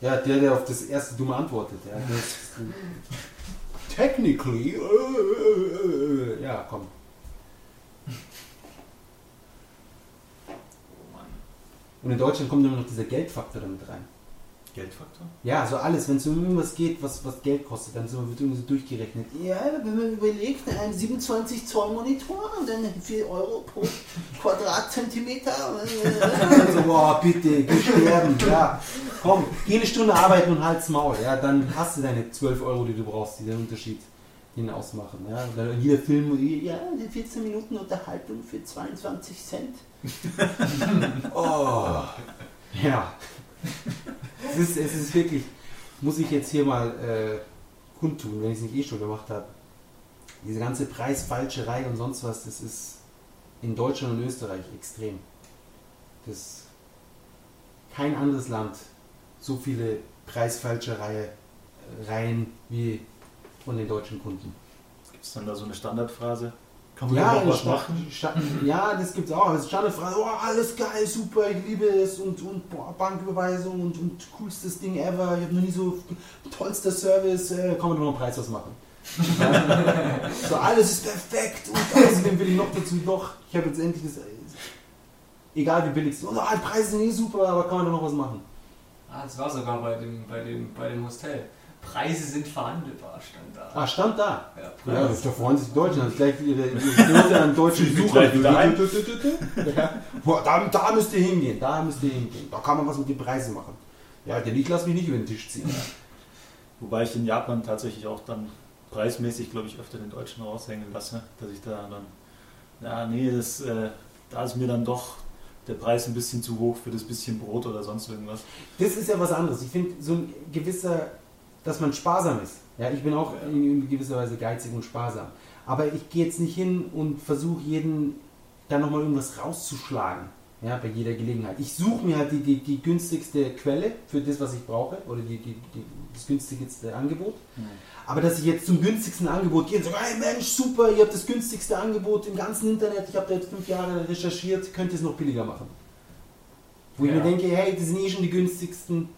Ja, der, der auf das erste Dumme antwortet. Ja, technically. Äh, äh, äh, ja, komm.
Oh Mann.
Und in Deutschland kommt immer noch dieser Geldfaktor damit rein.
Geldfaktor?
Ja, also alles, wenn es um irgendwas geht, was, was Geld kostet, dann wird irgendwie so durchgerechnet. Ja, wenn man überlegt, ein 27 Zoll Monitor und dann 4 Euro pro Quadratzentimeter. also, boah, bitte, geh sterben, ja. Komm, geh eine Stunde arbeiten und halt's Maul, ja, dann hast du deine 12 Euro, die du brauchst, die den Unterschied hin ausmachen. Ja. Jeder Film, ja, die 14 Minuten Unterhaltung für 22 Cent. oh, ja. Es ist, es ist wirklich, muss ich jetzt hier mal äh, kundtun, wenn ich es nicht eh schon gemacht habe. Diese ganze Preisfalscherei und sonst was, das ist in Deutschland und Österreich extrem. Das kein anderes Land so viele Preisfalschereien wie von den deutschen Kunden.
Gibt es dann da so eine Standardphrase?
Kann man ja, was machen? ja, das gibt es auch. Das Standardphrase, oh, alles geil, super, ich liebe es und, und boah, Banküberweisung und, und coolstes Ding ever, ich habe noch nie so tollster Service, äh, kann man nur noch einen Preis was machen. so, alles ist perfekt und außerdem will ich noch dazu noch, ich habe jetzt endlich das, egal wie billig es ist, oh, Preise sind eh super, aber kann man da noch was machen.
Ah, das war sogar bei dem, bei dem, bei dem Hostel. Preise sind verhandelbar, stand da.
Ah, stand da? Ja, ja da freuen sich die Deutschen. Dann gleich ihre Quote an deutschen Sucher. ja. da, da müsst ihr hingehen, da müsst ihr hingehen. Da kann man was mit den Preisen machen. Ja, der ich lasse mich nicht über den Tisch ziehen.
Wobei ich in Japan tatsächlich auch dann preismäßig, glaube ich, öfter den Deutschen raushängen lasse, dass ich da dann, ja, nee, das, äh, da ist mir dann doch der Preis ein bisschen zu hoch für das bisschen Brot oder sonst irgendwas.
Das ist ja was anderes. Ich finde, so ein gewisser, dass man sparsam ist. Ja, ich bin auch in gewisser Weise geizig und sparsam. Aber ich gehe jetzt nicht hin und versuche jeden da nochmal irgendwas rauszuschlagen. Ja, bei jeder Gelegenheit. Ich suche mir halt die, die, die, günstigste Quelle für das, was ich brauche, oder die, die, das günstigste Angebot. Mhm. Aber dass ich jetzt zum günstigsten Angebot gehe und sage, hey Mensch, super, ihr habt das günstigste Angebot im ganzen Internet, ich habe da jetzt fünf Jahre recherchiert, könnt ihr es noch billiger machen. Wo ja. ich mir denke, hey, das sind eh schon die günstigsten,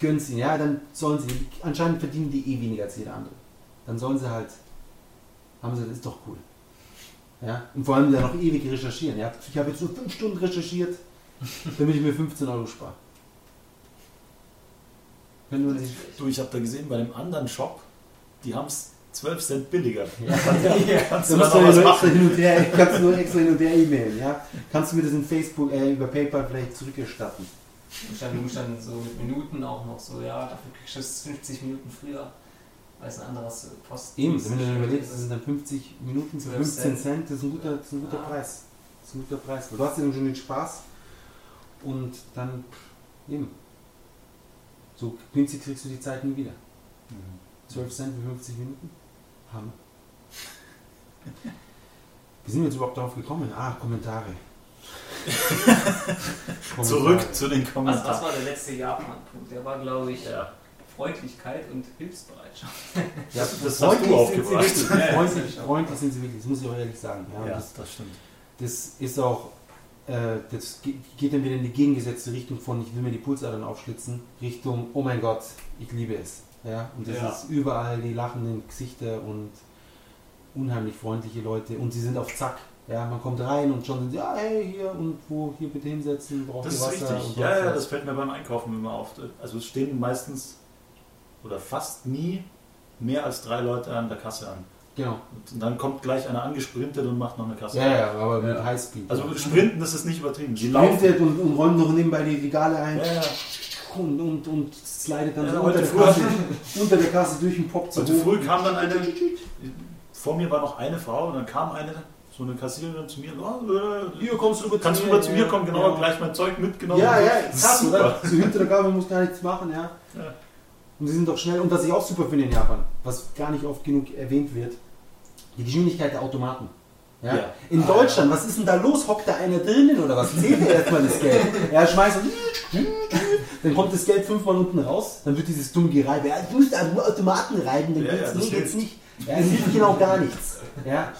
gönnen sie, ja, dann sollen sie, anscheinend verdienen die eh weniger als jeder andere. Dann sollen sie halt, haben sie, das ist doch cool. Ja, und vor allem dann noch ewig recherchieren. Ja. Ich habe jetzt nur fünf Stunden recherchiert, damit ich mir 15 Euro spare.
Wenn du, du ich habe da gesehen, bei dem anderen Shop, die haben es 12 Cent billiger. Ja, ja.
Kannst du da noch was machen? Hin und her, kannst du nur extra hin und her e-mailen. Ja? Kannst du mir das in Facebook, äh, über PayPal vielleicht zurückerstatten?
Du musst dann so mit Minuten auch noch so, ja, dafür kriegst du es 50 Minuten früher als ein anderes Post.
Eben, wenn du dann überlegst, das sind dann 50 Minuten für 15 Cent, das ist ein guter, das ist ein guter ja. Preis. Das ist ein guter Preis. du hast ja dann schon den Spaß und dann eben. So günstig kriegst du die Zeit nie wieder. Mhm. 12 Cent für 50 Minuten? Hammer. Wie sind wir jetzt überhaupt darauf gekommen? Ah, Kommentare.
Zurück zu den Kommentaren.
Was, was war der letzte Japan-Punkt? Der war, glaube ich, ja. Freundlichkeit und Hilfsbereitschaft.
Ja, das, das hast du aufgebracht. Freundlich, freundlich sind sie wirklich, das muss ich auch ehrlich sagen.
Ja, ja das, das stimmt.
Das ist auch äh, das geht dann wieder in die gegengesetzte Richtung von ich will mir die Pulsadern aufschlitzen, Richtung oh mein Gott, ich liebe es. Ja? Und das ja. ist überall die lachenden Gesichter und unheimlich freundliche Leute und sie sind auf Zack. Ja, man kommt rein und schon sind sie, ja, hey, hier und wo, hier bitte hinsetzen,
braucht ihr Wasser. Das ist richtig, ja, ja, das fällt mir beim Einkaufen immer auf. Also es stehen meistens oder fast nie mehr als drei Leute an der Kasse an.
Genau.
Und dann kommt gleich einer angesprintet und macht noch eine Kasse.
Ja, ja, aber mit ja. Highspeed.
Also sprinten, das ist nicht übertrieben.
Die Sprintet und, und räumt noch nebenbei die Regale ein. Ja, ja. Und, und, und slidet dann ja, so unter, der Kasse, unter der Kasse durch den Pop
zu. Also früh kam dann eine, vor mir war noch eine Frau und dann kam eine, so eine Kassiererin zu mir, oh, äh, hier kommst du kannst zu mir, rüber zu mir kommen, genau, gleich mein Zeug mitgenommen.
Ja, ja, krass, oder? So hinter der Gabel muss gar nichts machen, ja. Und sie sind doch schnell, und was ich auch super finde in Japan, was gar nicht oft genug erwähnt wird, die Geschwindigkeit der Automaten. Ja? ja. In Deutschland, was ist denn da los? Hockt da einer drinnen oder was? Zählt er erstmal das Geld? Er schmeißt und dann kommt das Geld fünfmal unten raus, dann wird dieses dumme Gereibe. Ja, ich muss da nur Automaten reiben, dann ja, geht's ja, nicht, geht's nicht. Ja, es hilft genau gar nichts. Ja?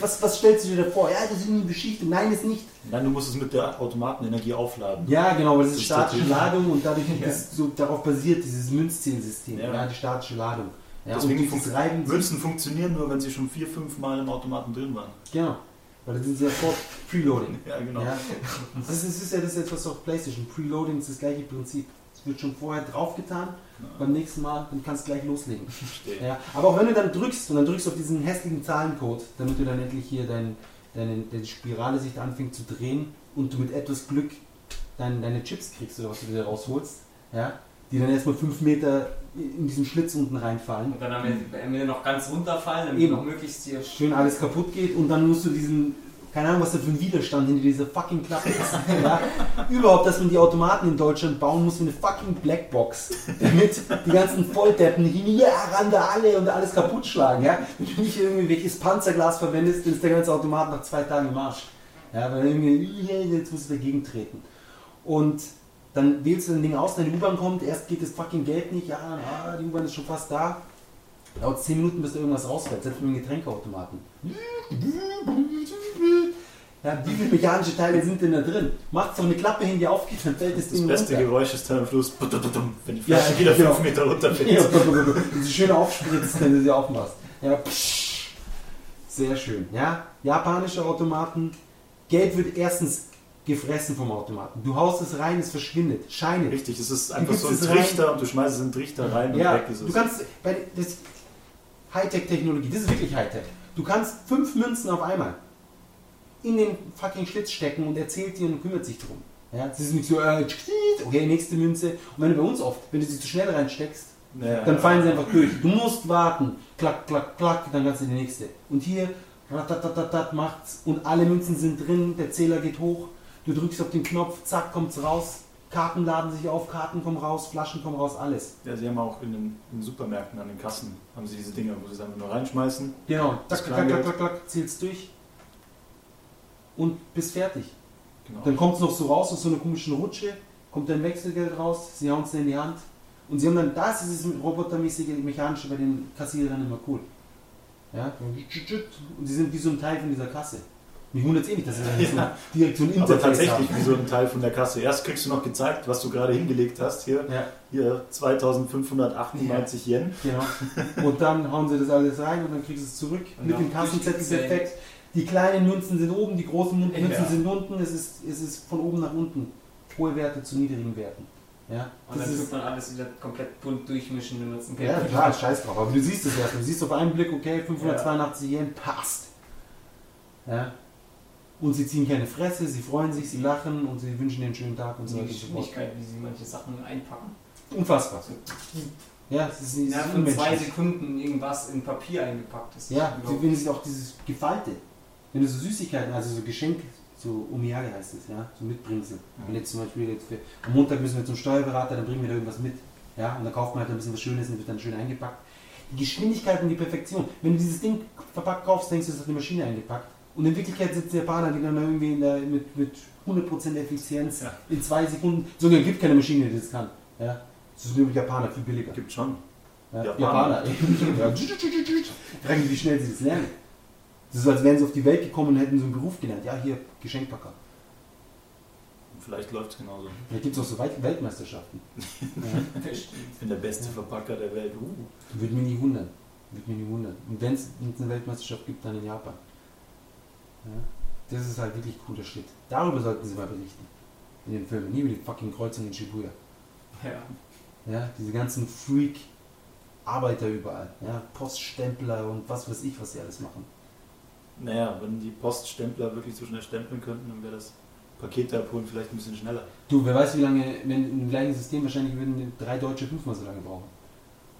Was, was stellst du dir da vor? Ja, das ist eine Beschichtung. Nein, ist nicht.
Nein, du musst es mit der Automatenenergie aufladen.
Ja, genau, weil das ist statische Ladung und dadurch ja. ist so darauf basiert dieses Münzzählsystem, ja. ja, die statische Ladung.
Ja, Deswegen fun Reiben Münzen funktionieren nur, wenn sie schon vier, fünf Mal im Automaten drin waren.
Genau. Weil das sind ja vor Preloading.
ja, genau. Ja.
Das, ist, das ist ja das etwas auf PlayStation. Preloading ist das gleiche Prinzip. Es wird schon vorher draufgetan. Beim nächsten Mal, dann kannst du gleich loslegen. Ja. Aber auch wenn du dann drückst und dann drückst du auf diesen hässlichen Zahlencode, damit du dann endlich hier dein, deine, deine Spirale sich anfängt zu drehen und du mit etwas Glück dein, deine Chips kriegst oder was du dir rausholst, ja, die dann erstmal fünf Meter in diesen Schlitz unten reinfallen.
Und dann am Ende noch ganz runterfallen, damit Eben. noch möglichst hier
schön alles kaputt geht und dann musst du diesen, keine Ahnung, was da für ein Widerstand hinter dieser fucking Klappe ist. ja? Überhaupt, dass man die Automaten in Deutschland bauen muss wie eine fucking Blackbox, damit die ganzen Volldeppen hier ran da alle und alles kaputt schlagen. Ja? Wenn du nicht irgendwie welches Panzerglas verwendest, dann ist der ganze Automat nach zwei Tagen im Arsch. Ja, weil irgendwie, jetzt musst du dagegen treten. Und dann wählst du ein Ding aus, deine U-Bahn kommt, erst geht das fucking Geld nicht, ja, na, die U-Bahn ist schon fast da. Dauert 10 Minuten, bis da irgendwas rausfällt, selbst mit dem Getränkeautomaten. Ja, wie viele mechanische Teile sind denn da drin? Macht so eine Klappe hin, die aufgeht, dann fällt das,
Das
Ding
beste
runter.
Geräusch ist dann am Schluss, wenn die
Ja,
Flasche wieder
genau.
5 Meter runterfällt.
Ja, wenn sie schön aufspritzt, wenn du sie aufmachst. Ja, sehr schön. Ja, japanische Automaten. Geld wird erstens gefressen vom Automaten. Du haust es rein, es verschwindet. Scheine.
Richtig, es ist einfach so ein
rein.
Trichter und du schmeißt es in den Trichter rein und
Ja,
weg ist es.
du kannst bei das Hightech-Technologie, das ist wirklich Hightech. Du kannst fünf Münzen auf einmal in den fucking Schlitz stecken und erzählt dir und kümmert sich drum. Ja, das ist nicht so, äh, okay, nächste Münze. Und wenn du bei uns oft, wenn du sie zu schnell reinsteckst,
Ja,
dann fallen sie einfach durch. Du musst warten. Klack, klack, klack, dann kannst du die nächste. Und hier, ratatatatat, macht's und alle Münzen sind drin, der Zähler geht hoch, du drückst auf den Knopf, zack, kommt's raus. Karten laden sich auf, Karten kommen raus, Flaschen kommen raus, alles.
Ja, sie haben auch in den, in den Supermärkten an den Kassen haben sie diese Dinger, wo sie es einfach nur reinschmeißen.
Genau, zack, klack, klack, klack, klack, zählst durch und bist fertig.
Genau.
Dann kommt es noch so raus aus so einer komischen Rutsche, kommt dein Wechselgeld raus, sie hauen es in die Hand. Und sie haben dann, das ist dieses robotermäßige, mechanische bei den Kassierern immer cool. Ja? Und sie sind wie so ein Teil von dieser Kasse. Mich wundert es eh nicht, dass sie
Ja.
so direkt so ein
Aber
Interface
tatsächlich
haben.
wie so ein Teil von der Kasse. Erst kriegst du noch gezeigt, was du gerade hingelegt hast. Hier,
Ja,
hier 2598 Yen.
genau. Und dann hauen sie das alles rein und dann kriegst du es zurück
Und
mit dem Kassenzettel perfekt. Die kleinen Münzen sind oben, die großen Münzen
Ja.
sind unten. Es ist, es ist von oben nach unten. Hohe Werte zu niedrigen Werten. Ja,
Und dann tut man alles wieder komplett bunt durchmischen, wenn man es
Ja, klar, scheiß drauf. Aber du siehst es erst. Du siehst auf einen Blick, okay, 582 Yen passt. Ja. Und sie ziehen keine Fresse, sie freuen sich, sie lachen und sie wünschen dir einen schönen Tag und so
Die
weiter fort.
Geschwindigkeit, wie sie manche Sachen einpacken.
Unfassbar. Ja, es ist, es
Ja,
ist
zwei. Sekunden irgendwas in Papier eingepackt ist.
Ja,
Überhaupt
wenn es auch dieses Gefalte, wenn du so Süßigkeiten, also so Geschenke, so Omiyage heißt es, ja, so Mitbringsel. Und jetzt zum Beispiel, jetzt für, am Montag müssen wir zum Steuerberater, dann bringen wir da irgendwas mit. Ja, und dann kauft man halt ein bisschen was Schönes und wird dann schön eingepackt. Die Geschwindigkeit und die Perfektion. Wenn du dieses Ding verpackt kaufst, denkst du, es hat eine Maschine eingepackt. Und in Wirklichkeit sitzen die Japaner, die dann irgendwie der, mit, mit 100% Effizienz
Ja.
in zwei Sekunden, sogar gibt keine Maschine, die das kann. Ja, das ist nur Japaner viel billiger.
Gibt schon.
Ja,
Japaner.
Japaner. Ja. Wie schnell sie das lernen. Das ist so, als wären sie auf die Welt gekommen und hätten so einen Beruf gelernt. Ja, hier, Geschenkpacker.
Vielleicht läuft es genauso.
Da gibt es auch so Welt Weltmeisterschaften. Ja.
Ich bin der beste Verpacker der Welt. Uh.
Würde mich nie wundern. Würde mich nie wundern. Und wenn es eine Weltmeisterschaft gibt, dann in Japan. Ja. Das ist halt wirklich cooler Shit. Darüber sollten sie mal berichten. In den Filmen. Nie über die fucking Kreuzung in Shibuya.
Ja.
Ja, diese ganzen Freak-Arbeiter überall. Ja, Poststempler und was weiß ich, was sie alles machen.
Naja, wenn die Poststempler wirklich so schnell stempeln könnten, dann wäre das Pakete abholen vielleicht ein bisschen schneller.
Du, wer weiß, wie lange, wenn im gleichen System wahrscheinlich würden drei Deutsche fünfmal so lange brauchen.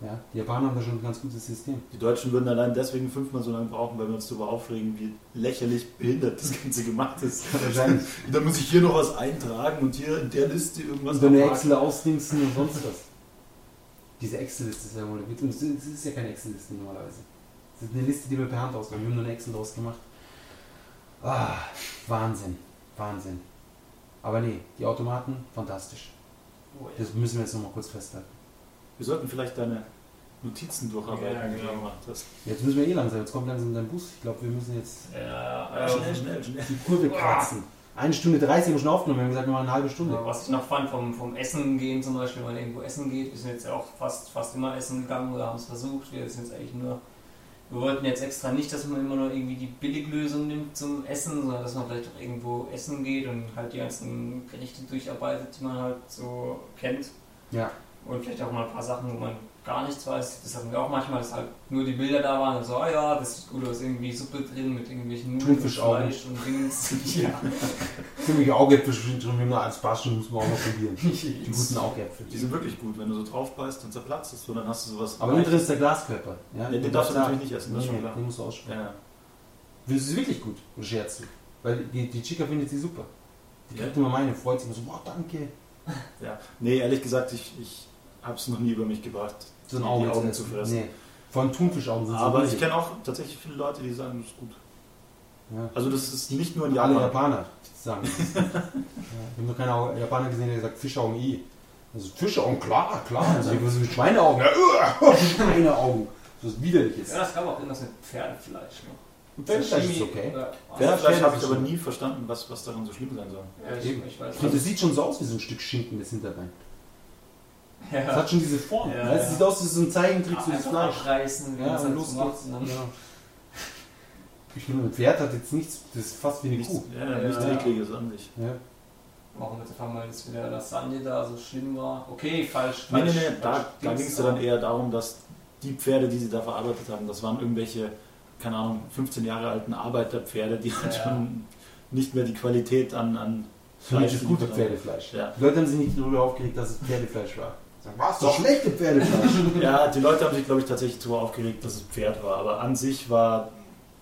Ja, die Japaner haben da schon ein ganz gutes System.
Die Deutschen würden allein deswegen fünfmal so lange brauchen, weil wir uns darüber aufregen, wie lächerlich behindert das Ganze gemacht ist.
Wahrscheinlich.
Da muss ich hier noch was eintragen und hier in der Liste irgendwas
Und dann eine. Excel ausdingsen und sonst was. Diese Excel-Liste ist ja wohl, und es ist ja keine Excel-Liste normalerweise. Das ist eine Liste, die wir per Hand ausmachen. Wir haben nur eine Excel draus gemacht. Ah, Wahnsinn, Wahnsinn. Aber nee, die Automaten, fantastisch.
Oh, ja.
Das müssen wir jetzt nochmal kurz festhalten.
Wir sollten vielleicht deine Notizen durcharbeiten,
Ja,
die du
genau.
gemacht hast.
Jetzt müssen wir eh langsam, jetzt kommt langsam dein Bus. Ich glaube, wir müssen jetzt
Ja,
Ja, schnell, schnell, schnell.
die Kurve kratzen. Eine Stunde 30 haben wir schon aufgenommen, wir haben gesagt, wir machen eine halbe Stunde.
Ja, was ich noch fand vom, vom Essen gehen zum Beispiel, wenn man irgendwo essen geht, wir sind jetzt ja auch fast, fast immer essen gegangen oder haben es versucht. Wir sind jetzt eigentlich nur, wir wollten jetzt extra nicht, dass man immer nur irgendwie die Billiglösung nimmt zum Essen, sondern dass man vielleicht auch irgendwo essen geht und halt die ganzen Gerichte durcharbeitet, die man halt so kennt.
Ja.
Und vielleicht auch mal ein paar Sachen, wo man gar nichts weiß. Das hatten wir auch manchmal, dass halt nur die Bilder da waren und so, ah ja, das sieht gut aus, irgendwie Suppe drin mit irgendwelchen Nudeln und. Fleisch und Dings. ja.
Ziemliche Augäpfel schon drin, wir haben als Bastion müssen wir auch noch probieren. Die guten Augäpfel.
Die sind wirklich gut, wenn du so drauf beißt und zerplatzt es so, dann hast du sowas.
Aber unten ist der Glaskörper. Ja,
Den, den darfst du natürlich nicht essen, das ist
Nee,
schon
nee,
klar.
den musst du aussprechen.
Ja.
Das ist wirklich gut, scherzt du? Weil die, die Chica findet sie super. Die
Ja.
kriegt immer meine, freut sich immer so, boah, danke.
ja. Nee, ehrlich gesagt, ich, ich habe es noch nie über mich gebracht,
So ein
die
Auge
Augen
zu
fressen.
Nee. Allem Thunfischaugen sind
Aber
so
ich kenne auch tatsächlich viele Leute, die sagen, das ist gut.
ja.
Also das ist nicht nur in
Alle
Japan.
Japaner sagen das. ja. Ich habe noch keine Japaner gesehen, der gesagt Fischaugen i. Also Fischaugen, klar, klar. Also, was ist mit Schweineaugen? Ja, Schweineaugen. was Widerliches.
Ja, es gab auch irgendwas mit Pferdefleisch noch.
Pferdefleisch ist okay.
Pferdefleisch habe ich aber nie verstanden, was, was daran so schlimm sein soll.
Ja, ich, ich
Ich das sieht schon so aus wie so ein Stück Schinken, das Hinterbein. Das
Ja.
hat schon diese Form.
Ja,
weißt, du,
ja.
sieht aus wie so ein Zeichentrick für das
Einfach
Fleisch.
abreißen,
Ja,
man es
und
dann
los geht's. Ich ein Pferd hat jetzt nichts, das ist fast wie eine
Nichts,
Kuh.
ja,
Ja.
nichts Ekliges an sich.
Ja.
Warum jetzt auf einmal das wieder Lasagne da so schlimm war? Okay, falsch.
Nee, nee,
falsch,
nee, da,
falsch
da ging es ja dann eher darum, dass die Pferde, die sie da verarbeitet haben, das waren irgendwelche, keine Ahnung, 15 Jahre alten Arbeiterpferde, die halt schon nicht mehr die Qualität an, an
Fleisch ist
geliefert
gute. Pferdefleisch.
Ja.
Die Leute haben sich nicht darüber aufgeregt, dass es Pferdefleisch war. Sagen, was? Doch schlechte Pferdefleisch.
Ja, die Leute haben sich, glaube ich, tatsächlich zu aufgeregt, dass es Pferd war. Aber an sich war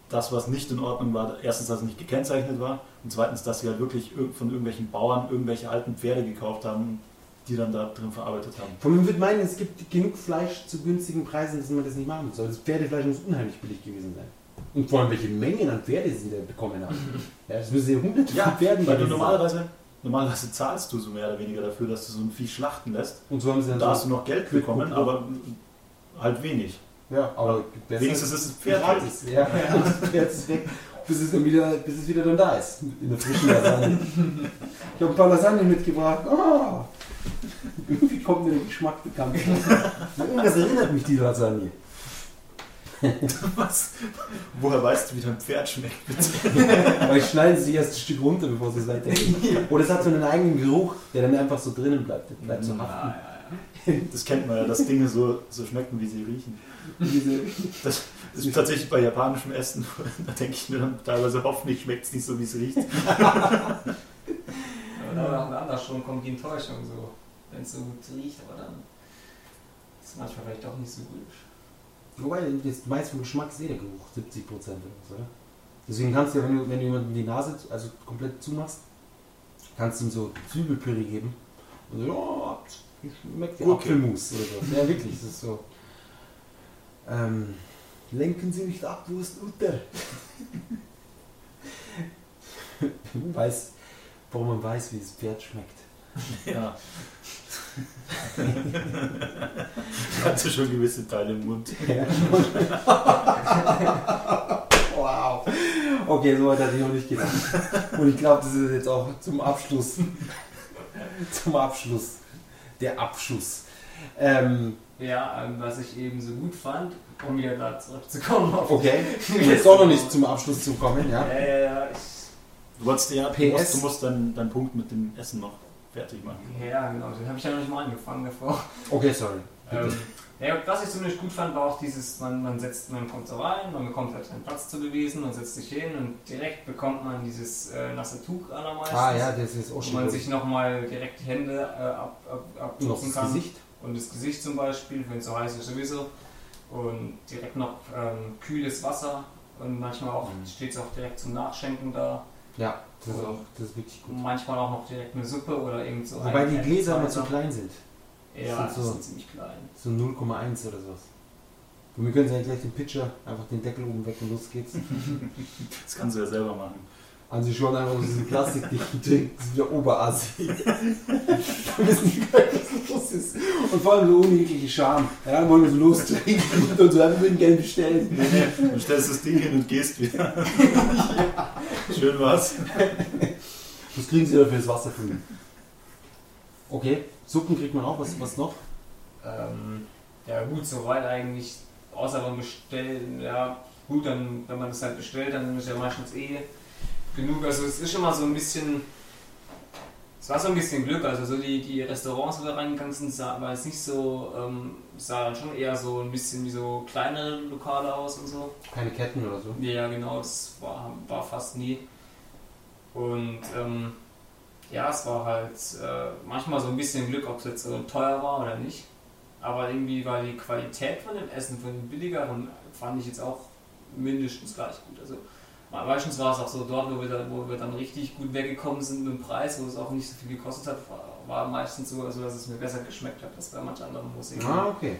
das, was nicht in Ordnung war, erstens, dass es nicht gekennzeichnet war und zweitens, dass sie halt wirklich ir- von irgendwelchen Bauern irgendwelche alten Pferde gekauft haben, die dann da drin verarbeitet haben.
Von mir würde meinen, es gibt genug Fleisch zu günstigen Preisen, dass man das nicht machen soll. Das Pferdefleisch muss unheimlich billig gewesen sein. Und vor allem, welche Mengen an Pferde sie da bekommen haben. Ja, das müssen ja hunderte
Ja,
von Pferden
weil du normalerweise, normalerweise zahlst du so mehr oder weniger dafür, dass du so ein Vieh schlachten lässt.
Und so haben sie dann
da hast
so,
du noch Geld bekommen,
quo.
aber halt wenig.
Ja, aber
Wenigstens ist es Pferd.
gratis. Ja, das Pferd ist weg, bis es, dann wieder, bis es wieder dann da ist. In der frischen Lasagne. Ich habe ein paar Lasagne mitgebracht. Ah, irgendwie kommt mir der Geschmack bekannt. Irgendwas erinnert mich die Lasagne.
Was? Woher weißt du, wie dein Pferd schmeckt?
Aber ich schneide sie erst ein Stück runter, bevor sie es weiter Oder es hat so einen eigenen Geruch, der dann einfach so drinnen bleibt. Der bleibt so haften.
ja, ja.
Das kennt man ja, dass Dinge so, so schmecken, wie sie riechen. Das ist tatsächlich bei japanischem Essen. Da denke ich mir dann teilweise, hoffentlich schmeckt es nicht so, wie es riecht.
Aber da haben andersrum kommt die Enttäuschung so. Wenn es so gut riecht, aber dann ist es manchmal vielleicht doch nicht so gut.
Wobei, das meiste vom Geschmack ist eh der Geruch, 70 Prozent oder so. Deswegen kannst du ja, wenn du, wenn du jemandem die Nase also komplett zumachst, kannst du ihm so Zwiebelpüree geben. Und so, oh, schmeckt wie
Okay.
Apfelmus oder so. Ja, wirklich, das ist so. Ähm, lenken Sie nicht ab, wo ist Utter? weiß, warum man weiß, wie das Pferd schmeckt.
Ja. Ich hatte schon gewisse Teile im Mund.
wow. Okay, so weit hatte ich noch nicht gedacht. Und ich glaube, das ist jetzt auch zum Abschluss. zum Abschluss. Der Abschuss. Ähm,
Ja, ähm, was ich eben so gut fand, um wieder da zurückzukommen
okay, um jetzt doch noch nicht zum Abschluss zu kommen, ja.
Ja, ja, ja, ich,
Du wolltest ja, du
PS.
musst, du musst deinen, deinen Punkt mit dem Essen noch fertig machen.
ja genau, den habe ich ja noch nicht mal angefangen davor.
Okay, sorry.
Ähm, ja, was ich ziemlich gut fand, war auch dieses, man, man setzt, man kommt so rein, man bekommt halt einen Platz zu bewiesen, man setzt sich hin und direkt bekommt man dieses äh, nasse Tuch allermeistens.
ah ja, das ist auch
Wo
schon
man
gut.
sich nochmal direkt die Hände äh, ab, ab, abtupfen
das
kann.
Gesicht.
Und das Gesicht zum Beispiel, wenn es so heiß ist sowieso. Und direkt noch ähm, kühles Wasser. Und manchmal auch
Mhm.
steht es auch direkt zum Nachschenken da.
Ja, das ist auch das ist wirklich gut.
Manchmal auch noch direkt eine Suppe oder irgend so
Wobei die Gläser immer zu klein sind.
Ja,
sind
die
so-
sind ziemlich klein.
So 0,1 oder sowas. Und wir können ja gleich den Pitcher, einfach den Deckel oben weg und los geht's.
Das kannst du ja selber machen.
Haben sie schon einfach aus diesem Plastikdichten trinken, das ist wieder Oberassi. Wir wissen nicht, was los ist. Und vor allem so ohne jegliche Scham. Ja, wollen wir so lostrinken und so, wir würden gerne bestellen.
Nee, nee, du stellst das Ding hin und gehst wieder. Schön war's.
Was kriegen sie dafür das Wasser von mir? Okay, Suppen kriegt man auch, was, was noch?
Ähm, ja gut, soweit eigentlich, außer beim Bestellen, ja gut, dann, wenn man das halt bestellt, dann ist ja meistens eh genug. Also es ist immer so ein bisschen, es war so ein bisschen Glück, also so die, die Restaurants, wo wir reingegangen sind, sah, war es nicht so, ähm, sah dann schon eher so ein bisschen wie so kleinere Lokale aus und so.
Keine Ketten oder so.
Ja, genau, das war, war fast nie. Und ähm, ja, es war halt äh, manchmal so ein bisschen Glück, ob es jetzt so teuer war oder nicht. Aber irgendwie war die Qualität von dem Essen, von den billigeren, fand ich jetzt auch mindestens gleich gut. Also meistens war es auch so dort, wo wir, dann, wo wir dann richtig gut weggekommen sind mit dem Preis, wo es auch nicht so viel gekostet hat, war, war meistens so, also, dass es mir besser geschmeckt hat als bei manch anderen Musik.
Ah, okay.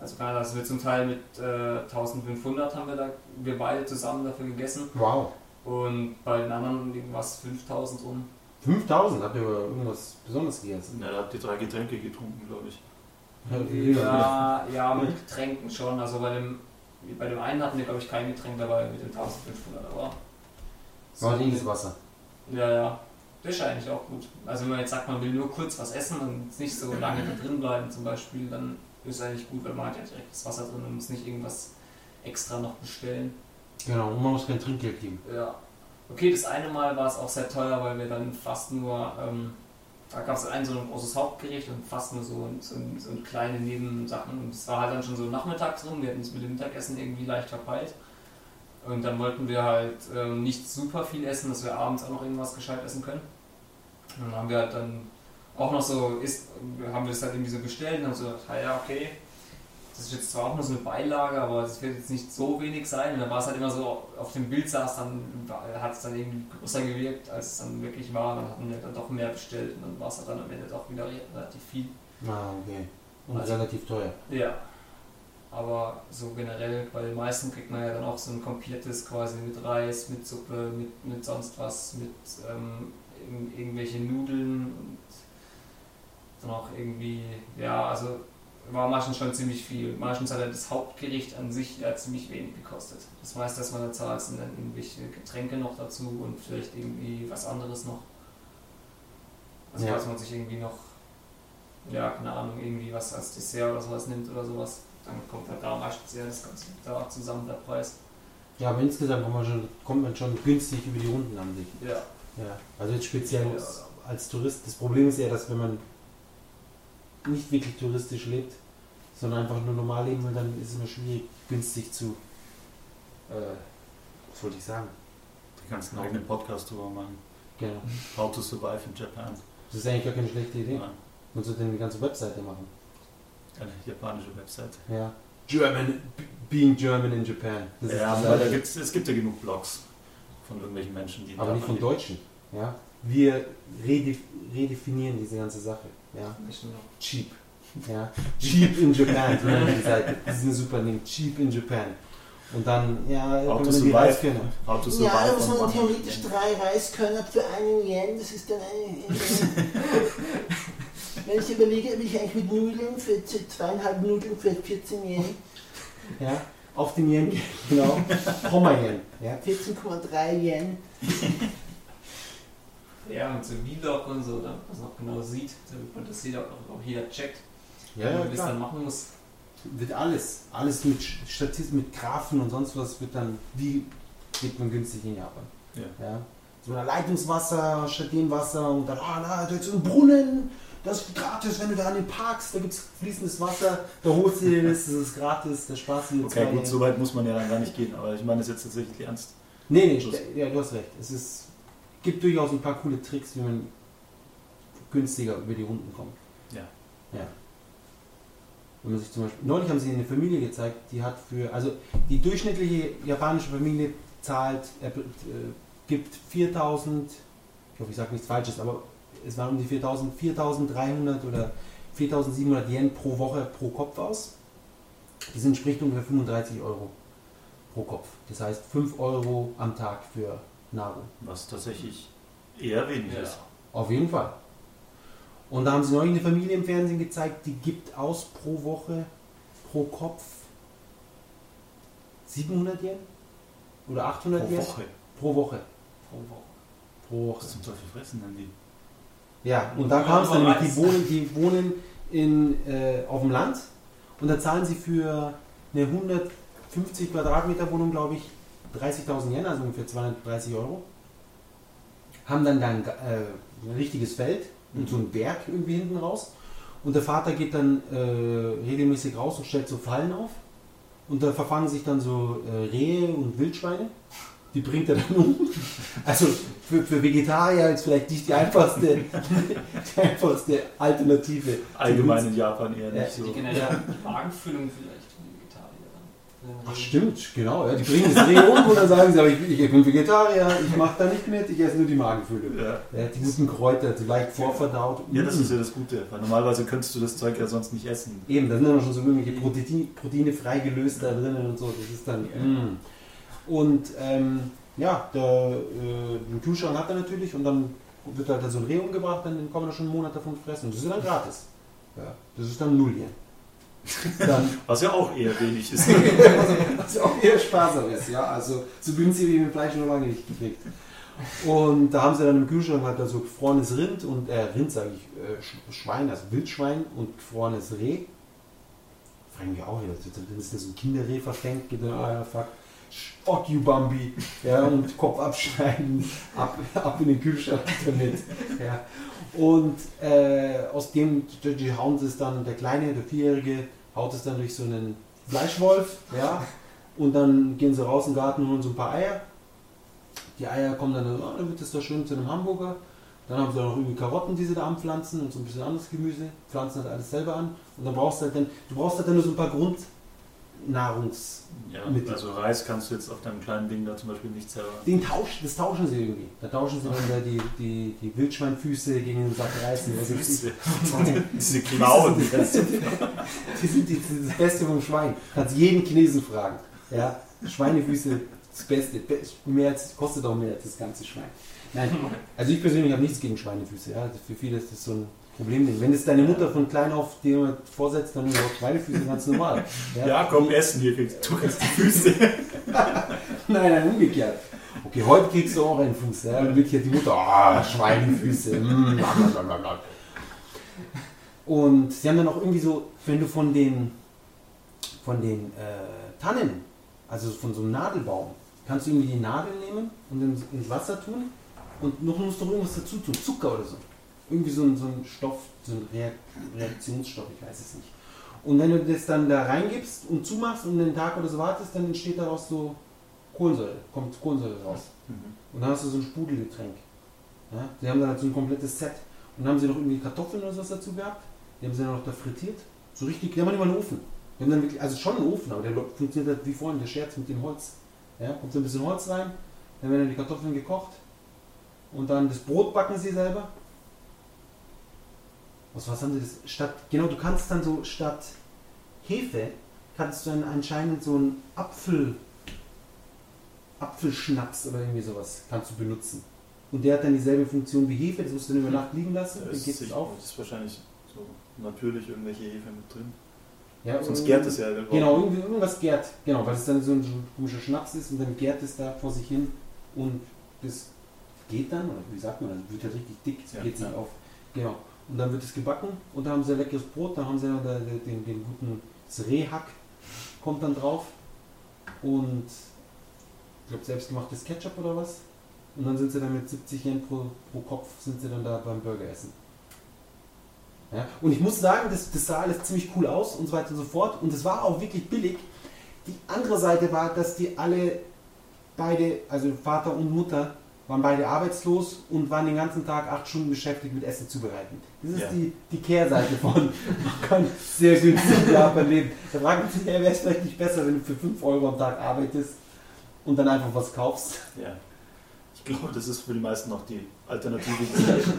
Also klar, also wir zum Teil mit äh, 1500 haben wir da, wir beide zusammen dafür gegessen.
Wow.
Und bei den anderen irgendwas 5000 rum.
5000 habt ihr aber irgendwas Besonderes gegessen.
Ja, da habt ihr drei Getränke getrunken, glaube ich.
Ja, ja, mit Getränken schon. Also bei dem bei dem einen hatten wir, glaube ich, kein Getränk dabei mit dem 1500, aber.
So war das Wasser.
Ja, ja. Das ist eigentlich auch gut. Also wenn man jetzt sagt, man will nur kurz was essen und nicht so lange da drin bleiben zum Beispiel, dann ist es eigentlich gut, weil man hat ja direkt das Wasser drin und muss nicht irgendwas extra noch bestellen.
Genau, und man muss kein Trinkgeld geben.
Ja. Okay, das eine Mal war es auch sehr teuer, weil wir dann fast nur, ähm, da gab es ein so ein großes Hauptgericht und fast nur so, so, so kleine Nebensachen. Und es war halt dann schon so nachmittags rum, wir hatten es mit dem Mittagessen irgendwie leicht verpeilt. Und dann wollten wir halt ähm, nicht super viel essen, dass wir abends auch noch irgendwas gescheit essen können. Und dann haben wir halt dann auch noch so, ist, haben wir das halt irgendwie so bestellt und haben so gedacht, ja, okay, das ist jetzt zwar auch nur so eine Beilage, aber es wird jetzt nicht so wenig sein. Und dann war es halt immer so, auf dem Bild saß, dann hat es dann irgendwie größer gewirkt, als es dann wirklich war. Dann hatten wir dann doch mehr bestellt und dann war es halt dann am Ende doch wieder relativ viel.
Ah, okay. Und also, relativ teuer.
Ja. Aber so generell bei den meisten kriegt man ja dann auch so ein komplettes quasi mit Reis, mit Suppe, mit, mit sonst was, mit ähm, irgendwelche Nudeln und dann auch irgendwie, ja, also war meistens schon ziemlich viel. Meistens hat er das Hauptgericht an sich ja ziemlich wenig gekostet. Das meiste, was man da zahlt, sind dann irgendwelche Getränke noch dazu und vielleicht irgendwie was anderes noch. Also ja. falls man sich irgendwie noch, ja, keine Ahnung, irgendwie was als Dessert oder sowas nimmt oder sowas, dann kommt halt da meistens ja das Ganze da zusammen, der Preis.
Ja, aber insgesamt kommt man schon, kommt man schon günstig über die Runden an sich.
Ja.
ja. Also jetzt speziell ja. als Tourist. Das Problem ist ja, dass wenn man nicht wirklich touristisch lebt, sondern einfach nur normal leben will, dann ist es immer schwierig, günstig zu. Äh, was wollte ich sagen?
Du kannst einen eigenen Podcast drüber machen.
Genau.
How to survive in Japan.
Das ist eigentlich gar keine schlechte Idee. Nein. Du denn die ganze Webseite machen?
Eine japanische Webseite.
Ja. German, being German in Japan.
Das ja, aber da gibt's, es gibt ja genug Blogs von irgendwelchen Menschen, die.
Aber nicht von Deutschen. Ja. Wir redef redefinieren diese ganze Sache. Ja. Cheap. Ja. Cheap in Japan, so nennen die Seite. Das ist eine super Ding. Cheap in Japan. Und dann, ja,
How to survive. Reiskörner.
How to survive ja, da muss man theoretisch drei Reiskörner für einen Yen, das ist dann eine. Wenn ich überlege, will ich eigentlich mit Nudeln für zweieinhalb Nudeln für 14 Yen.
Ja, auf den Yen, genau. Komma Yen.
Ja. 14,3 Yen.
Ja, und so Vlog und so, damit man es noch genau sieht, damit man das jeder, auch jeder checkt,
ja, ja,
wie es dann machen muss.
Wird alles, alles mit Statisten, mit Graphen und sonst was wird dann, wie geht man günstig in Japan. Ja. ja. So ein Leitungswasser, Statinwasser und dann, ah, na, da ist ein Brunnen, das ist gratis, wenn du da an den parkst, da gibt es fließendes Wasser, da holst du dir das, das ist gratis, der Spaß
hier. Okay, gut, so weit muss man ja dann gar nicht gehen, aber ich meine das jetzt tatsächlich ernst.
Nee, nee, ja, du hast recht. Es ist gibt durchaus ein paar coole Tricks, wie man günstiger über die Runden kommt.
Ja.
Ja. Wenn man sich zum Beispiel, neulich haben sie eine Familie gezeigt, die hat für, also die durchschnittliche japanische Familie zahlt, äh, gibt 4000, ich hoffe, ich sage nichts Falsches, aber es waren um die 4000, 4300 oder 4700 Yen pro Woche pro Kopf aus. Das entspricht ungefähr 35 Euro pro Kopf. Das heißt 5 Euro am Tag für Nahrung.
Was tatsächlich eher wenig ja. ist.
Auf jeden Fall. Und da haben sie neulich eine Familie im Fernsehen gezeigt, die gibt aus pro Woche, pro Kopf 700 Yen? Oder 800 pro Yen?
Woche.
Pro Woche.
Pro Woche.
Pro Woche.
Was zum Teufel fressen denn die?
Ja, und da kam es dann nämlich, die wohnen, die wohnen in, äh, auf dem Land und da zahlen sie für eine 150 Quadratmeter Wohnung, glaube ich, 30.000 Yen, also ungefähr 230 Euro. Haben dann, dann äh, ein richtiges Feld und mhm. so einen Berg irgendwie hinten raus. Und der Vater geht dann äh, regelmäßig raus und stellt so Fallen auf. Und da verfangen sich dann so äh, Rehe und Wildschweine. Die bringt er dann um. Also für, für Vegetarier ist vielleicht nicht die einfachste, die einfachste Alternative.
Allgemein in Japan eher nicht
ja, so. Die generelle Magenfüllung vielleicht.
Ach stimmt, genau. Ja, die bringen das Reh um und dann sagen sie, aber ich, ich, bin Vegetarier, ich mache da nicht mit, ich esse nur die Magenfülle. Ja. ja die guten Kräuter, so leicht vorverdaut.
Ja, das ist ja das Gute, weil normalerweise könntest du das Zeug ja sonst nicht essen.
Eben, da sind dann schon so irgendwelche Proteine, Proteine freigelöst da drinnen und so, das ist dann... Mm. Und ähm, ja, der, äh, den Kühlschrank hat er natürlich und dann wird halt so ein Reh umgebracht, dann kann man da schon einen Monat davon fressen. Und das ist dann gratis. Ja, das ist dann null hier.
Was ja auch eher wenig ist.
was auch eher sparsam ist, ja. Also so günstig wie mit Fleisch noch lange nicht gekriegt. Und da haben sie dann im Kühlschrank halt da so gefrorenes Rind und, äh, Rind sage ich, äh, Sch- Schwein, also Wildschwein und gefrorenes Reh. Fragen wir auch wieder, ist das so ein Kinderreh verfängt, geht dann, ah ja, fuck, fuck you Bambi, ja, und Kopf abschneiden, ab, ab in den Kühlschrank damit, ja. Und äh, aus dem, die hauen sie es dann, der Kleine, der Vierjährige, haut es dann durch so einen Fleischwolf, ja, und dann gehen sie raus im Garten und holen so ein paar Eier. Die Eier kommen dann, oh, dann wird das da schön zu einem Hamburger. Dann haben sie noch irgendwie Karotten, die sie da anpflanzen und so ein bisschen anderes Gemüse. Pflanzen halt alles selber an. Und dann brauchst du halt dann, du brauchst halt dann nur so ein paar Grundnahrungs...
Ja, also Reis kannst du jetzt auf deinem kleinen Ding da zum Beispiel nicht selber.
Den tausch, das tauschen sie irgendwie. Da tauschen sie dann da die, die, die Wildschweinfüße gegen den Sack Reis. Also
Füße.
die,
Diese Klauen.
die, sind, die das Beste vom Schwein. Kannst jeden Chinesen fragen. Ja, Schweinefüße, das Beste. Be- Mehr als, kostet auch mehr als das ganze Schwein. Nein, also ich persönlich habe nichts gegen Schweinefüße. Ja. Für viele ist das so ein Problem. Wenn es deine Mutter von klein auf dir vorsetzt, dann auch Schweinefüße ganz normal.
Ja, komm, essen hier. kriegst- Du kriegst die Füße.
Nein, nein, umgekehrt. Okay, heute kriegst du auch einen Fuß. Ja? Dann wird hier die Mutter, ah, Schweinefüße. mm, blablabla. Und sie haben dann auch irgendwie so, wenn du von den, von den äh, Tannen, also von so einem Nadelbaum, kannst du irgendwie die Nadel nehmen und ins, Wasser tun und noch musst du irgendwas dazu tun, Zucker oder so. Irgendwie so ein, so ein Stoff, so ein Reak Reaktionsstoff, ich weiß es nicht. Und wenn du das dann da reingibst und zumachst und einen Tag oder so wartest, dann entsteht daraus so Kohlensäure, kommt Kohlensäure raus. Und dann hast du so ein Sprudelgetränk. Ja? Die haben dann halt so ein komplettes Set. Und dann haben sie noch irgendwie Kartoffeln oder sowas dazu gehabt. Die haben sie dann noch da frittiert. So richtig, die haben nicht mal einen Ofen. Die haben dann wirklich, also schon einen Ofen, aber der funktioniert halt wie vorhin, der Scherz mit dem Holz. Ja? Kommt so ein bisschen Holz rein, dann werden dann die Kartoffeln gekocht. Und dann das Brot backen sie selber. Aus was haben sie das? Statt, genau, du kannst dann so statt Hefe, kannst du dann anscheinend so einen Apfel, Apfelschnaps oder irgendwie sowas kannst du benutzen. Und der hat dann dieselbe Funktion wie Hefe, das musst du dann über Nacht liegen lassen, dann
Das
geht es auf.
das ist wahrscheinlich so natürlich irgendwelche Hefe mit drin.
Ja,
Sonst gärt es ja.
Genau, irgendwie, irgendwas gärt. Genau, weil es dann so ein, komischer Schnaps ist und dann gärt es da vor sich hin und das geht dann, oder wie sagt man, das wird halt richtig dick, es
Ja,
geht sich
ja.
auf. Genau. Und dann wird es gebacken und dann haben sie leckeres Brot, dann haben sie den, den, den guten Rehhack kommt dann drauf und ich glaube selbstgemachtes Ketchup oder was. Und dann sind sie dann mit 70 Yen pro, pro Kopf sind sie dann da beim Burger essen. Ja? Und ich muss sagen, das, das sah alles ziemlich cool aus und so weiter und so fort. Und es war auch wirklich billig. Die andere Seite war, dass die alle beide, also Vater und Mutter, waren beide arbeitslos und waren den ganzen Tag acht Stunden beschäftigt mit Essen zubereiten. Das ist
Ja.
die, die Kehrseite von, man kann sehr günstig in Japan leben. Da fragen sie sich, wäre es vielleicht nicht besser, wenn du für 5 Euro am Tag arbeitest und dann einfach was kaufst.
Ja. Ich glaube, das ist für die meisten noch die Alternative.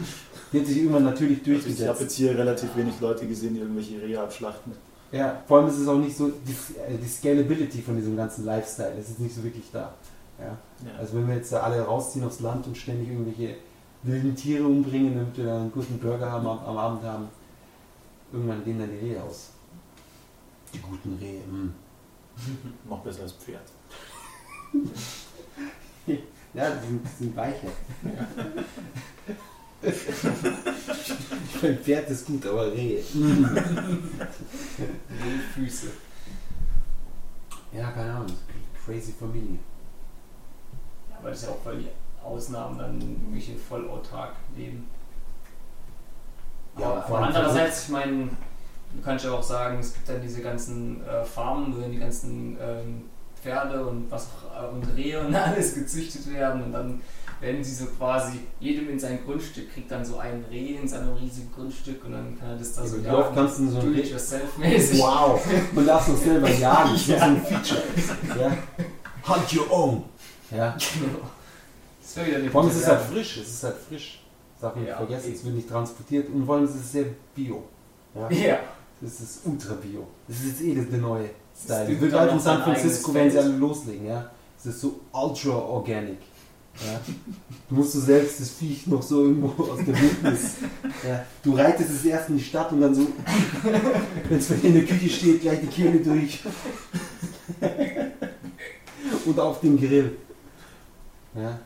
Die hat sich irgendwann natürlich
Also ich habe
durchgesetzt.
jetzt hier relativ wenig Leute gesehen, die irgendwelche Rehe abschlachten.
Ja, vor allem ist es auch nicht so, die, äh, die Scalability von diesem ganzen Lifestyle, das ist nicht so wirklich da. Ja?
Ja.
Also wenn wir jetzt da alle rausziehen aufs Land und ständig irgendwelche wilden Tiere umbringen, damit wir dann einen guten Burger haben, am, am Abend haben, irgendwann gehen dann die Rehe aus. Die guten Rehe. mm.
Noch besser als Pferd.
Ja, die sind, die sind weicher. ich meine, Pferd ist gut, aber Rehe. mm.
Füße.
Ja, keine Ahnung. Crazy Familie.
Ja, aber das ja auch voll die Ausnahmen, dann irgendwelche voll autark leben.
Ja,
aber, andererseits, ich meine, du kannst ja auch sagen, es gibt dann diese ganzen äh, Farmen, wo dann die ganzen ähm, Pferde und was auch, äh, und Rehe und alles gezüchtet werden und dann werden sie so quasi, jedem in sein Grundstück kriegt dann so ein Reh in seinem riesigen Grundstück und dann kann er das da so
Wie oft kannst du so ein Reh. Wow, man darf noch selber jagen. Das ist so ein Feature. Ja. Hunt your own. Ja.
Genau. Das wäre wieder eine
Vor allem ist es halt frisch. Es ist halt frisch. Nicht
Ja,
vergessen.
okay.
Es wird nicht transportiert und vor allem ist es sehr bio. Ja.
Ja.
Das ist ultra bio. Das ist jetzt eh das der neue Style.
Das
wird
dann
halt in San Francisco, wenn sie alle loslegen. Ja. Es ist so ultra organic. Ja. Du musst du selbst das Viech noch so irgendwo aus der Wildnis. Ja. Du reitest es erst in die Stadt und dann so, wenn es in der Küche steht, gleich die Kehle durch. und auf dem Grill. Ja.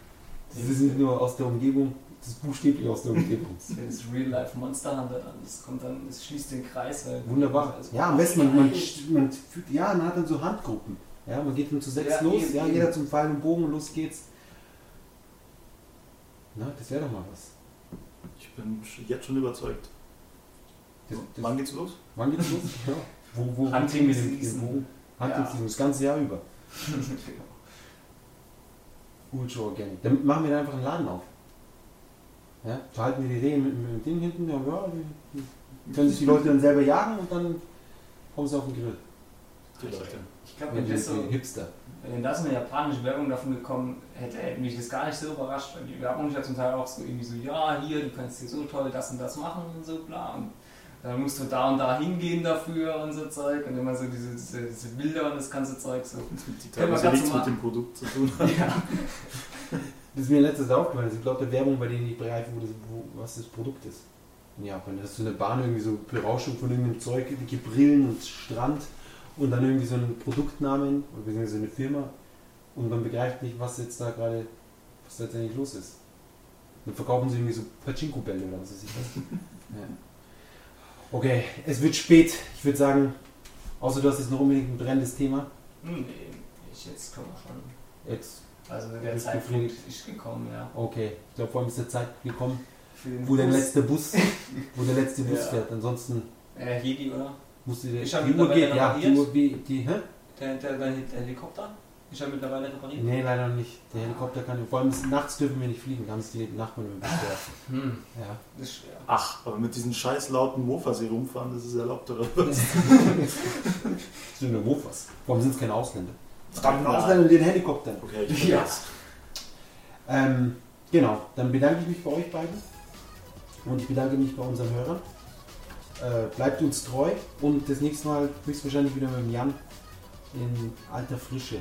Das ist nicht nur aus der Umgebung, das ist buchstäblich aus der Umgebung.
Das ist Real Life Monster Hunter dann. Das kommt dann, das schließt den Kreis. Weil
Wunderbar.
Also-
Ja, am besten, man, man, man, fühlt- ja, man hat dann so Handgruppen. Ja, man geht dann zu sechs
Ja,
los,
eben,
ja,
eben.
jeder zum Pfeil und Bogen und los geht's. Na, das wäre doch mal was.
Ich bin jetzt schon überzeugt.
Das, das,
Wann geht's los?
wann geht's los? Ja. Wo, wo, wo
Hunting Season.
Bogen? Hunting
Ja.
Season, das ganze Jahr über. Ultra Organic. Dann machen wir da einfach einen Laden auf. Ja, verhalten wir die Rehe mit, mit dem Ding hinten, ja, ja, die, die können sich die Leute dann selber jagen und dann kommen sie auf den Grill.
Die Leute.
Ich glaube,
Wenn
das so. Wenn da so eine japanische Werbung davon gekommen hätte, hätte mich das gar nicht so überrascht, weil die Werbung ist ja zum Teil auch so irgendwie so, ja, hier, du kannst hier so toll das und das machen und so, bla. Und dann musst du da und da hingehen dafür und so Zeug und immer so diese, diese, diese Bilder und das ganze Zeug so.
Die teilweise nichts
so
mit dem Produkt zu tun haben.
Ja.
Das ist mir letztes aufgefallen, es gibt lauter Werbung, bei denen ich begreife, wo das, wo, was das Produkt ist. In Japan. Das ist so eine Bahn, irgendwie so Berauschung von irgendeinem Zeug, dicke Brillen und Strand und dann irgendwie so ein Produktnamen oder beziehungsweise eine Firma und man begreift nicht, was jetzt da gerade, was da jetzt eigentlich los ist. Dann verkaufen sie irgendwie so Pachinko-Bälle oder was weiß ich was. ja. Okay, es wird spät. Ich würde sagen, außer du hast jetzt noch unbedingt ein brennendes Thema.
Hm, Nee, ich jetzt komme schon.
Jetzt,
Also der Zeitpunkt ist gekommen, ja.
okay. Ich glaube, vor allem ist der Zeit gekommen, wo der
Bus.
letzte Bus, wo der letzte Bus
Ja.
fährt. Ansonsten
Äh, Hedi, oder?
musste der,
Ist er
die Uhr geht, ja, die? Uhr, die, die, hä?
Der, der, der, der Helikopter? Ist er mittlerweile repariert?
Nee, leider noch nicht. Der Helikopter kann, vor allem nachts dürfen wir nicht fliegen, sich die Nachbarn immer beschwert.
Hm,
Ja.
das ist schwer.
Ach, aber mit diesen scheiß lauten Mofas hier rumfahren, das ist erlaubt oder was?
Das sind nur Mofas. Warum sind es keine Ausländer? Verdammt. Ausländer den Helikoptern.
Okay, ich
Ja. Ähm, genau, dann bedanke ich mich bei euch beiden und ich bedanke mich bei unseren Hörern. Äh, bleibt uns treu und das nächste Mal höchstwahrscheinlich wieder mit dem Jan in alter Frische.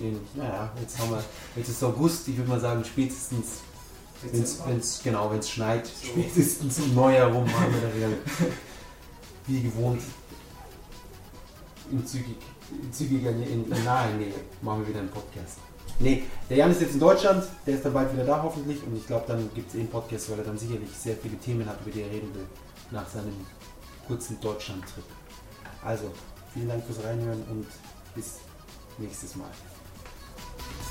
In, naja, jetzt haben wir, jetzt ist August, ich würde mal sagen spätestens, wenn's,
Dezember.
wenn's, genau, wenn es schneit,
So.
spätestens im Neujahr rum haben wir da wieder, wie gewohnt, in, zügig, in zügiger, Nähe- in, in naher Nähe machen wir wieder einen Podcast. Nee, der Jan ist jetzt in Deutschland, der ist dann bald wieder da hoffentlich und ich glaube, dann gibt es eh einen Podcast, weil er dann sicherlich sehr viele Themen hat, über die er reden will, nach seinem kurzen Deutschland-Trip. Also, vielen Dank fürs Reinhören und bis nächstes Mal.